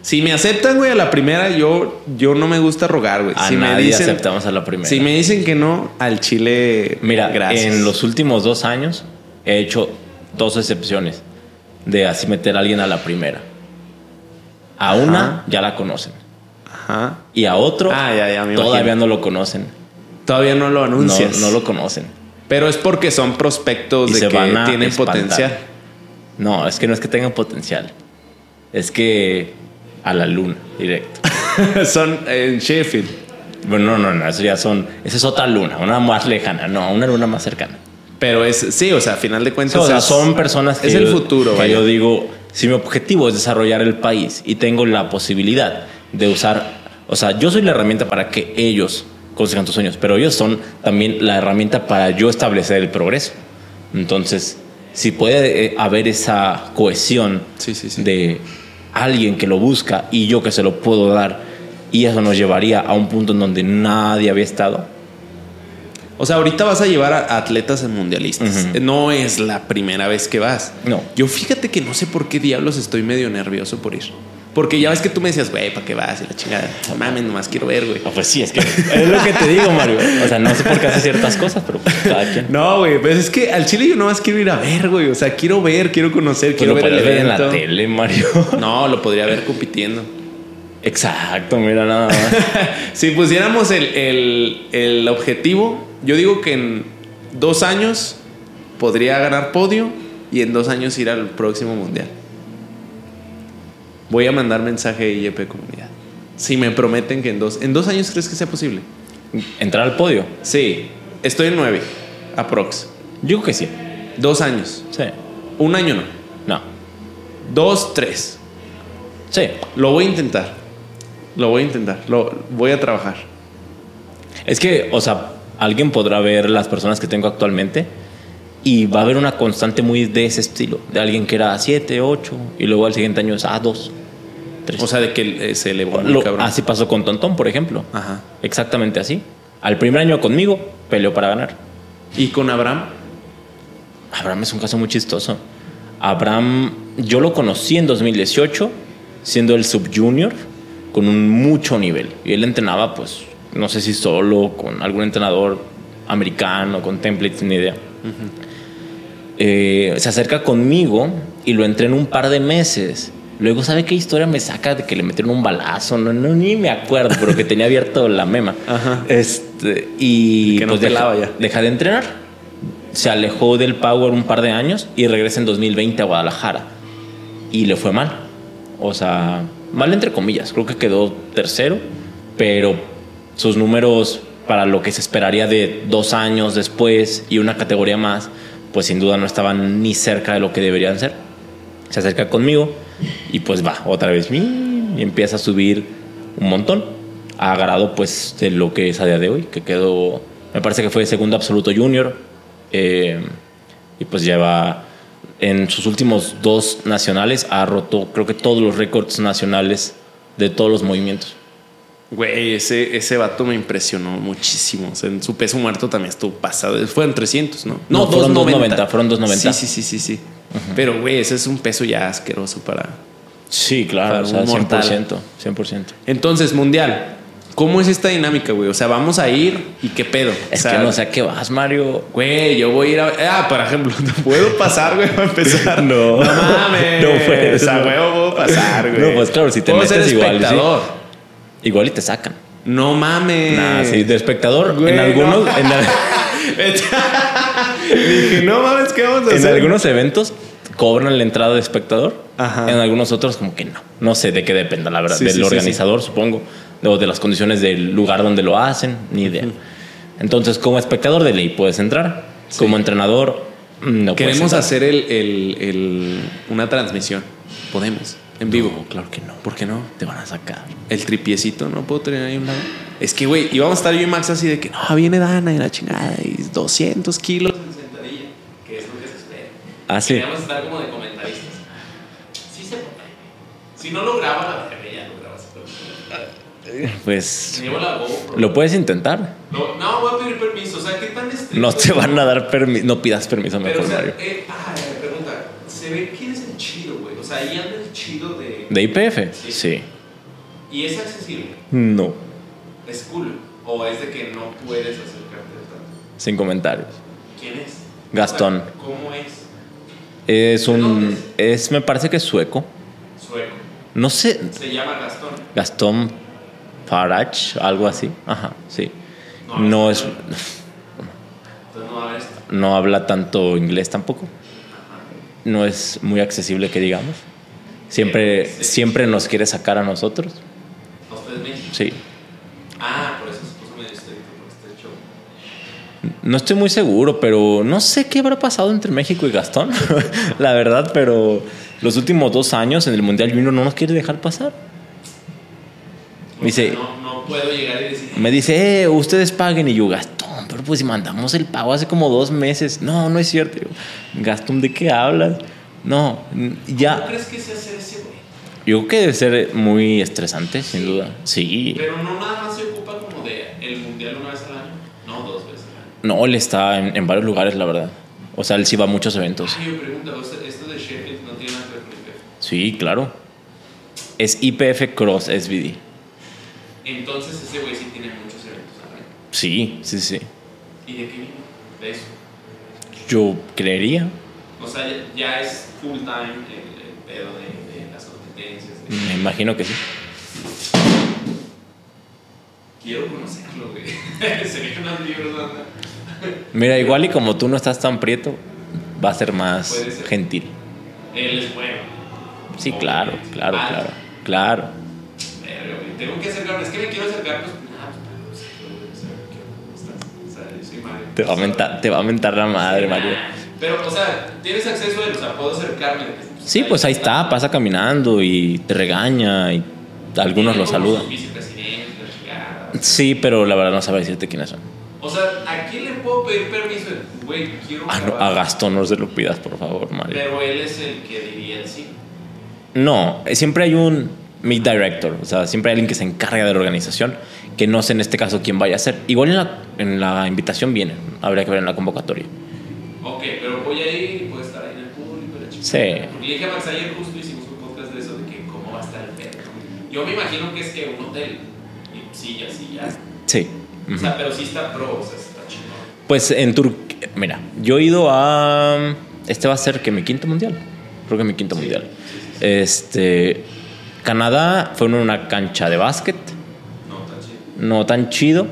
Si me aceptan, güey, a la primera, yo, yo no me gusta rogar, güey. A Si me nadie dicen, aceptamos a la primera. Si me dicen que no, al chile. Mira, gracias. en los últimos dos años he hecho dos excepciones de así meter a alguien a la primera. A Ajá. una ya la conocen Ajá. y a otro Ah, ya, ya, me todavía imagino. no lo conocen. Todavía no lo No, anuncias. no lo conocen. Pero es porque son prospectos Y de que van a tienen espantar. potencial. No, es que no es que tengan potencial. Es que a la luna, directo. son en Sheffield. Bueno, no, no, no, eso ya son. Esa es otra luna, una más lejana, no, una luna más cercana. Pero es, sí, o sea, a final de cuentas. O sea, es- son personas que es yo- el futuro, que vaya. yo digo, si mi objetivo es desarrollar el país y tengo la posibilidad de usar, o sea, yo soy la herramienta para que ellos consigan tus sueños, pero ellos son también la herramienta para yo establecer el progreso. Entonces, si puede eh, haber esa cohesión Sí, sí, sí. de alguien que lo busca y yo que se lo puedo dar, y eso nos llevaría a un punto en donde nadie había estado. O sea, ahorita vas a llevar a atletas en mundialistas. Ujú. No es la primera vez que vas. No. Yo fíjate que no sé por qué diablos estoy medio nervioso por ir. Porque ya ves que tú me decías, güey, ¿para qué vas? Y la chingada, no mames, nomás quiero ver, güey. No, pues sí, es que es lo que te digo, Mario. O sea, no sé por qué hace ciertas cosas, pero pues, cada quien. No, güey, pues es que al chile yo nomás quiero ir a ver, güey. O sea, quiero ver, quiero conocer, Pues quiero lo ver el puedes ver en evento. la tele, Mario. No, lo podría ver compitiendo. Exacto, mira nada más. si pusiéramos el, el- el objetivo, yo digo que en dos años podría ganar podio y en dos años ir al próximo mundial. Voy a mandar mensaje a IEP Comunidad. Si me prometen que en dos, en dos años crees que sea posible. Entrar al podio. Sí, estoy en nueve, aprox. Yo creo que sí. Dos años. Sí. Un año no. No. Dos, tres. Sí. Lo voy a intentar. Lo voy a intentar. Lo voy a trabajar. Es que, o sea, alguien podrá ver las personas que tengo actualmente y va a haber una constante muy de ese estilo, de alguien que era 7, 8 y luego al siguiente año es a 2. O sea, de que eh, se elevó Lo- cabrón. así pasó con Tontón, por ejemplo. Ajá. Exactamente así. Al primer año conmigo, peleó para ganar. ¿Y con Abraham? Abraham es un caso muy chistoso. Abraham, yo lo conocí en 2018, siendo el subjunior, con un mucho nivel. Y él entrenaba, pues, no sé si solo, con algún entrenador americano, con templates, ni idea. Eh, se acerca conmigo y lo entreno un par de meses. Luego, ¿sabe qué historia me saca de que le metieron un balazo? No, no ni me acuerdo, pero que tenía abierto la mema. Ajá. Este, y Y que no pues deja, ya. deja de entrenar. Se alejó del Power un par de años y regresa en 2020 a Guadalajara. Y le fue mal. O sea, mal entre comillas. Creo que quedó tercero, pero sus números para lo que se esperaría de dos años después y una categoría más, pues sin duda no estaban ni cerca de lo que deberían ser. Se acerca conmigo y pues va, otra vez y empieza a subir un montón. Ha grado pues de lo que es a día de hoy, que quedó, me parece que fue segundo absoluto junior. eh, y pues lleva en sus últimos dos nacionales, ha roto creo que todos los récords nacionales de todos los movimientos. Güey, ese, ese vato me impresionó muchísimo. O sea, en su peso muerto también estuvo pasado. Fueron 300, ¿no? No, fueron 290, fueron 290. Sí, sí, sí, sí. sí. Pero, güey, ese es un peso ya asqueroso para... Sí, claro, Para o sea, un mortal. 100%, 100%. Entonces, Mundial, ¿cómo es esta dinámica, güey? O sea, vamos a ir y qué pedo. Es o sea, que no sé a qué vas, Mario. Güey, yo voy a ir a... Ah, por ejemplo, ¿no puedo pasar, güey, para empezar? No. No mames. No puedes, O sea, no. güey, puedo pasar, güey. No, pues claro, si te Puedo ser metes igual, sí. Igual y te sacan. No mames. Nah, sí, de espectador, Güey, en algunos, no. en, Dije, no mames, ¿qué vamos a en hacer? algunos eventos cobran la entrada de espectador. Ajá. En algunos otros como que no. No sé de qué dependa, la verdad. Sí, del sí, organizador, supongo. O de las condiciones del lugar donde lo hacen, ni idea. Entonces, como espectador de ley puedes entrar. Sí. Como entrenador, mm, no puedes Queremos entrar. hacer el, el- el- una transmisión. Podemos. En vivo. No, claro que no. ¿Por qué no? Te van a sacar. El tripiecito, ¿no puedo tener ahí un lado? Es que, güey, íbamos a estar yo y Max así de que no, viene Dana y la chingada y 200 kilos en sentadilla, que es lo que se espera. Ah, sí. Queríamos estar como de comentaristas. Sí se puede. Si no lo graba, la ya. Pues la GoPro. lo puedes intentar. No, no, voy a pedir permiso. O sea, ¿qué tan estricto? No te van a dar permiso. No pidas permiso Pero, mejor, o sea, Mario. eh, ah, eh, pregunta. ¿Se ve quién es el chido, güey? O sea, ahí anda el chido de. ¿De IPF? Sí. Sí. ¿Y es accesible? No. ¿Es cool? ¿O es de que no puedes acercarte tanto? Sin comentarios. ¿Quién es? Gastón. O sea, ¿Cómo es? Es ¿De un. dónde Es, me parece que es sueco. Sueco. No sé. Se llama Gastón. Gastón Farage, algo así. Ajá, sí. No, es es. No habla tanto inglés tampoco. No es muy accesible que digamos. Siempre, siempre nos quiere sacar a nosotros. ¿A ustedes? Sí. Ah, por eso puso medio este. No estoy muy seguro, pero no sé qué habrá pasado entre México y Gastón, la verdad, pero los últimos dos años en el Mundial Junior no nos quiere dejar pasar. Me dice, No, no puedo llegar y decir. me dice, eh, ustedes paguen y yo, Gastón, pero pues si mandamos el pago hace como dos meses. No, no es cierto. Yo, Gastón, ¿de qué hablas? No, ¿Cómo ya. crees que se hace ese, güey? Yo creo que debe ser muy estresante, sin duda. Sí. Pero no nada más se ocupa como de el mundial una vez al año. No, dos veces al año. No, él está en, en varios lugares, la verdad. O sea, él sí va a muchos eventos. Ay, yo pregunto, esto de Sheffield no tiene nada que ver con IPF. Sí, claro. Es IPF Cross SBD. Entonces ese güey sí tiene muchos eventos al año. Sí, sí, sí. ¿Y de qué vive? De eso. Yo creería. O sea, ya, es full time el, el pedo de, de las competencias. de- Me imagino que sí. Quiero conocerlo, güey. Se ve unos libros, anda. Mira, igual y como tú no estás tan prieto, va a ser más ser. gentil. Él es bueno. Sí, claro, Obviamente. claro, Ah, claro, claro. Güey. Tengo que acercarme. Es que me quiero acercar, pues. Pues. Te va a mentar, te va a mentar la madre, Mario. Pero, o sea, tienes acceso a él, o sea, puedo acercarme. Sí, pues ahí está, pasa caminando y te regaña y algunos lo saludan. Sí, pero la verdad no sabe decirte quiénes son. O sea, puedo pedir permiso? Güey, quiero Ah, no, a Gastón no se lo pidas, por favor, Mario. Pero él es el que diría el sí. No, siempre hay un meet director, o sea, siempre hay alguien que se encarga de la organización, que no sé en este caso quién vaya a ser. Igual en la, en la invitación viene, habría que ver en la convocatoria. Ok, pero voy a ir y puedo estar ahí en el público la chica. Sí. Porque le dije a Max ayer justo hicimos un podcast de eso, de que cómo va a estar el pedo. Yo me imagino que es que un hotel y sillas y ya. Sí. O ujú. sea, pero sí está pro, o sea, está chingón. Pues en Turquía, mira, yo he ido a... Este va a ser que mi quinto mundial. Creo que mi quinto Sí, mundial. sí, sí. Este, Canadá fue una cancha de básquet, No, tan chido.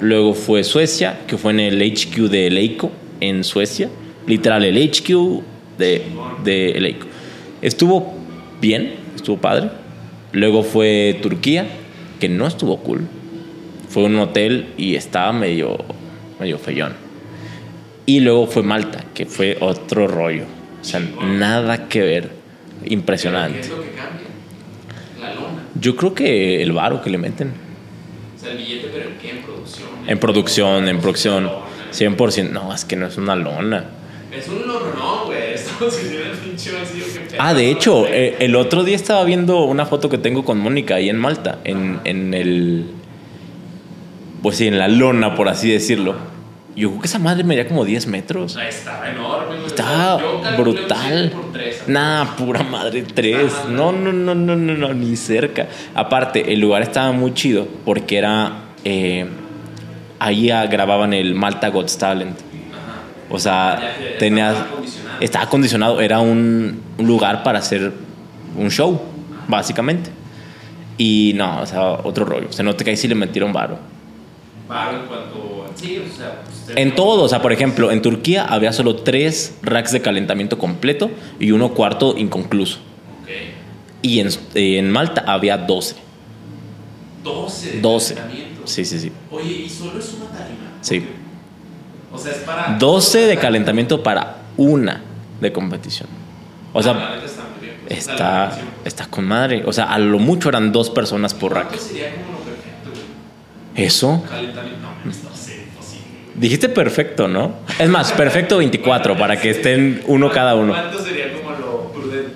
Luego fue Suecia, que fue en el HQ de Leico, en Suecia. Literal, el HQ de, de. Estuvo bien, estuvo padre. Luego fue Turquía, que no estuvo cool. Fue un hotel y estaba medio, medio feyón. Y luego fue Malta, que fue otro rollo. O sea, nada que ver. ¿Qué Impresionante. es lo que cambia? Yo creo que el varo que le meten. O sea, el billete, pero ¿en qué? En producción. En producción, en producción. Lona. 100%. No, es que no es una lona. Es un no, güey. Estamos el pinche vacío que. Ah, de hecho, eh, el otro día estaba viendo una foto que tengo con Mónica ahí en Malta, en, en el. Pues sí, en la lona, por así decirlo. Yo creo que esa madre medía como 10 O metros. sea, estaba enorme, güey. Yo un brutal. por tres, Nah, pura madre, 3. Ah, No, no, no, no, no, no, ni cerca. Aparte, el lugar estaba muy chido porque era. eh, ahí ah, grababan el Malta Got Talent. Ajá. O sea, Ya, ya, tenías. estaba acondicionado. Estaba acondicionado. Era un, un lugar para hacer un show, básicamente. Y no, o sea, otro rollo. Se nota que ahí sí le metieron varo. Varo en cuanto. Sí, o sea. En todo, o sea, por ejemplo, en Turquía había solo tres racks de calentamiento completo y uno cuarto inconcluso. Ok. Y en, en Malta había 12. 12. de 12. calentamiento. Sí, sí, sí. Oye, ¿y solo es una tarima? Sí. O sea, es para. 12 de calentamiento para una de competición. O Ah, sea, neta está pues, está, con madre. O sea, a lo mucho eran dos personas por rack. ¿Cuánto sería como lo perfecto? Eso. Calentamiento. No, mames, no sé, imposible, güey. Dijiste perfecto, ¿no? Es más, perfecto 24 para que estén uno cada uno. ¿Cuánto sería como lo prudente?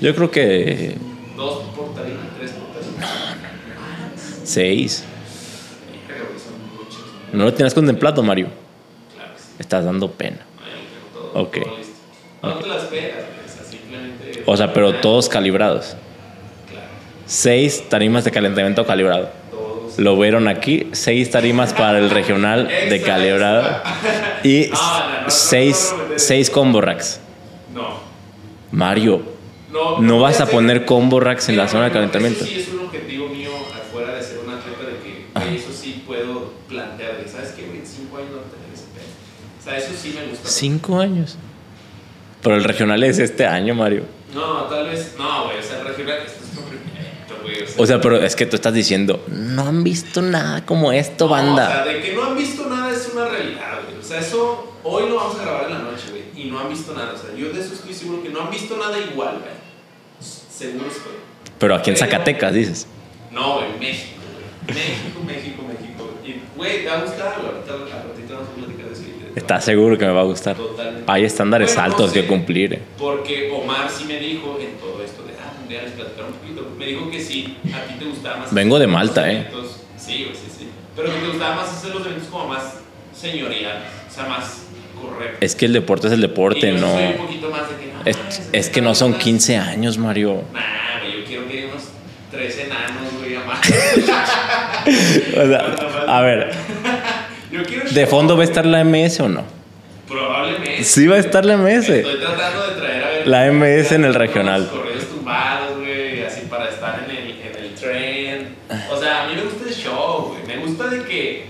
Yo creo que ¿Dos por tarima? ¿Tres por tarima? 6. Pero, güey, son muchos. ¿No lo tienes contemplado, Mario? Claro que sí. Estás dando pena. Ok. No te las sea, simplemente. O sea, pero todos calibrados. Claro, 6 tarimas de calentamiento calibrado. Lo vieron aquí, 6 tarimas para el regional de extra. y No, no, no, no, 6 no, no, no, seis combo racks. No. Mario, No, vas a poner combo racks en la zona de calentamiento. Eso sí es un objetivo mío afuera de ser un atleta de que, eso sí puedo plantear. de, ¿Sabes qué, güey? En cinco años no tener ese pedo. O sea, eso sí me gusta. 5 años. Pero el regional es este año, Mario. No, tal vez. No, güey. O sea, el regional. Esto es complemento, güey. O sea, pero es que tú estás diciendo, no han visto nada como esto, No, o sea, banda. de que no han visto nada es una realidad, güey. O sea, eso hoy lo vamos a grabar en la noche, güey. Y no han visto nada. O sea, yo de eso estoy seguro que no han visto nada igual, güey. Seguro estoy. Pero aquí en Zacatecas, dices. No, güey, México, güey. México, México, México. Y, güey, te va a gustar, güey. Ahorita ratito vamos a platicar de eso. Estás seguro que me va a gustar. Totalmente. Hay estándares Bueno, no altos sé, que cumplir. eh. Porque Omar sí me dijo en todo esto de, ah, mundiales, platicar un poquito. Me dijo que sí, a ti te gustaba más. Vengo de Malta, eh. Sí, sí, sí. Pero que te gustaba más hacer los eventos como más señoriales. O sea, más correctos. Es que el deporte es el deporte, y yo no. soy un poquito más de que no. Es, mames, es que no son más- 15 años, Mario. Nah, güey, yo quiero que unos tres enanos, güey, a más. O sea, a ver, yo quiero ¿de fondo va a estar la MS o no? Probablemente. Sí va a estar la MS. Estoy tratando de traer a ver. La MS en el regional. Los correos tumbados, güey, así para estar en el, en el tren. O sea, a mí me gusta el show, güey. Me gusta de que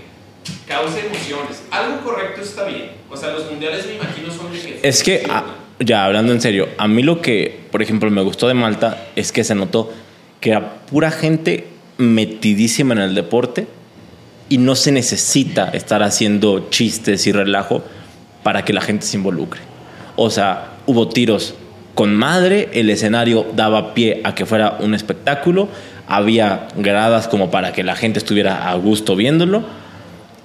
cause emociones. Algo correcto está bien. O sea, los mundiales me imagino son de. Es que, ah, ya hablando en serio, a mí lo que, por ejemplo, me gustó de Malta es que se notó que era pura gente metidísima en el deporte y no se necesita estar haciendo chistes y relajo para que la gente se involucre. O sea, hubo tiros con madre, el escenario daba pie a que fuera un espectáculo, había gradas como para que la gente estuviera a gusto viéndolo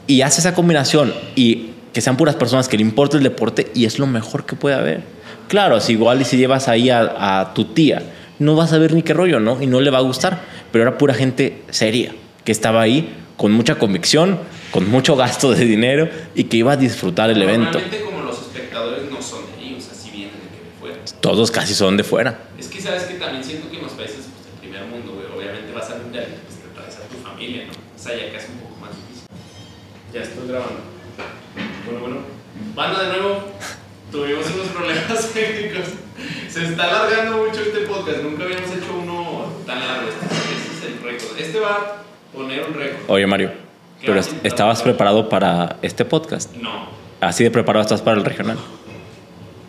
y hace esa combinación y que sean puras personas que le importa el deporte y es lo mejor que puede haber. Claro, si igual y si llevas ahí a, a tu tía, no vas a ver ni qué rollo, ¿no? Y no le va a gustar. Pero era pura gente seria, que estaba ahí con mucha convicción, con mucho gasto de dinero y que iba a disfrutar el evento. Como los espectadores no son de ahí, o sea, si vienen de que de fuera. Todos casi son de fuera. Es que sabes que también siento que en los países pues, del primer mundo, güey, obviamente vas al mundial y pues te traes a tu ya que es un poco más difícil. Ya estoy grabando. Bueno, bueno. Banda de nuevo. Tuvimos unos problemas técnicos. Se está alargando mucho este podcast. Nunca habíamos hecho uno tan largo. Este, este es el récord. Este va a poner un récord. Oye, Mario, pero est- ¿estabas preparado para este podcast? No. ¿Así de preparado estás para el regional?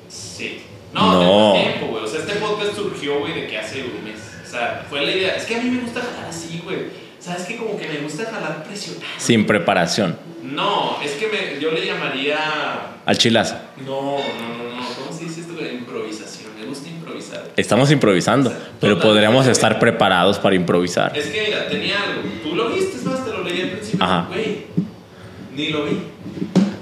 Sí. No, No. tengo tiempo, güey. O sea, este podcast surgió, güey, de que hace un mes. O sea, fue la idea. Es que a mí me gusta jalar así, güey. ¿Sabes que Como que me gusta jalar presionado. Sin preparación. No, es que me, yo le llamaría. Al chilazo. No, no, no, no. ¿Cómo se dice esto? güey? Improvisación. Me gusta improvisar. Estamos improvisando, pero podríamos estar preparados para improvisar. Es que mira, tenía algo. Tú lo viste, es más, te lo leí al principio. Ajá. Güey, ni lo vi.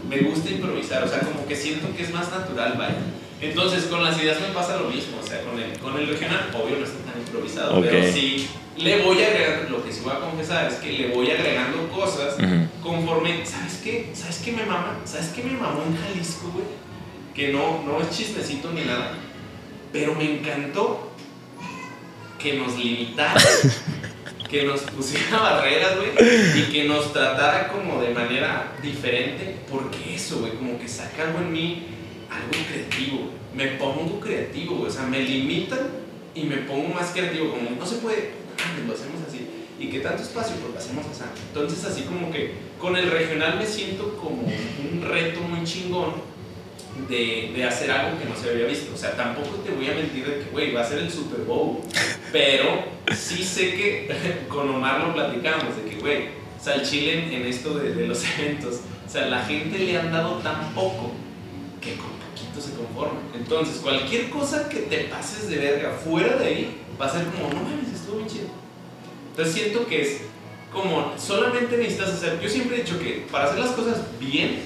Me gusta improvisar, o sea, como que siento que es más natural, vaya. Entonces, con las ideas me pasa lo mismo. O sea, con el, con el regional, obvio, no está tan improvisado. Pero sí, le voy agregando, lo que sí voy a confesar es que le voy agregando cosas conforme. ¿Sabes qué? ¿Sabes qué me mama? ¿Sabes qué me mamó en Jalisco, güey? Que no, no es chistecito ni nada. Pero me encantó que nos limitara, que nos pusiera barreras, güey, y que nos tratara como de manera diferente, porque eso, güey, como que saca algo en mí, algo creativo, me pongo creativo, o sea, me limitan y me pongo más creativo, como no se puede, ah, lo hacemos así, y que tanto espacio, pues lo hacemos así. Entonces, así como que con el regional me siento como un reto muy chingón de, de hacer algo que no se había visto. O sea, tampoco te voy a mentir de que, güey, va a ser el Super Bowl. Pero sí sé que con Omar lo platicamos, de que, güey, o en, en esto de, de los eventos, o sea, la gente le han dado tan poco que con Entonces, cualquier cosa que te pases de verga fuera de ahí, va a ser como, no mames, estuvo bien chido. Entonces siento que es como, solamente necesitas hacer, yo siempre he dicho que para hacer las cosas bien,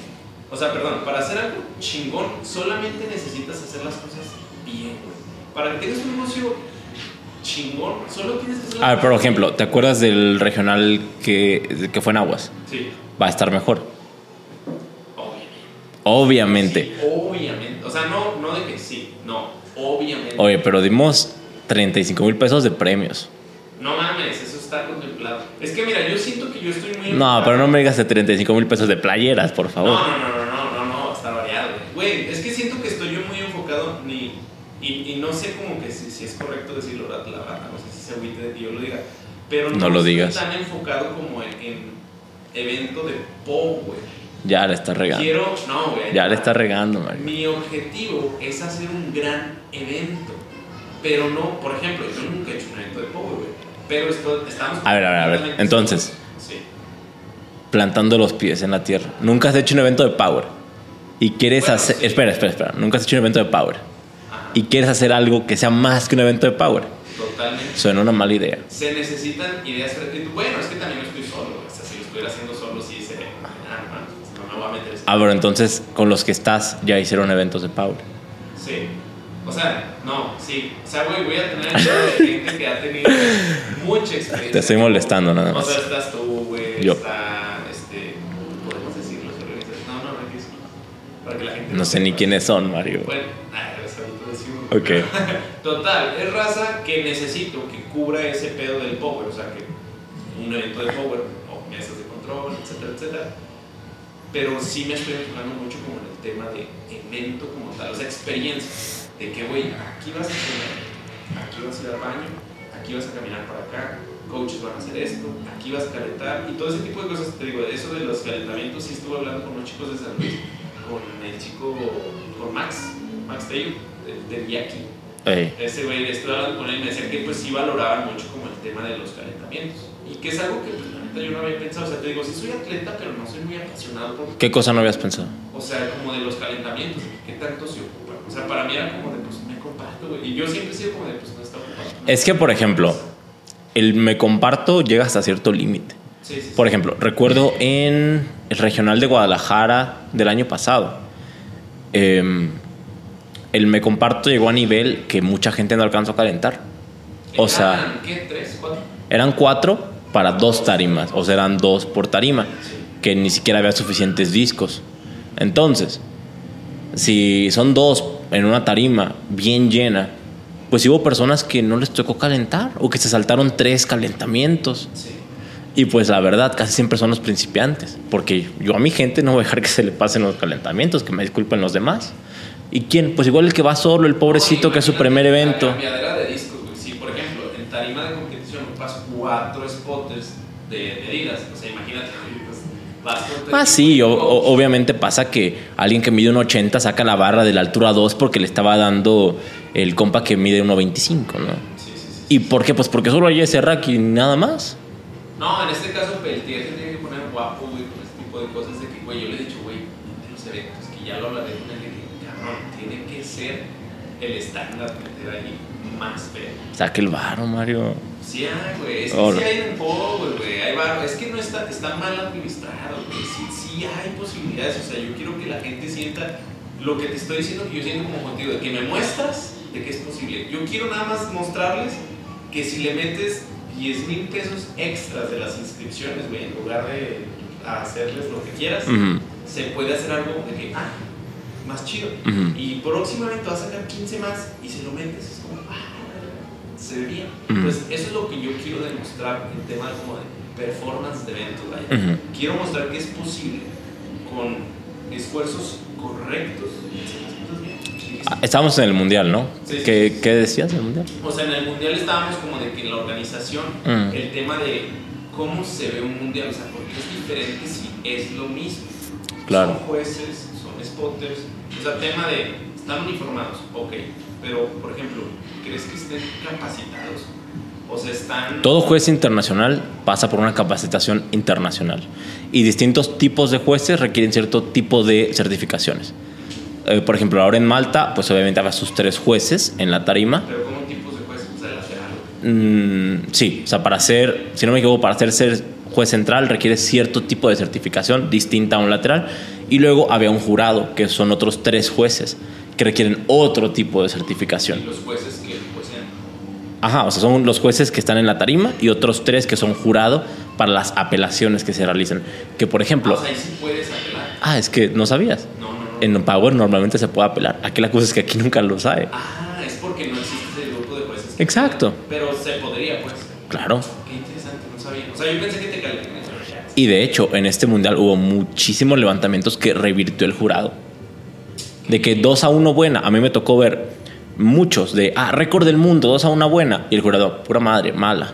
o sea, perdón, para hacer algo chingón, solamente necesitas hacer las cosas bien, güey. Para que tengas un negocio chingón, solo tienes que hacer A ver, por ejemplo, ¿te acuerdas del regional que, que fue en Aguas? Sí, Va a estar mejor. Obviamente. Obviamente. Sí, obviamente. O sea, no, no de que sí, no, obviamente. Oye, pero dimos 35 mil pesos de premios. No mames, eso está contemplado. Es que mira, yo siento que yo estoy muy... No, pero no me digas de 35 mil pesos de playeras, por favor. No, no, no, no, no, no, no, está variado, güey. Es que siento que estoy yo muy enfocado ni, y, y no sé como que si, si es correcto decirlo, la, no sé si se agüite de que yo lo diga, pero no, No lo estoy digas. tan enfocado como en, en evento de güey. Ya le está regando. Quiero, no, güey. Ya le está regando, Mario. Mi objetivo es hacer un gran evento, pero no, por ejemplo, yo nunca he hecho un evento de pop, güey. Pero esto, estamos... A ver, a ver, a ver. Entonces. Sí. Plantando los pies en la tierra. Nunca has hecho un evento de power. Y quieres Bueno, hacer. sí. Espera, espera, espera. Nunca has hecho un evento de power. Ajá, Y quieres hacer algo que sea más que un evento de power. totalmente. Suena una mala idea. se necesitan ideas Bueno, es que también no estoy solo. O sea, si lo estuviera haciendo solo, sí voy a meter. Ah, pero entonces con los que estás ya hicieron eventos de power. Sí. O sea, no, sí. O sea, güey, voy a tener de gente que ha tenido mucha experiencia. Te estoy molestando nada O más. sea, estás tú, güey. Yo. Está, este. Podemos decirlo, se organiza- No, no, no. Para que la gente. No sé ni quiénes son, Mario. Bueno, ah, ahorita decimos. Ok. Total, es raza que necesito que cubra ese pedo del power, o sea, que un evento de power, o mesas de control, etcétera, etcétera. Pero sí me estoy enfocando mucho como en el tema de evento como tal, o sea, experiencia. De que, güey, aquí vas a comer, aquí vas a ir al baño, aquí vas a caminar para acá, coaches van a hacer esto, aquí vas a calentar y todo ese tipo de cosas. Te digo, eso de los calentamientos, sí estuve hablando con unos chicos de San Luis, con el chico, con Max, Max Taylor, del de Yaki. Ey, Ese güey, estuve hablando con él y me decía que pues sí valoraban mucho como el tema de los calentamientos. Y que es algo que pues neta yo no había pensado. O sea, te digo, sí soy atleta, pero no soy muy apasionado por... ¿Qué cosa no habías pensado? O sea, como de los calentamientos, ¿qué tanto se ocupa? O sea, para mí era como de, pues me comparto, güey. Y yo siempre he sido como de, pues no está ocupado. Es que, por ejemplo, el me comparto llega hasta cierto límite. Sí, sí, sí. Por ejemplo, recuerdo en el regional de Guadalajara del año pasado, em, el me comparto llegó a nivel que mucha gente no alcanzó a calentar. O sea, ¿Eran ¿Qué? ¿Tres? ¿Cuatro? eran cuatro para dos tarimas, o sea, eran dos por tarima, que ni siquiera había suficientes discos. Entonces, si son dos en una tarima bien llena, pues hubo personas que no les tocó calentar o que se saltaron tres calentamientos. Y pues la verdad, casi siempre son los principiantes, porque yo a mi gente no voy a dejar que se le pasen los calentamientos, que me disculpen los demás. ¿Y quién? Pues igual el que va solo, el pobrecito que es su primer evento. cambiadera de discos, güey. Si, por ejemplo, en tarima de competición ocupas cuatro spotters de medidas, o sea, imagínate, pues, Ah, sí, o- o- obviamente pasa que alguien que mide un 80 saca la barra de la altura 2 porque le estaba dando el compa que mide 1.25, ¿no? Sí, sí, sí. ¿Y por qué? Pues porque solo hay ese rack y nada más. No, en este caso, Peltier se tiene que poner guapo, güey, con este tipo de cosas de que, güey, yo le he dicho, güey, en los eventos, que ya lo hablaré con él, de que, cabrón, tiene que ser el estándar meter ahí más feo. Saque el varo, Mario. Sí güey, es que Ahora. sí hay un poco, güey, hay barro, es que no está, está mal administrado, güey, sí, sí hay posibilidades, o sea, yo quiero que la gente sienta lo que te estoy diciendo que yo siento como contigo, de que me muestras de que es posible. Yo quiero nada más mostrarles que si le metes 10 mil pesos extras de las inscripciones, güey, en lugar de hacerles lo que quieras, se puede hacer algo de que, ah, más chido. Ujú. Y próximamente vas a sacar 15 más y se lo metes, es como, ah, se ve bien. Ujú. Pues eso es lo que yo quiero demostrar en tema como de performance de eventos, vaya. Ujú. Quiero mostrar que es posible con esfuerzos correctos Ah, Estábamos en el mundial, ¿no? Sí, sí, ¿Qué, sí. qué decías del mundial? O sea, en el mundial estábamos como de que en la organización, Mm. el tema de cómo se ve un mundial, o sea, porque es diferente si es lo mismo. Claro. Son jueces, son spotters, o sea, tema de, están uniformados, ok, pero por ejemplo, ¿crees que estén capacitados? O sea, están... Todo juez internacional pasa por una capacitación internacional y distintos tipos de jueces requieren cierto tipo de certificaciones. Eh, por ejemplo, ahora en Malta, pues obviamente había sus tres jueces en la tarima. Pero ¿cómo tipos de jueces? O sea, lateral. Mm, sí, o sea, para ser, si no me equivoco, para ser, ser juez central requiere cierto tipo de certificación distinta a un lateral. Y luego había un jurado, que son otros tres jueces, que requieren otro tipo de Y certificación. los jueces que juecean. Ajá, o sea, son los jueces que están en la tarima y otros tres que son jurado para las apelaciones que se realizan. Que, por Ah, ejemplo, o sea, sí puedes apelar. ah, es que no sabías. No, no, no. En Power normalmente se puede apelar. Aquí la cosa es que aquí nunca lo sabe. Ah, es porque no existe ese grupo de jueces. Exacto. Pero se podría, pues. Claro. Qué interesante, no sabía. O sea, yo pensé que te califican. Y de hecho, en este mundial hubo muchísimos levantamientos que revirtió el jurado. De que 2 a 1 buena. A mí me tocó ver muchos de, ah, récord del mundo, 2 a 1 buena. Y el jurado, pura madre, mala.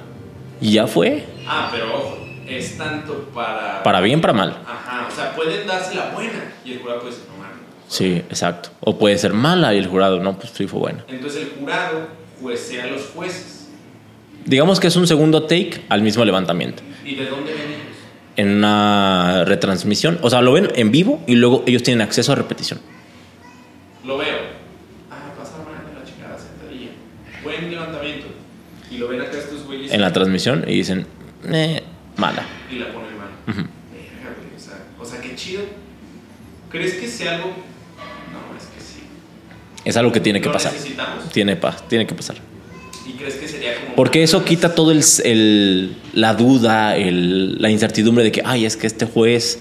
Y ya fue. Ah, pero ojo, es tanto para. Para bien, para mal. Ajá, o sea, pueden darse la buena y el jurado puede decir, no mames. Sí, exacto. O puede ser mala y el jurado, no, pues sí fue buena. Entonces el jurado juecea a los jueces. Digamos que es un segundo take al mismo levantamiento. ¿Y de dónde ven ellos? En una retransmisión. O sea, lo ven en vivo y luego ellos tienen acceso a repetición. Lo veo. Ah, pasa mal la chingada sentadilla. Buen levantamiento. Y lo ven acá estos güeyes. En la transmisión y dicen, eh, mala. Y la ponen mal. Verga, güey. O sea, o sea, qué chido. ¿Crees que sea algo.? No, es que sí. Es algo que tiene que ¿Lo pasar. necesitamos? Tiene, pa- tiene que pasar. ¿Y crees que sería como.? Porque eso quita todo el, el- la duda, el- la incertidumbre de que, ay, es que este juez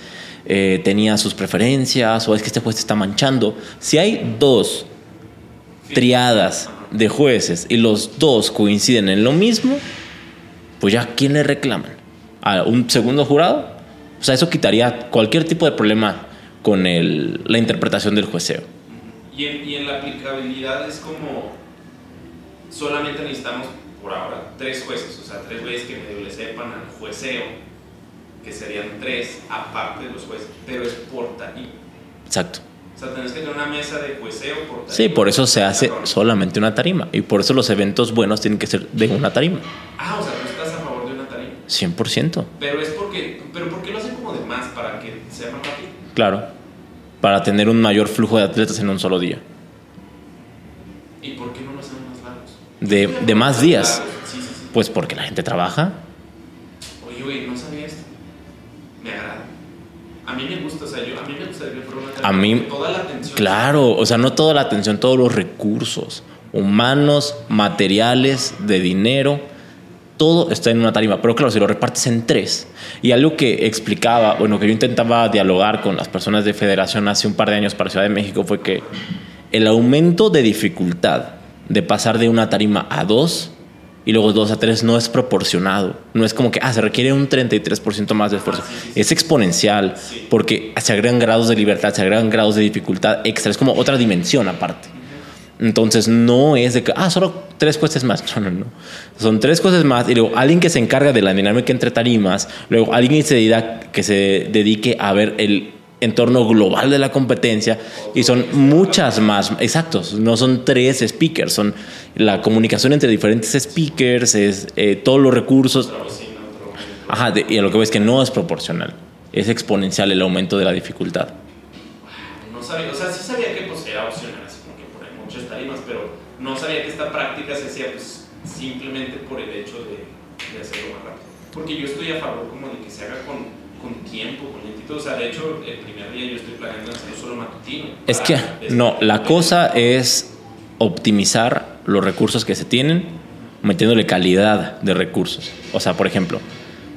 eh, tenía sus preferencias o es que este juez te está manchando. Si hay dos triadas de jueces y los dos coinciden en lo mismo, pues ya, ¿quién le reclaman? ¿A un segundo jurado? O sea, eso quitaría cualquier tipo de problema con la interpretación del jueceo. Y en, y en la aplicabilidad es como. Solamente necesitamos, por ahora, tres jueces. O sea, tres güeyes que medio le sepan al jueceo. Que serían tres, aparte de los jueces. Pero es por tarima. Exacto. O sea, tenés que tener una mesa de jueceo por tarima. Sí, por eso se hace solamente una tarima. Y por eso los eventos buenos tienen que ser de una tarima. Ah, o sea, tú estás a favor de una tarima. 100%. Pero es porque. Pero ¿por qué lo hacen como de más? Para que sea más rápido. Claro. Para tener un mayor flujo de atletas en un solo día. ¿Y por qué no lo hacen más largos? De, de más días. Sí, sí, sí. Pues porque la gente trabaja. Oye, güey, no sabía esto. A mí me gusta, o sea, yo, a mí me gustaría A mí- toda la atención. Claro, o sea, no toda la atención, todos los recursos humanos, materiales, de dinero, todo está en una tarima. Pero claro, si lo repartes en tres. Y algo que explicaba, bueno, que yo intentaba dialogar con las personas de Federación hace un par de años para Ciudad de México fue que el aumento de dificultad de pasar de una tarima a dos y luego dos a tres no es proporcionado. No es como que, ah, se requiere un 33% más de esfuerzo. Es exponencial porque se agregan grados de libertad, se agregan grados de dificultad extra. Es como otra dimensión aparte. Entonces no es de que, ah, solo tres cosas más. No, no, no. Son tres cosas más. Y luego alguien que se encarga de la dinámica entre tarimas. Luego alguien que se, dedica, que se dedique a ver el entorno global de la competencia. Y son muchas más. Exactos. No son tres speakers. Son la comunicación entre diferentes speakers. Es eh, todos los recursos. Ajá. de- y lo que ves que no es proporcional. Es exponencial el aumento de la dificultad. No sabía, o sea, sí sabía que pues, era opcional, así como que poner muchas tarimas, pero no sabía que esta práctica se hacía pues simplemente por el hecho de, de hacerlo más rápido. Porque yo estoy a favor como de que se haga con, con tiempo, con lentitud. O sea, de hecho, el primer día yo estoy planeando hacerlo solo matutino. Es que, no, la cosa es optimizar los recursos que se tienen, metiéndole calidad de recursos. O sea, por ejemplo,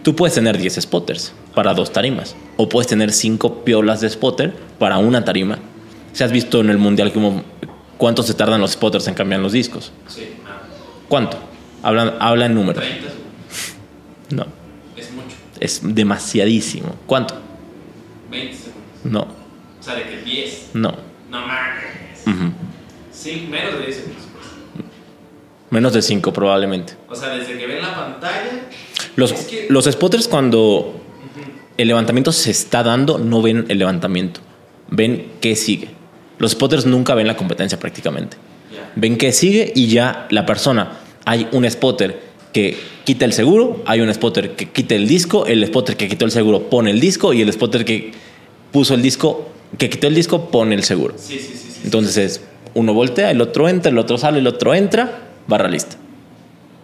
tú puedes tener 10 spotters para dos tarimas, o puedes tener 5 piolas de spotter para una tarima. Si has visto en el mundial como cuánto se tardan los spotters en cambiar los discos. Sí, nada. ¿Cuánto? Habla, habla en números. 30 segundos. No, Es demasiadísimo. ¿Cuánto? 20 segundos. No, O sea, de que 10. no. No mames. Ujú. Sí, menos de 10 segundos. pues. Menos de 5 probablemente. O sea, desde que ven la pantalla. Los, Es que- los spotters cuando el levantamiento se está dando no ven el levantamiento, ven qué sigue. Los spotters nunca ven la competencia prácticamente. Ya. Ven qué sigue y ya la persona, hay un spotter que quita el seguro, hay un spotter que quita el disco, el spotter que quitó el seguro pone el disco y el spotter que puso el disco, que quitó el disco pone el seguro. Sí, sí, sí. Entonces es uno voltea, el otro entra, el otro sale, el otro entra, barra lista.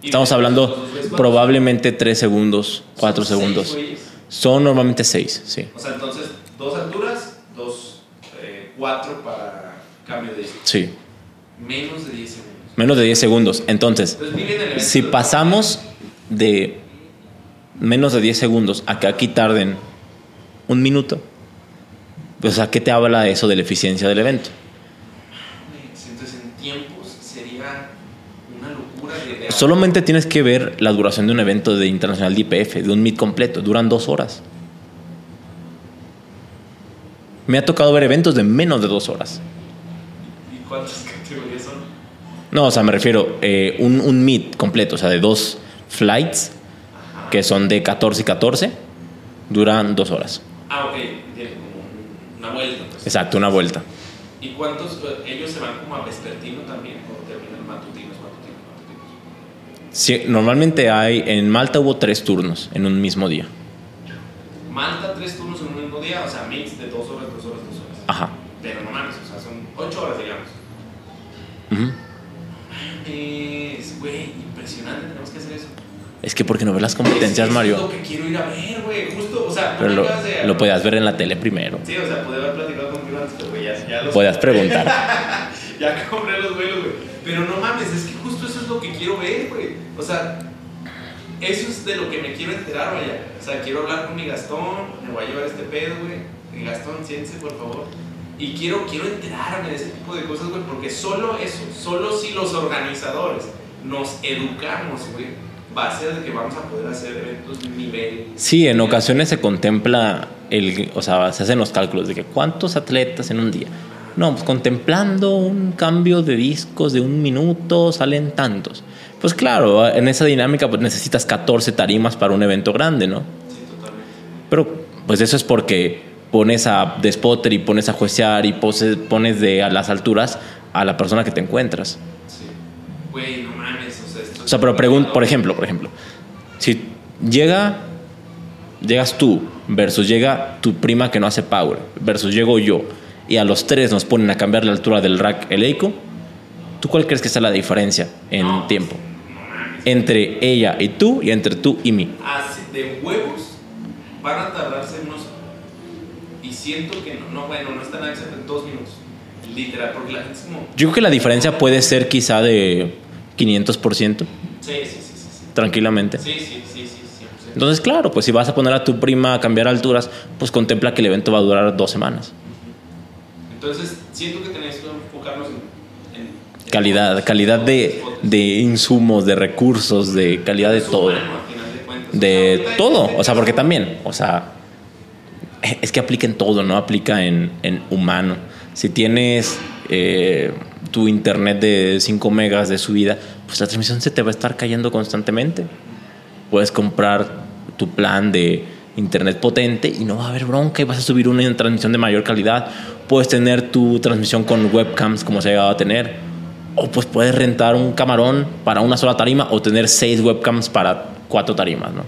Estamos de- hablando ves cuántos- probablemente 3 segundos, 4 Son seis segundos. Son normalmente 6, sí. O sea, entonces, dos alturas, dos, eh, cuatro para cambio de disco. Sí. Menos de 10 segundos. Menos de 10 segundos. Entonces, si pasamos de menos de 10 segundos a que aquí tarden un minuto, pues ¿a qué te habla eso de la eficiencia del evento? Entonces, en tiempos sería una locura de. Solamente tienes que ver la duración de un evento de internacional de IPF, de un meet completo. Duran dos horas. Me ha tocado ver eventos de menos de dos horas. ¿Y son? No, o sea, me refiero eh, un, un meet completo, o sea, de dos flights, que son de 14 y 14, duran dos horas. Ah, ok. Tiene como un- una vuelta. Pues. Exacto, una vuelta. ¿Y cuántos? eh, ¿Ellos se van como a vespertino también? ¿O terminan matutinos, matutinos, matutinos? Sí, normalmente hay, en Malta hubo tres turnos en un mismo día. Malta, tres turnos en un mismo día, o sea, mix de dos horas, dos horas, dos horas. Ajá. Pero no mames, o sea, son ocho horas, digamos. Ujú. Es, güey, impresionante, tenemos que hacer eso. Es que porque no ves las competencias, Es- Mario. Es lo que quiero ir a ver, güey, justo, o sea, Pero lo, de- lo podías ver en la tele primero. Sí, o sea, pude haber platicado contigo antes, pero güey, ya, ya los... Podías preguntar. ya compré los vuelos, güey. Pero no mames, es que justo eso es lo que quiero ver, güey. O sea, eso es de lo que me quiero enterar, vaya. O sea, quiero hablar con mi Gastón, me voy a llevar este pedo, güey. Mi Gastón, siéntese, por favor. Y quiero, quiero enterarme de ese tipo de cosas, güey, porque solo eso, solo si los organizadores nos educamos, güey, va a ser de que vamos a poder hacer eventos nivel. Sí, en ocasiones se contempla el, o sea, se hacen los cálculos de que cuántos atletas en un día. No, pues contemplando un cambio de discos de un minuto salen tantos. Pues claro, en esa dinámica pues necesitas 14 tarimas para un evento grande, ¿no? Sí, totalmente. Pero pues eso es porque pones a de spotter y pones a juecear y poses- pones de a las alturas a la persona que te encuentras. Sí. Güey, no mames, o sea, esto O sea, pero pregunto, por ejemplo, por ejemplo, si llega, llegas tú versus llega tu prima que no hace power versus llego yo y a los tres nos ponen a cambiar la altura del rack eleico, ¿tú cuál crees que sea la diferencia en No. tiempo? No mames. Entre ella y tú y entre tú y mí. Así de huevos van a tardarse unos. Siento que no, no bueno, no está nada excepto en dos minutos. Literal, porque la gente es como. Yo creo que la diferencia puede ser quizá de 500%. Sí, sí, sí, sí. sí. Tranquilamente. Sí, sí, sí, sí, 100%. Entonces, claro, pues si vas a poner a tu prima a cambiar alturas, pues contempla que el evento va a durar dos semanas. Entonces, siento que tenés que enfocarnos en. en Calidad, calidad de, de insumos, de recursos, de calidad de todo. Humano, de todo. ahorita O sea, porque también, o sea, es que aplica en todo, no aplica en, humano. Si tienes eh, tu internet de 5 megas de subida, pues la transmisión se te va a estar cayendo constantemente. Puedes comprar tu plan de internet potente y no va a haber bronca y vas a subir una transmisión de mayor calidad. Puedes tener tu transmisión con webcams como se ha llegado a tener. O pues puedes rentar un camarón para una sola tarima o tener seis webcams para cuatro tarimas, ¿no?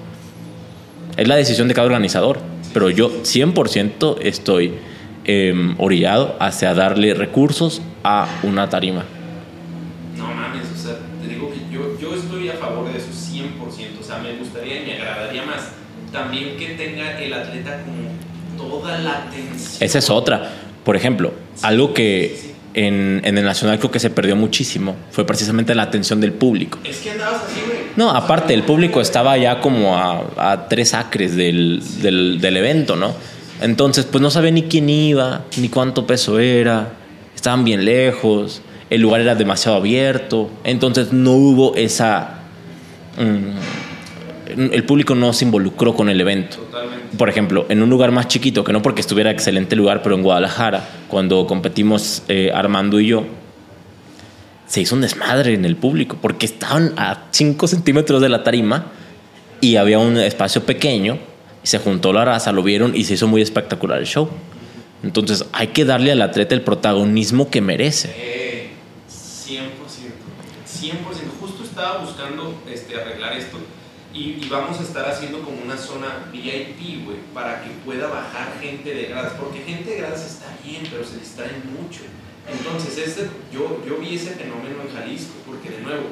Es la decisión de cada organizador. Pero yo 100% estoy eh, orillado hacia darle recursos a una tarima. No mames, o sea, te digo que yo, yo estoy a favor de eso 100%. O sea, me gustaría y me agradaría más también que tenga el atleta como toda la atención. Esa es otra. Por ejemplo, algo que en, en el Nacional creo que se perdió muchísimo fue precisamente la atención del público. Es que andabas así, güey. No, aparte, el público estaba ya como a, a tres acres del, del, del evento, ¿no? Entonces, pues no sabía ni quién iba, ni cuánto peso era, estaban bien lejos, el lugar era demasiado abierto, entonces no hubo esa... mm, el público no se involucró con el evento. Totalmente. Por ejemplo, en un lugar más chiquito, que no porque estuviera excelente lugar, pero en Guadalajara, cuando competimos eh, Armando y yo, se hizo un desmadre en el público, porque estaban a 5 centímetros de la tarima y había un espacio pequeño, y se juntó la raza, lo vieron y se hizo muy espectacular el show. Entonces hay que darle al atleta el protagonismo que merece. Eh, 100%. 100%. Justo estaba buscando este, arreglar esto y, y vamos a estar haciendo como una zona VIP, güey, para que pueda bajar gente de gradas. Porque gente de gradas está bien, pero se distraen mucho. Entonces, este, yo, yo vi ese fenómeno en Jalisco, porque de nuevo,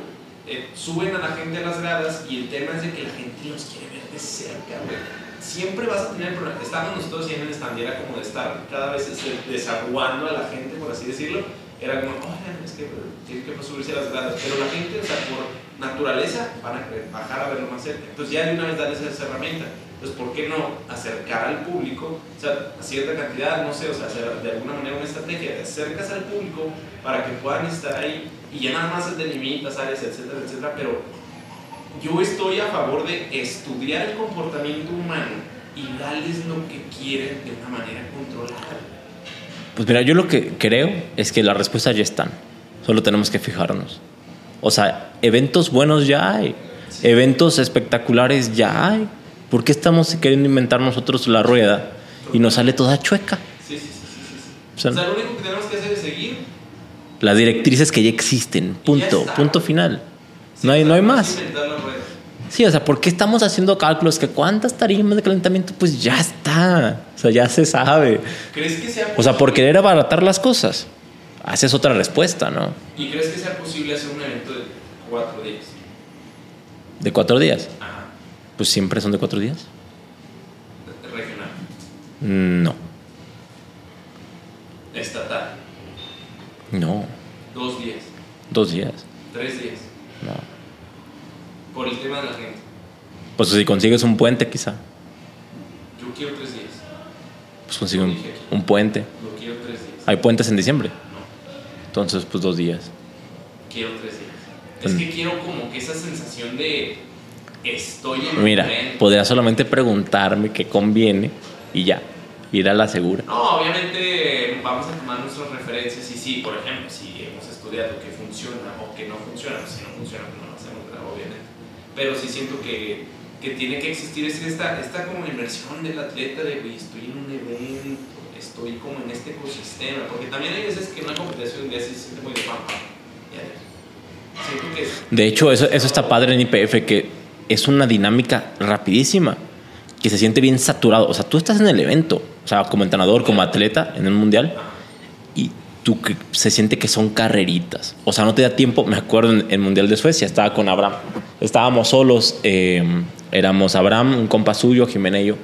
eh, suben a la gente a las gradas y el tema es de que la gente los quiere ver de cerca, güey. Siempre vas a tener problemas. Estábamos nosotros y en el stand y era como de estar cada vez desaguando a la gente, por así decirlo. Era como, oigan, es que tienen que subirse a las gradas. Pero la gente, o sea, por naturaleza, van a bajar a verlo más cerca. Entonces, ya de una vez darles esa herramienta. Entonces, ¿por qué no acercar al público? O sea, a cierta cantidad, no sé, o sea, hacer de alguna manera una estrategia. Te acercas al público para que puedan estar ahí y ya nada más delimitas áreas, etcétera, etcétera. Pero yo estoy a favor de estudiar el comportamiento humano y darles lo que quieren de una manera controlada. Pues mira, yo lo que creo es que las respuestas ya están. Solo tenemos que fijarnos. O sea, eventos buenos ya hay. Eventos espectaculares ya hay. ¿Por qué estamos queriendo inventar nosotros la rueda y nos sale toda chueca? Sí, sí, sí, sí, sí, sí. O sea, O sea, lo único que tenemos que hacer es seguir. las directrices que ya existen. Punto. está. Punto final. No hay, no hay más. Sí, o sea, ¿por qué estamos haciendo cálculos? Que cuántas tarimas de calentamiento, pues ya está. O sea, ya se sabe. ¿Crees que sea O sea, por querer abaratar las cosas. Haces otra respuesta, ¿no? ¿Y crees que sea posible hacer un evento de cuatro días? De cuatro días. Ajá. Pues siempre son de cuatro días. Regional. No. Estatal. No. Dos días. Dos días. Tres días. No. Por el tema de la gente. Pues si consigues un puente, quizá. Yo quiero tres días. Pues consigue un, un puente. Lo quiero tres días. Hay puentes en diciembre. Entonces, pues dos días. Quiero tres días. Es Mm. que quiero como que esa sensación de estoy en Mira, un evento. podría solamente preguntarme qué conviene y ya. Ir a la segura. No, obviamente vamos a tomar nuestras referencias y sí, por ejemplo, si hemos estudiado que funciona o que no funciona, pues si no funciona, pues no lo hacemos, ¿verdad? obviamente. Pero sí siento que, que tiene que existir es esta, esta como inmersión del atleta de, güey, estoy en un evento, estoy como en este ecosistema, porque también hay veces que una competencia un día se siente muy de De hecho, eso, eso está padre en IPF, que es una dinámica rapidísima, que se siente bien saturado. O sea, tú estás en el evento, o sea, como entrenador, como atleta en el mundial, y tú se siente que son carreritas. O sea, no te da tiempo. Me acuerdo en el mundial de Suecia, estaba con Abraham. Estábamos solos, eh, éramos Abraham, un compa suyo, Jimena y yo,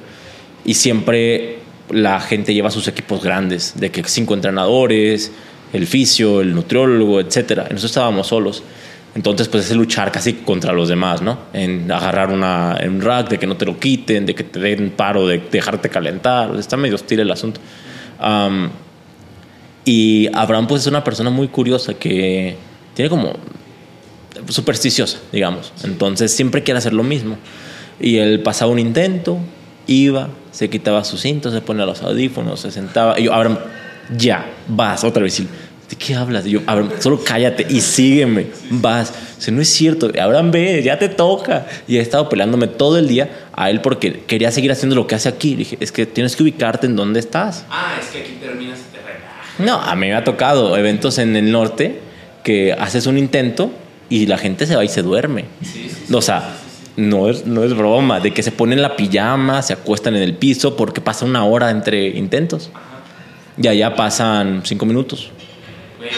y siempre la gente lleva sus equipos grandes, de que cinco entrenadores, el fisio, el nutriólogo, etcétera. Nosotros estábamos solos. Entonces, pues es luchar casi contra los demás, ¿no? En agarrar una, un rack, de que no te lo quiten, de que te den paro, de dejarte calentar. Está medio hostil el asunto. Y Abraham, pues es una persona muy curiosa que tiene como supersticiosa, digamos. Entonces, siempre quiere hacer lo mismo. Y él pasaba un intento, iba, se quitaba sus cintos, se ponía los audífonos, se sentaba. Y yo, Abraham, ya, vas, otra vez. Y, ¿De qué hablas? Y yo, Abraham, solo cállate y sígueme, vas. Dice, no es cierto, Abraham, ve, ya te toca. Y he estado peleándome todo el día a él porque quería seguir haciendo lo que hace aquí. Le dije, es que tienes que ubicarte en dónde estás. Ah, es que aquí terminas y te relajas. No, a mí me ha tocado eventos en el norte que haces un intento y la gente se va y se duerme. Sí, sí, sí. O sea, no es, no es broma, de que se ponen la pijama, se acuestan en el piso porque pasa una hora entre intentos. Y allá pasan cinco minutos. Güey,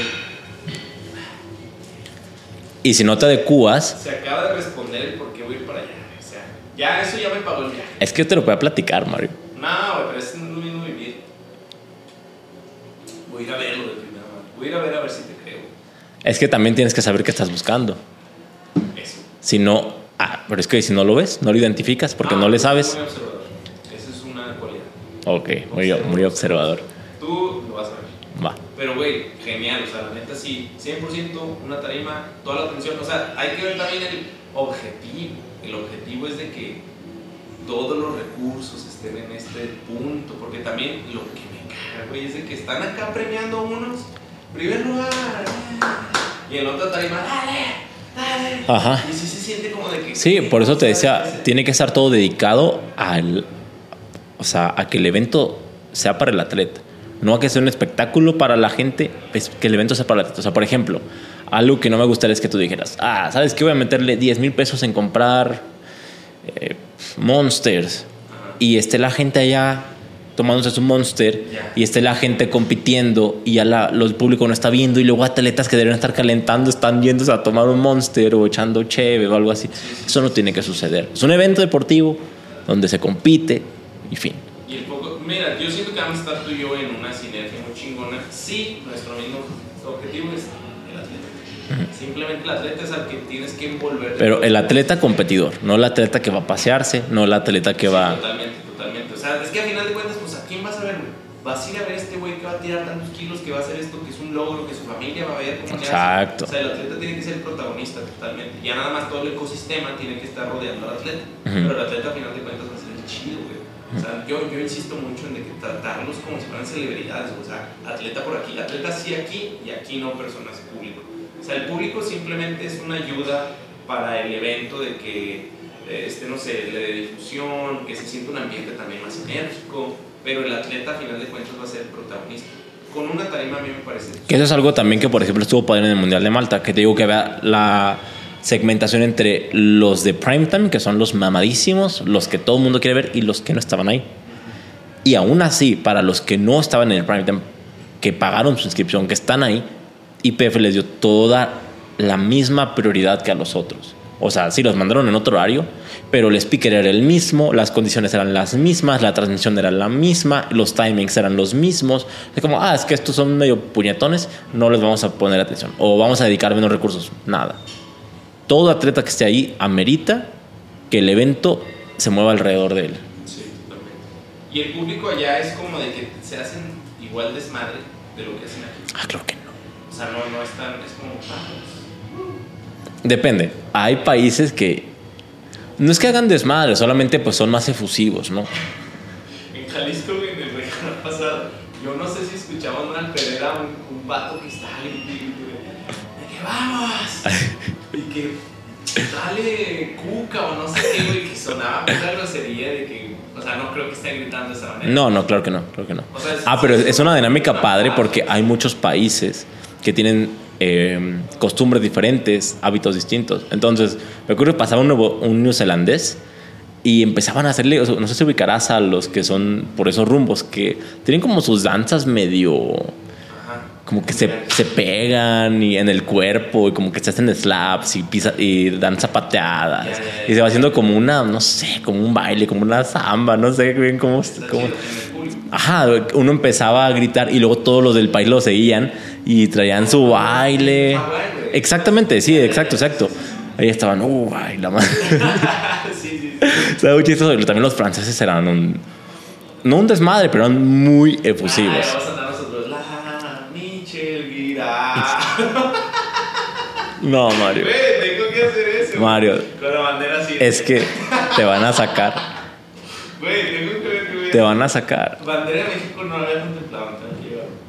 Y si no te adecuas, se acaba de responder el por qué voy a ir para allá. O sea, ya eso ya me pagó el viaje. es que te lo voy a platicar, Mario. No, pero es lo mismo vivir. Voy a ir a verlo de primera mano. Voy a ir a ver a ver si te creo. Es que también tienes que saber qué estás buscando. Eso. Si no, ah, pero es que si no lo ves, no lo identificas porque Ah, no le tú sabes. Muy observador. Esa es una cualidad. Ok, muy, muy observador. Tú lo vas a ver. Va. Pero, güey, genial. O sea, la neta sí, 100% una tarima, toda la atención. O sea, hay que ver también el objetivo. El objetivo es de que todos los recursos estén en este punto. Porque también lo que me caga, güey, es de que están acá premiando a unos. Primer lugar. Y en otra tarima, dale. Ajá. Y sí se siente como de que. Sí, por eso te decía, tiene que estar todo dedicado al, o sea, a que el evento sea para el atleta, no a que sea un espectáculo para la gente, es que el evento sea para el atleta. O sea, por ejemplo, algo que no me gustaría es que tú dijeras, ah, ¿sabes qué? Voy a meterle 10 mil pesos en comprar eh, Monsters y esté la gente allá tomándose su Monster y esté la gente compitiendo y ya la, lo- el público no está viendo y luego atletas que deberían estar calentando están yéndose a tomar un Monster o echando cheve o algo así. Eso no tiene que suceder. Es un evento deportivo donde se compite y fin. Y el poco, mira, yo siento que vamos a estar tú y yo en una sinergia muy chingona. Sí, nuestro mismo objetivo es el atleta. Simplemente el atleta es al que tienes que envolver. Pero el atleta competidor, no el atleta que va a pasearse, no el atleta que va... Totalmente, totalmente. O sea, es que al final de cuentas, pues a quién vas a ver, güey. Vas a ir a ver a este güey que va a tirar tantos kilos, que va a hacer esto, que es un logro, que su familia va a ver cómo le hace. Exacto. O sea, el atleta tiene que ser el protagonista totalmente. Ya nada más todo el ecosistema tiene que estar rodeando al atleta. Ujú. Pero el atleta al final de cuentas va a ser el chido, güey. O sea, yo, yo insisto mucho en de que tratarlos como si fueran celebridades. O sea, atleta por aquí, atleta sí aquí y aquí no personas público. O sea, el público simplemente es una ayuda para el evento de que, este, no sé, le dé difusión, que se sienta un ambiente también más enérgico, pero el atleta a final de cuentas va a ser el protagonista. Con una tarima a mí me parece... Que eso es algo también que, por ejemplo, estuvo padre en el Mundial de Malta, que te digo que vea la segmentación entre los de primetime, que son los mamadísimos, los que todo el mundo quiere ver, y los que no estaban ahí. Y aún así, para los que no estaban en el primetime, que pagaron su inscripción, que están ahí, IPF les dio toda la misma prioridad que a los otros. O sea, sí los mandaron en otro horario, pero el speaker era el mismo, las condiciones eran las mismas, la transmisión era la misma, los timings eran los mismos. Es como, ah, es que estos son medio puñetones, no les vamos a poner atención. O vamos a dedicar menos recursos. Nada. Todo atleta que esté ahí amerita que el evento se mueva alrededor de él. Sí, totalmente. Y el público allá es como de que se hacen igual desmadre de lo que hacen aquí. Ah, claro que no. O sea, no, no están, es como... Depende. Hay países que no es que hagan desmadre, solamente pues son más efusivos, ¿no? En Jalisco, en el regional pasado, yo no sé si escuchaban una Pereira, un, un vato que estaba güey, de que vamos, y que dale cuca o no sé qué, güey, que sonaba mucha grosería de que, o sea, no creo que esté gritando de esa manera. No, no, claro que no, claro que no. O sea, es- Ah, pero es una dinámica padre porque hay muchos países que tienen eh, costumbres diferentes, hábitos distintos. Entonces, me acuerdo que pasaba un, nuevo, un neozelandés y empezaban a hacerle, o sea, no sé si ubicarás a los que son por esos rumbos, que tienen como sus danzas medio como que se, se pegan y en el cuerpo y como que se hacen slaps y, pisa, y dan zapateadas y se va haciendo como una, no sé, como un baile, como una samba, no sé bien cómo... Cómo-. Ajá, uno empezaba a gritar y luego todos los del país lo seguían y traían su baile. Exactamente, sí, exacto, exacto. Ahí estaban, uh, ay, la madre. sí, sí, sí. Estaba muy chistoso. También los franceses eran un. No un desmadre, pero eran muy efusivos. Vamos a nosotros. La. No, Mario. Tengo que hacer eso. Mario, Con la bandera así. es que te van a sacar. Güey, tengo que ver que Te van a sacar. Bandera de México no la había contemplado.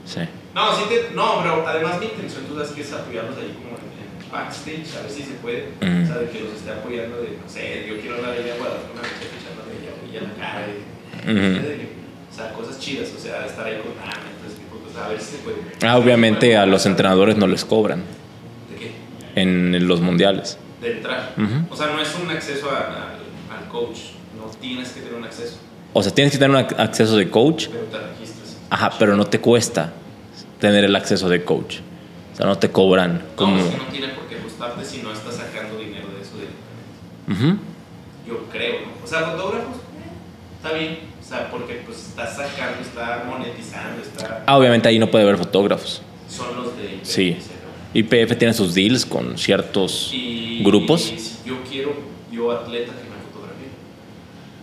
Sí. No, sí te, no, pero además mi intención, tú sabes que es apoyarlos ahí como en, backstage, a ver si se puede. Mm. O sea, de que los esté apoyando de, no sé, yo quiero la de ella a Guadalajara, una vez echando de ella y a la cara. y- Ujú. O sea, cosas chidas, o sea, estar ahí con ah, entonces, pues, a ver si se puede. Ah, obviamente a los entrenadores no les cobran ¿De qué? en los mundiales. De entrar. Ujú. O sea, no es un acceso a- al, al coach, no tienes que tener un acceso, O sea, tienes que tener un ac- acceso de coach, pero te registras. ajá, pero no te cuesta tener el acceso de coach. O sea, no te cobran como. No, es que no tiene por qué costarte si no estás sacando dinero de eso directamente. Ujú. Yo creo, ¿no? O sea, fotógrafos, eh, está bien. O sea, porque pues está sacando, está monetizando, está... Ah, obviamente ahí no puede haber fotógrafos. Son los de... Sí. IPF, IPF tiene sus deals con ciertos Y, grupos. Y si yo quiero, yo atleta que me fotografíe.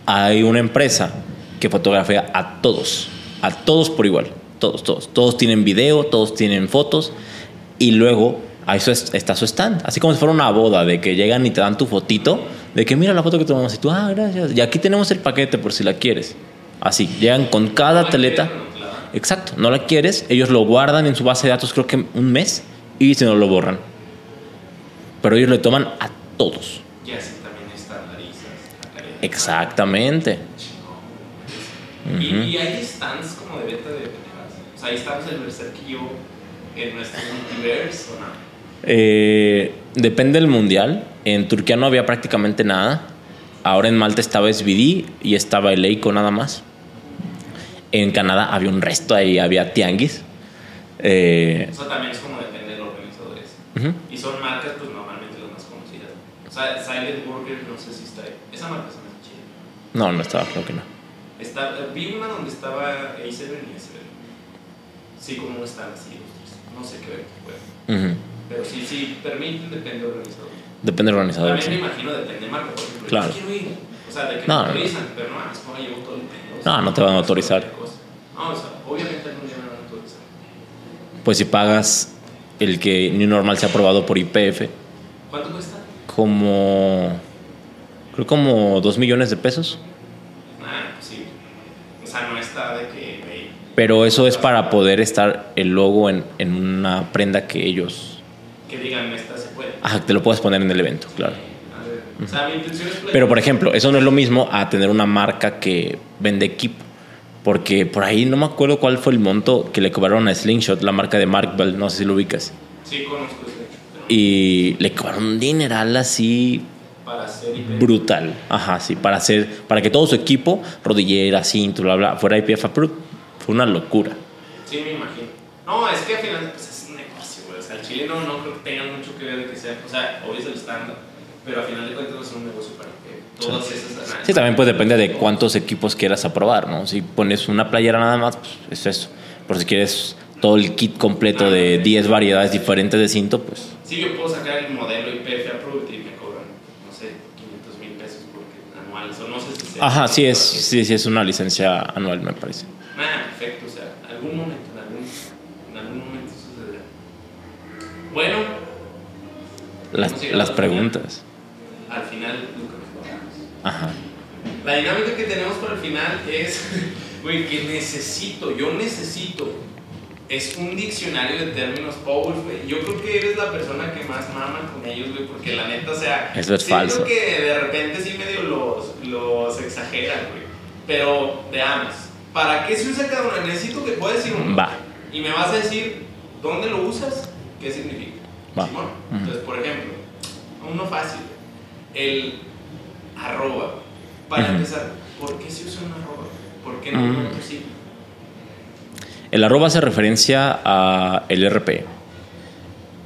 Hay una empresa que fotografía a todos, a todos por igual, todos, todos. Todos tienen video, todos tienen fotos y luego ahí está su stand, así como si fuera una boda, de que llegan y te dan tu fotito, de que mira la foto que tomamos y tú, ah, gracias. Y aquí tenemos el paquete por si la quieres. Así, llegan con cada atleta. Exacto, no la quieres, ellos lo guardan en su base de datos creo que un mes y si no lo borran. Pero ellos le toman a todos. Y así también estandarizas. Exactamente. Y, hay stands como de venta de sea, ahí estamos el Berserk y yo en nuestro multiverse o no. Eh, depende del mundial. En Turquía no había prácticamente nada. Ahora en Malta estaba SBD y estaba el Eiko nada más. En Canadá había un resto ahí, había tianguis. Eh, Eso también es como depende del organizador ese. ujú. Y son marcas, pues normalmente las más conocidas. O sea, Silent Burger, no sé si está ahí. Esa marca se me hace chida. No, no estaba, creo que no. Está, vi una donde estaba A7 y A7. Sí, como no están así los tres. No sé qué ver. Bueno. Pero sí, sí, permiten, depende del organizador. Depende del organizador. También me sí. imagino, depende de marca. Por ejemplo, Claro. quiero ir. O sea, de que No, me no. autorizan, pero no, es como llevo todo el tiempo. o No, no te van a autorizar. No, o sea, obviamente algún día me van a autorizar. Pues si pagas el que New Normal se ha aprobado por IPF, ¿Cuánto cuesta? como. Creo como 2 millones de pesos. Ah, pues sí. O sea, no está de que, güey, Pero eso es para poder estar el logo en, en una prenda que ellos. que digan esta se puede. Ajá, te lo puedes poner en el evento, claro. O sea, mi intención es Pero por ejemplo, eso no es lo mismo a tener una marca que vende equipo. Porque por ahí no me acuerdo cuál fue el monto que le cobraron a Slingshot, la marca de Mark Bell, no sé si lo ubicas. Sí, conozco. Y le cobraron un dineral así Para hacer brutal. Ajá, sí, para hacer, para que todo su equipo, rodillera, cinto, bla, bla, fuera IPF approved. Fue una locura. Sí, me imagino. No, es que al final pues, es un negocio, güey. O sea, el chile no, no creo que tenga mucho que ver de que sea. O sea, obvio es el estándar. Pero al final de cuentas es un negocio para que todas esas. Sí, también pues depende de cuántos equipos quieras aprobar, ¿no? Si pones una playera nada más, pues es eso. Por si quieres todo el kit completo de 10 variedades diferentes de cinto, pues Sí, yo puedo sacar el modelo IPF approved y me cobran, no sé, 500 mil pesos porque anuales. O no sé si sea. Ajá, sí es, sí, sí es una licencia anual, me parece. Ah, perfecto. O sea, algún momento, en algún, en algún momento sucederá. Bueno, Las, las preguntas. al final nunca. Ajá. La dinámica que tenemos para el final es, güey, que necesito, yo necesito, es un diccionario de términos power, güey. Yo creo que eres la persona que más mama con ellos, güey, porque la neta, o sea, Eso es falso. que de repente sí medio los, los exageran, güey. Pero veamos, ¿para qué se usa cada uno? Necesito que puedas decir uno. Va. Y me vas a decir dónde lo usas, qué significa. Va. Entonces, por ejemplo, uno fácil, el arroba. Para empezar, ¿por qué se usa un arroba? ¿Por qué no un Mm. otro signo? El arroba hace referencia a el RP.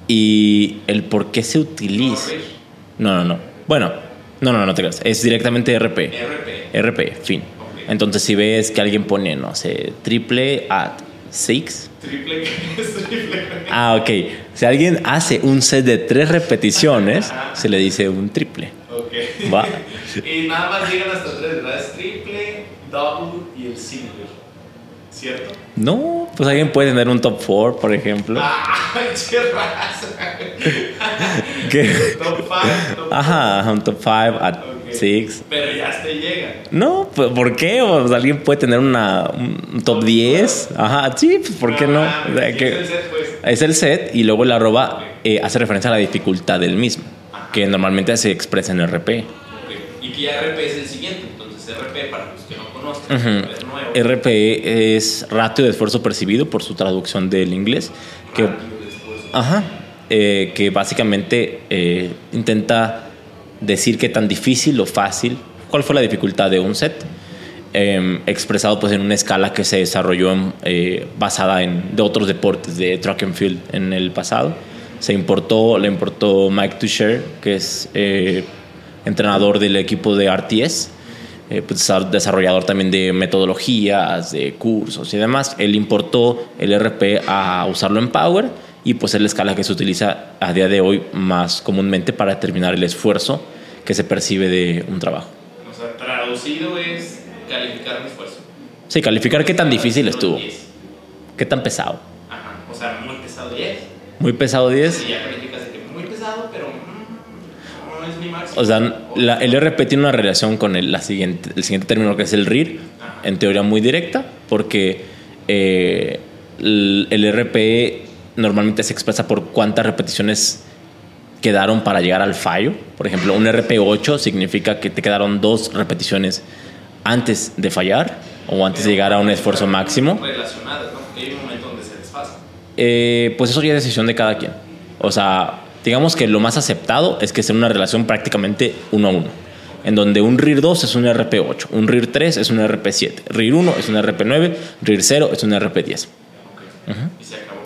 Y el por qué se utiliza. No, no, no. Bueno, no, no, no te creas. Es directamente RP. RP. RP, fin. Entonces, si ves que alguien pone, no sé, triple at six. Triple, ¿qué triple? Ah, ok. Si alguien hace un set de tres repeticiones, se le dice un triple. Ok. Va. y nada más llegan hasta tres, ¿verdad? Es triple, double y el single. ¿Cierto? No, pues alguien puede tener un top four, por ejemplo. ¡Ay, qué raza! Que- Top 5, top Ajá, un top five at Pero ya hasta llega. No, pues, ¿por qué? Pues alguien puede tener una, un top 10. Ajá, sí, pues ¿por qué no? O sea, que- es el set, pues. es el set y luego el arroba eh, hace referencia a la dificultad del mismo, que normalmente se expresa en RP. Y que ya RP es el siguiente. Entonces, RP, para los que no conozcan, Ujú. es nuevo. RPE es ratio de esfuerzo percibido por su traducción del inglés, que, Rápido de esfuerzo. ajá, eh, que básicamente eh, intenta decir qué tan difícil o fácil, cuál fue la dificultad de un set, eh, expresado pues en una escala que se desarrolló en, eh, basada en de otros deportes de track and field en el pasado. Se importó, le importó Mike Tusher, que es eh, entrenador del equipo de RTS, eh, pues, desar- desarrollador también de metodologías, de cursos y demás. Él importó el RP a usarlo en Power y pues es la escala que se utiliza a día de hoy más comúnmente para determinar el esfuerzo que se percibe de un trabajo. O sea, traducido es calificar un esfuerzo. Sí, calificar qué tan difícil estuvo, 10. qué tan pesado. Ajá. O sea, muy pesado 10. Muy pesado 10. Si ya calificas de que muy pesado, pero mm, no es mi máximo. O sea, la- el RP tiene una relación con el, la siguiente, el siguiente término que es el RIR, en teoría muy directa, porque eh, el, el RP normalmente se expresa por cuántas repeticiones quedaron para llegar al fallo. Por ejemplo, un RP8 significa que te quedaron dos repeticiones antes de fallar o antes de llegar a un esfuerzo máximo. Relacionadas, ¿no? Hay un momento donde se desfasa. Eh, pues eso ya es decisión de cada quien. O sea, digamos que lo más aceptado es que sea una relación prácticamente uno a uno. En donde un RIR 2 es un RP8, un RIR 3 es un RP7, RIR 1 es un RP9, RIR 0 es un RP10. Ok. Y se acabó.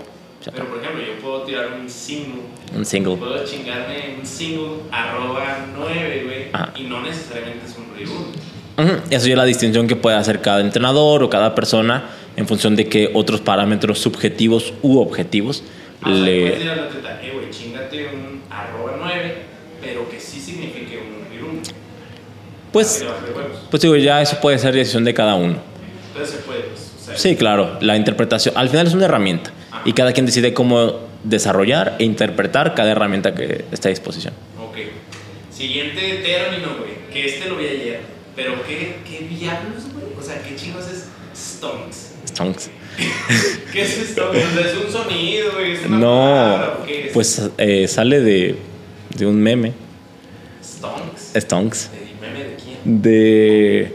Se Pero, por ejemplo, yo puedo tirar un single. Un single. Puedo chingarme un single arroba 9, güey. Ajá. Y no necesariamente es un reboot. Eso ya es la distinción que puede hacer cada entrenador o cada persona en función de qué otros parámetros subjetivos u objetivos Ah, le... puedes decir al atleta, eh, güey, chingate un arroba 9, pero que sí signifique un reboot. Pues, pues digo, ya eso puede ser decisión de cada uno. Entonces se puede, pues. O sea, Sí, claro, la interpretación al final es una herramienta y cada quien decide cómo desarrollar e interpretar cada herramienta que está a disposición. Ok. Siguiente término, güey. Que este lo vi ayer. Pero qué, qué diablos, güey. O sea, qué chingos es stonks. Stonks. ¿Qué es stonks? O sea, es un sonido, güey. Es una No, palabra, ¿o qué es? pues eh, sale de, de un meme, Stonks. Stonks, ¿De meme de quién? de...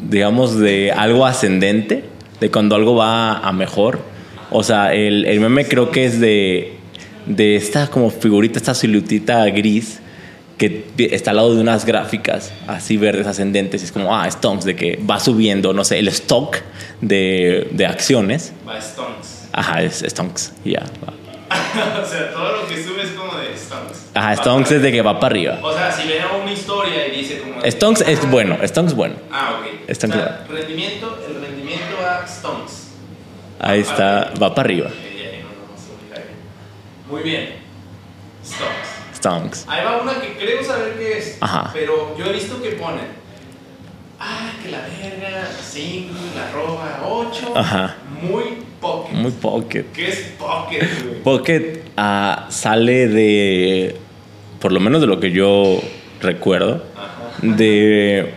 digamos, de algo ascendente, de cuando algo va a mejor. O sea, el, el meme creo que es de, de esta como figurita, esta siluetita gris que está al lado de unas gráficas así verdes ascendentes. Y es como, ah, stonks, de que va subiendo, no sé, el stock de, de acciones. Va stonks. Ajá, es stonks, ya. va. o sea, todo lo que sube es como de stonks. Ajá, stonks es de que va para arriba. O sea, si ven una historia y dice como. de- Stonks es bueno, stonks bueno. Ah, ok. Está o sea, rendimiento, stonks. Ahí está, va para arriba. Muy bien. Stonks. Stonks. Ahí va una que creo saber qué es. Ajá. Pero yo he visto que ponen. Ah, que la verga, single, arroba 8. Ajá. Muy pocket. Muy pocket. ¿Qué es pocket, güey? Pocket ah, sale de, por lo menos de lo que yo recuerdo, Ajá. de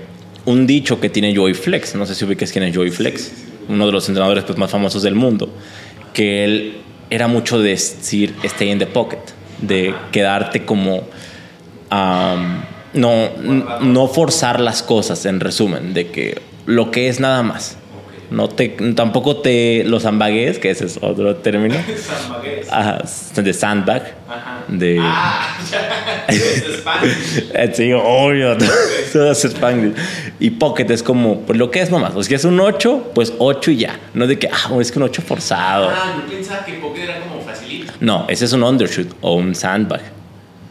un dicho que tiene Joey Flex. No sé si ubicas quién es Joey Flex, uno de los entrenadores pues, más famosos del mundo. Que él era mucho de decir stay in the pocket, de quedarte como. no, no forzar las cosas, en resumen, de que lo que es nada más. No te, tampoco te los zambagues, que ese es otro término. Ajá, de sandbag. Ajá. de- Ah, ya. Eh, Sí, obvio, todo es Spanglish. Y pocket es como, pues lo que es nomás. O sea, si es un 8, pues 8 y ya. No de que, ah, es que un 8 forzado. Ah, yo pensaba que pocket era como facilito. No, ese es un undershoot o un sandbag.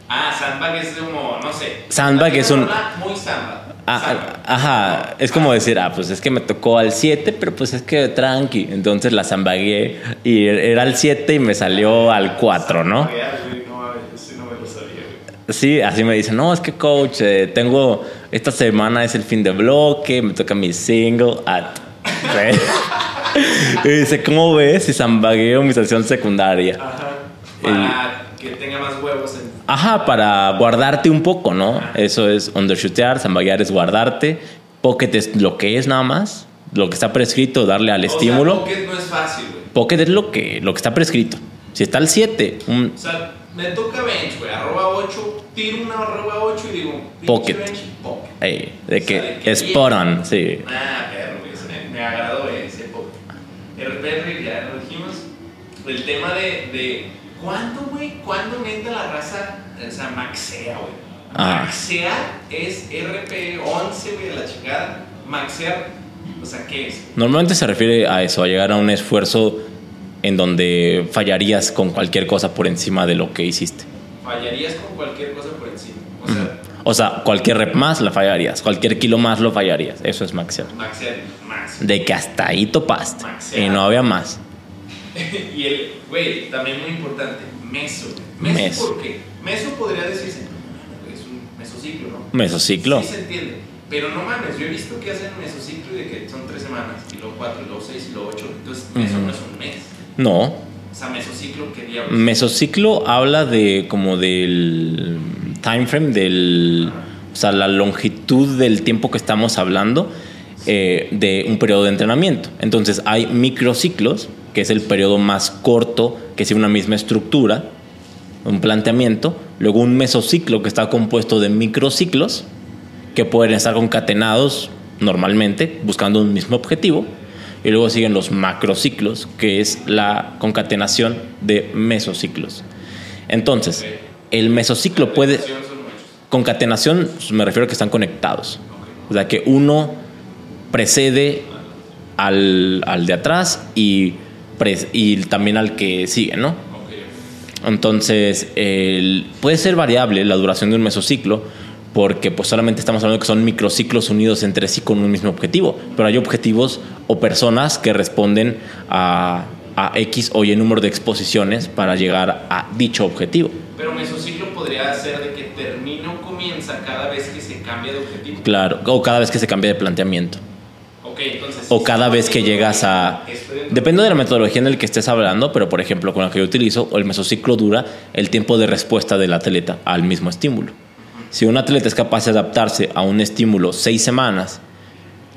Ah, sandbag es como, no sé. Sandbag es un- Muy samba. Ah, Samba. ajá, es como decir, ah, pues es que me tocó al 7, pero pues es que tranqui. Entonces la zambagué y era al 7 y me salió al 4, ¿no? Sí, así me dicen, no, es que coach, eh, tengo, esta semana es el fin de bloque, me toca mi single. Ah, y dice, ¿cómo ves si zambagueo mi sesión secundaria? Ajá. Para que tenga más huevos en. Ajá, para guardarte un poco, ¿no? Eso es undershootear, zambaguear es guardarte, pocket es lo que es nada más, lo que está prescrito, darle al estímulo. O sea, pocket no es fácil, güey. Pocket es lo que, lo que está prescrito. Si está al 7, un O sea, me toca bench, güey. Arroba 8, tiro una arroba 8 y digo. Pocket. bench, pocket. eh, de O sea, que de que spot on, sí. Ah, perro, Me, me agradó ese pocket. El perro, ya lo dijimos. El tema de. de ¿Cuándo, güey? ¿Cuándo neta la raza. O sea, maxea, güey. Ah. Maxear es RP11, güey, de la chingada. Maxear, o sea, ¿qué es? Normalmente se refiere a eso, a llegar a un esfuerzo en donde fallarías con cualquier cosa por encima de lo que hiciste. Fallarías con cualquier cosa por encima. O sea, O sea, cualquier rep más la fallarías, cualquier kilo más lo fallarías. Eso es maxear. maxear más. De que hasta ahí topaste Maxear. y no había más. y el, güey, también muy importante, meso. ¿Meso, Meso. por qué? Meso podría decirse, "No, es un mesociclo, ¿no? Mesociclo. Sí se entiende. Pero no mames, yo he visto que hacen mesociclo y de que son tres semanas, y luego cuatro, y luego seis, y luego ocho. Entonces, Ujú. no es un mes. No. O sea, mesociclo, ¿qué diablos? Mesociclo habla de como del time frame, del, o sea, la longitud del tiempo que estamos hablando eh, de un periodo de entrenamiento. Entonces hay microciclos, que es el periodo más corto, que sigue una misma estructura, un planteamiento. Luego un mesociclo que está compuesto de microciclos, que pueden estar concatenados normalmente, buscando un mismo objetivo. Y luego siguen los macrociclos, que es la concatenación de mesociclos. Entonces, el mesociclo puede... Concatenación, me refiero a que están conectados. O sea, que uno precede al, al de atrás y, y también al que sigue, ¿no? Entonces, el- puede ser variable la duración de un mesociclo porque pues solamente estamos hablando que son microciclos unidos entre sí con un mismo objetivo, pero hay objetivos o personas que responden a, a X o Y número de exposiciones para llegar a dicho objetivo. Pero mesociclo podría ser de que termina o comienza cada vez que se cambia de objetivo. Claro, o cada vez que se cambia de planteamiento. Entonces. O cada vez que llegas a... Depende de la metodología en la que estés hablando, pero por ejemplo, con la que yo utilizo, el mesociclo dura el tiempo de respuesta del atleta al mismo estímulo. Si un atleta es capaz de adaptarse a un estímulo seis semanas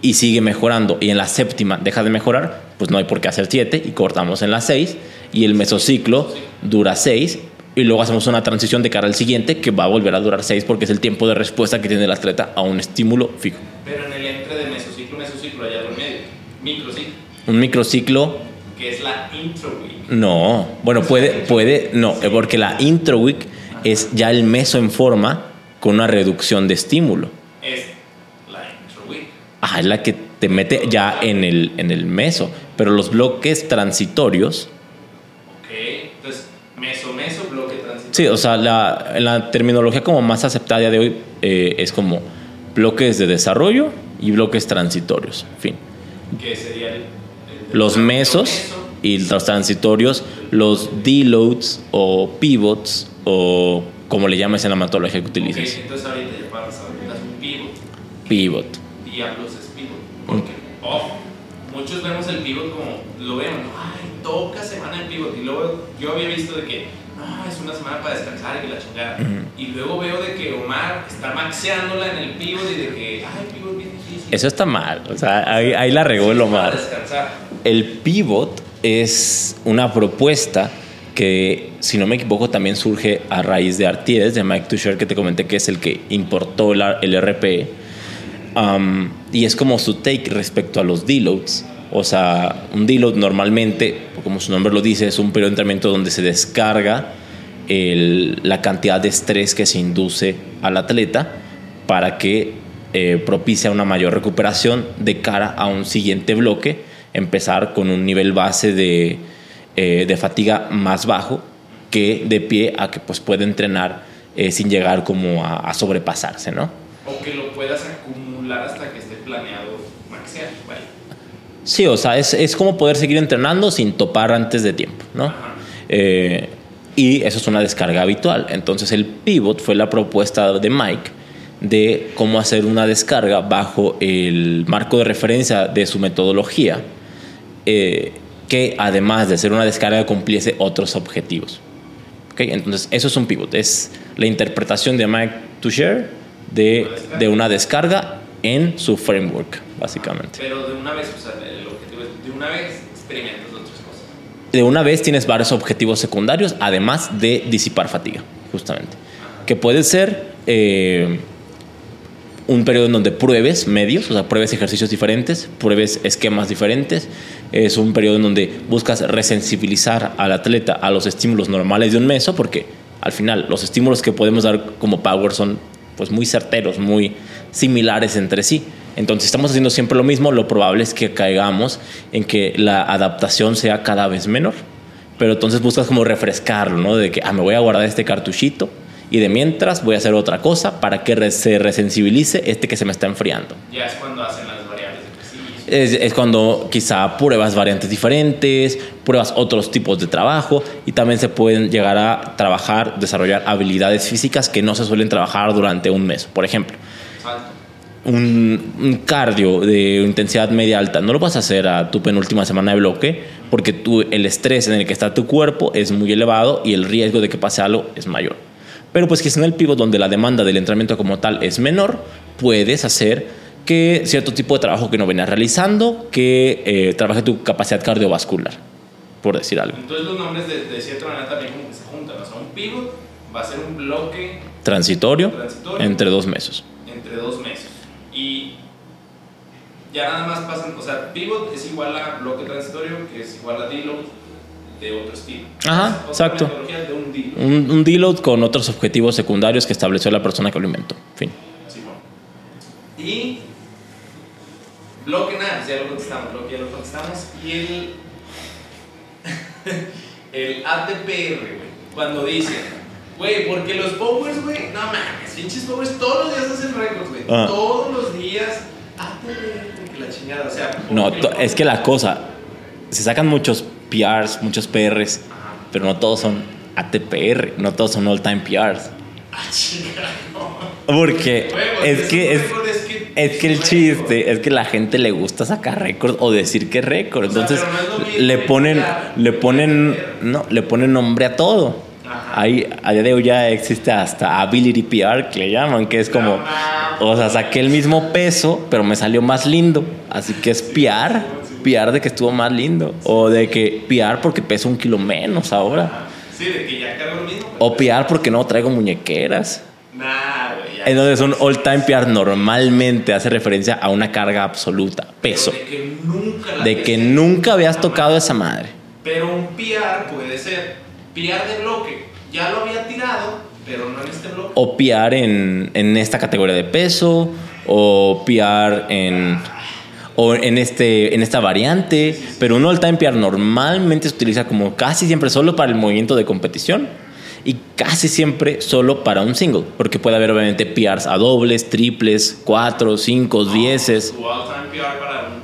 y sigue mejorando y en la séptima deja de mejorar, pues no hay por qué hacer siete y cortamos en la seis y el mesociclo dura seis y luego hacemos una transición de cara al siguiente que va a volver a durar seis porque es el tiempo de respuesta que tiene el atleta a un estímulo fijo. Pero en el entre de mesociclo, mesociclo, hay algo en medio. Microciclo, Un microciclo que es la intro week. No, bueno, puede, puede, no, eh, porque la intro week es ya el meso en forma con una reducción de estímulo. Es la intro week. Ah, es la que te mete ya en el, en el meso. Pero los bloques transitorios, Ok, entonces, meso, meso, bloque transitorio. sí, o sea, la, la terminología como más aceptada de hoy eh, es como bloques de desarrollo y bloques transitorios, fin. Que sería el. el- Los mesos meso. y los transitorios, los deloads o pivots o como le llames en la metodología que utilices. entonces ahorita ya para un pivot. Pivot. Diablos es pivot. Porque, ojo, muchos vemos el pivot como, lo vemos, ay, toca semana el pivot. Y luego yo había visto de que, no, es una semana para descansar y que la chingada. Y luego veo de que Omar está maxeándola en el pivot y de que, ay, pivot bien difícil. Eso está mal. O sea, ahí, ahí la regó el Omar. El pivot es una propuesta que, si no me equivoco, también surge a raíz de Artides, de Mike Tusher, que te comenté que es el que importó la- el RPE. Um, y es como su take respecto a los deloads. O sea, un deload normalmente, como su nombre lo dice, es un periodo de entrenamiento donde se descarga el- la cantidad de estrés que se induce al atleta para que eh, propicia una mayor recuperación de cara a un siguiente bloque, empezar con un nivel base de, eh, de fatiga más bajo que de pie a que pues puede entrenar eh, sin llegar como a, a sobrepasarse, ¿no? o que lo puedas acumular hasta que esté planeado. Sí, o sea, es, es como poder seguir entrenando sin topar antes de tiempo, ¿no? Eh, y eso es una descarga habitual. Entonces el pivot fue la propuesta de Mike de cómo hacer una descarga bajo el marco de referencia de su metodología, eh, que además de ser una descarga cumpliese otros objetivos. ¿Ok? Entonces eso es un pivot, es la interpretación de Mike Toucher de, de una descarga en su framework, básicamente. Pero de una vez, o sea, el objetivo es de una vez experimentas otras cosas. de una vez tienes varios objetivos secundarios, además de disipar fatiga, justamente. Que puede ser eh, un periodo en donde pruebes medios, o sea, pruebes ejercicios diferentes, pruebes esquemas diferentes. Es un periodo en donde buscas resensibilizar al atleta a los estímulos normales de un meso, porque al final los estímulos que podemos dar como power son pues muy certeros, muy similares entre sí. Entonces, estamos haciendo siempre lo mismo, lo probable es que caigamos en que la adaptación sea cada vez menor. Pero entonces buscas como refrescarlo, ¿no? De que, ah, me voy a guardar este cartuchito y de mientras voy a hacer otra cosa para que se resensibilice este que se me está enfriando. Ya es cuando hacen las variables. Es, es cuando quizá pruebas variantes diferentes, pruebas otros tipos de trabajo y también se pueden llegar a trabajar, desarrollar habilidades físicas que no se suelen trabajar durante un mes. Por ejemplo, Salto. Un, un cardio de intensidad media alta no lo vas a hacer a tu penúltima semana de bloque porque tú, el estrés en el que está tu cuerpo es muy elevado y el riesgo de que pase algo es mayor. Pero pues quizá en el pivot donde la demanda del entrenamiento como tal es menor, puedes hacer que cierto tipo de trabajo que no venías realizando, que eh, trabaje tu capacidad cardiovascular, por decir algo. Entonces los nombres de, de cierta manera también como que se juntan. O sea, un pivot va a ser un bloque Transitorio, Transitorio. entre dos meses. entre dos meses. Y ya nada más pasan, o sea, pivot es igual a bloque transitorio, que es igual a deload de otro estilo. Ajá, Es exacto. de un deload. Un, un deload con otros objetivos secundarios que estableció la persona que lo inventó. Fin. Y bloque nada, ya lo contestamos, bloque ya lo contestamos. Y el, el ATPR, güey, cuando dicen, güey, porque los powers, güey, no mames, pinches powers todos los días hacen récords, güey. Ah. Todos los días, que la chingada, o sea, ¿por No, es que la cosa, se sacan muchos PRs, muchos PRs, Ajá. pero no todos son ATPR, no todos son all-time PRs. Ah, chingada, no. Porque es que es, que es que el chiste es que la gente le gusta sacar récord o decir que récord. O sea, Entonces no le ponen, le ponen, no, le ponen nombre a todo. Ajá. Ahí, a día de hoy ya existe hasta Ability PR que le llaman, que es como, o sea, saqué el mismo peso, pero me salió más lindo. Así que es PR, PR de que estuvo más lindo. O de que PR porque peso un kilo menos ahora. Sí, de que ya cargo lo mismo. O PR porque no traigo muñequeras. Nah, güey. Entonces un all-time PR normalmente hace referencia a una carga absoluta, peso. De que nunca la De que pesé. nunca habías tocado esa madre. Pero un PR puede ser PR de bloque. Ya lo había tirado, pero no en este bloque. O PR en, en esta categoría de peso, o PR en, o en, este, en esta variante. Pero un all-time PR normalmente se utiliza como casi siempre solo para el movimiento de competición y casi siempre solo para un single. Porque puede haber obviamente PRs a dobles, triples, cuatro, cinco, dieces. Tu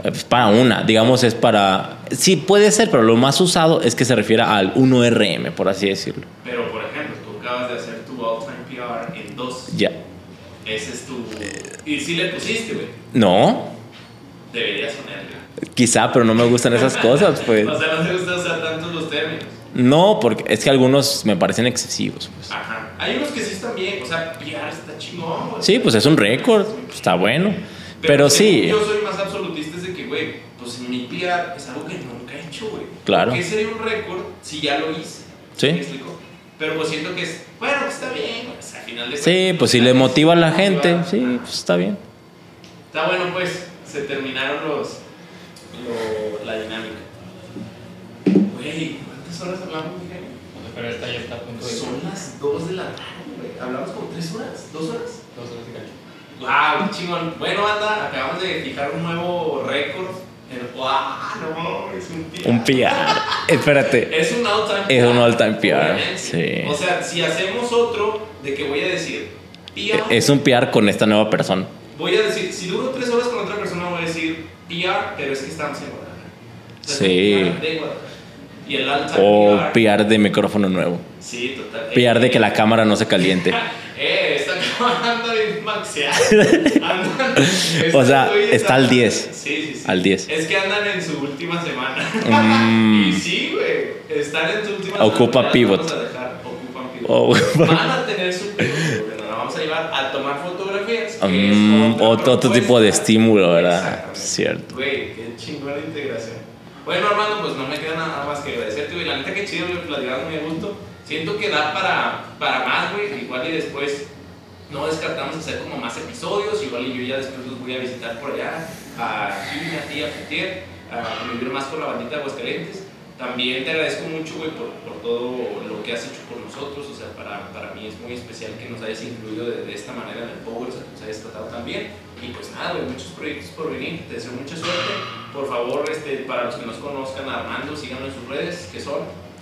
PR para un. Para una, digamos, es para. Sí, puede ser, pero lo más usado es que se refiera al 1RM, por así decirlo. Pero, por ejemplo, tú acabas de hacer tu all-time PR en dos. Ya. Ese es tu. Y si le pusiste, güey. No, Deberías ponerle. quizá, pero no me gustan esas cosas, pues. O sea, no te gusta usar tantos los términos. No, porque es que algunos me parecen excesivos, pues. Ajá. Hay unos que sí están bien. O sea, PR está chingón, güey. Sí, pues es un récord, está bueno. Pero según sí, Yo soy más absolutista es güey, pues mi PR es algo que nunca he hecho, güey. Claro. ¿Por qué sería un récord si ya lo hice? Sí. ¿Me explico? Pero pues siento que es, bueno, pues está bien, güey. O sea, al final de sí, cuentas, pues si le motiva a la motiva gente, a- sí, pues está bien. Está bueno, pues se terminaron los. lo- la dinámica. Güey, ¿cuántas horas hablamos, Miguel? Pero esta ya está a punto de. Son las 2 de la tarde, güey. Hablamos como 3 horas, 2 horas. Dos horas y cacho. Wow, chingón. Bueno, banda, acabamos de fijar un nuevo récord. El- ¡Wow! No, es un PR. Un PR. Espérate. Es un all-time Es un all-time PR, sí. O sea, si hacemos otro de que voy a decir PR. Es un PR con esta nueva persona. Voy a decir, si duro tres horas con otra persona, voy a decir PR, pero es que estamos en Guadalajara. O sea, Sí. PR de Guadalajara. Y el alta O PR. PR de micrófono nuevo. Sí, total. PR de Eh, que la cámara no se caliente. Anda bien. Andan- O sea, está al andan- 10. Sí, sí, sí. Al 10. Es que andan en su última semana. Mm. y sí, güey. Están en su última Ocupa semana. pivot. Vamos a dejar, ocupan pivot. Oh, Van a tener su pivot. Nos vamos a llevar a tomar fotografías. que Mm, es otro, otro tipo de estímulo, ¿verdad? Cierto. Güey, qué chingona integración. Bueno, Armando, pues no me queda nada más que agradecerte, güey. La neta, que chido, güey, platicamos muy a gusto. Siento que da para, para más, güey. Igual y después no descartamos hacer como más episodios. Igual y yo ya después los voy a visitar por allá. A Jimmy, a ti, a Fetier. A convivir más con la bandita de Aguascalientes. También te agradezco mucho, güey, por, por todo lo que has hecho por nosotros. O sea, para, para mí es muy especial que nos hayas incluido de, de esta manera en el Power, o sea, que nos hayas tratado tan bien. Y pues nada, güey, muchos proyectos por venir. Te deseo mucha suerte. Por favor, este, para los que nos conozcan a Armando, síganlo en sus redes, que son.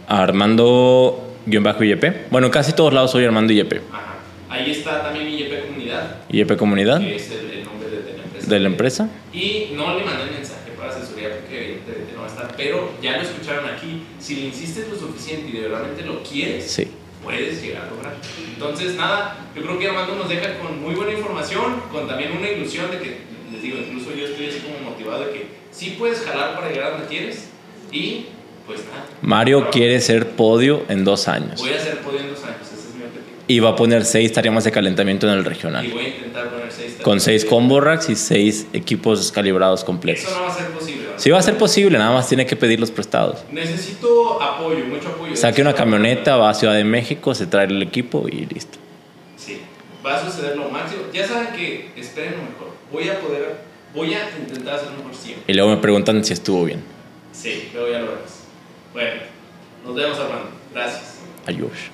Armando-YP. Bueno, casi todos lados soy Armando YP. Ajá. Ahí está también IEP Comunidad, YP Comunidad que es el, el nombre de, de la empresa. de la empresa. Y no le mandé mensaje para asesoría porque evidentemente no va a estar, pero ya lo escucharon aquí. Si le insistes lo suficiente y de verdad lo quieres, Sí. puedes llegar a lograr. Entonces, nada, yo creo que Armando nos deja con muy buena información, con también una ilusión de que, les digo, incluso yo estoy así como motivado de que sí puedes jalar para llegar a donde quieres y pues nada. Mario quiere ser podio en dos años. Voy a hacer podio en dos años, ese es mi objetivo. Y va a poner seis tareas de calentamiento en el Y regional. voy a intentar poner seis. Con seis combo racks y seis equipos calibrados completos. Eso no va a ser posible. ¿verdad? Sí va a ser posible, nada más tiene que pedir los prestados. Necesito apoyo, mucho apoyo. Saque una camioneta, va a Ciudad de México, se trae el equipo y listo. Sí, va a suceder lo máximo. Ya saben que esperen lo mejor. Voy a poder, voy a intentar hacer lo mejor siempre. Y luego me preguntan si estuvo bien. Sí, luego ya lo vemos. Bueno, nos vemos, Armando. Gracias. Ayush.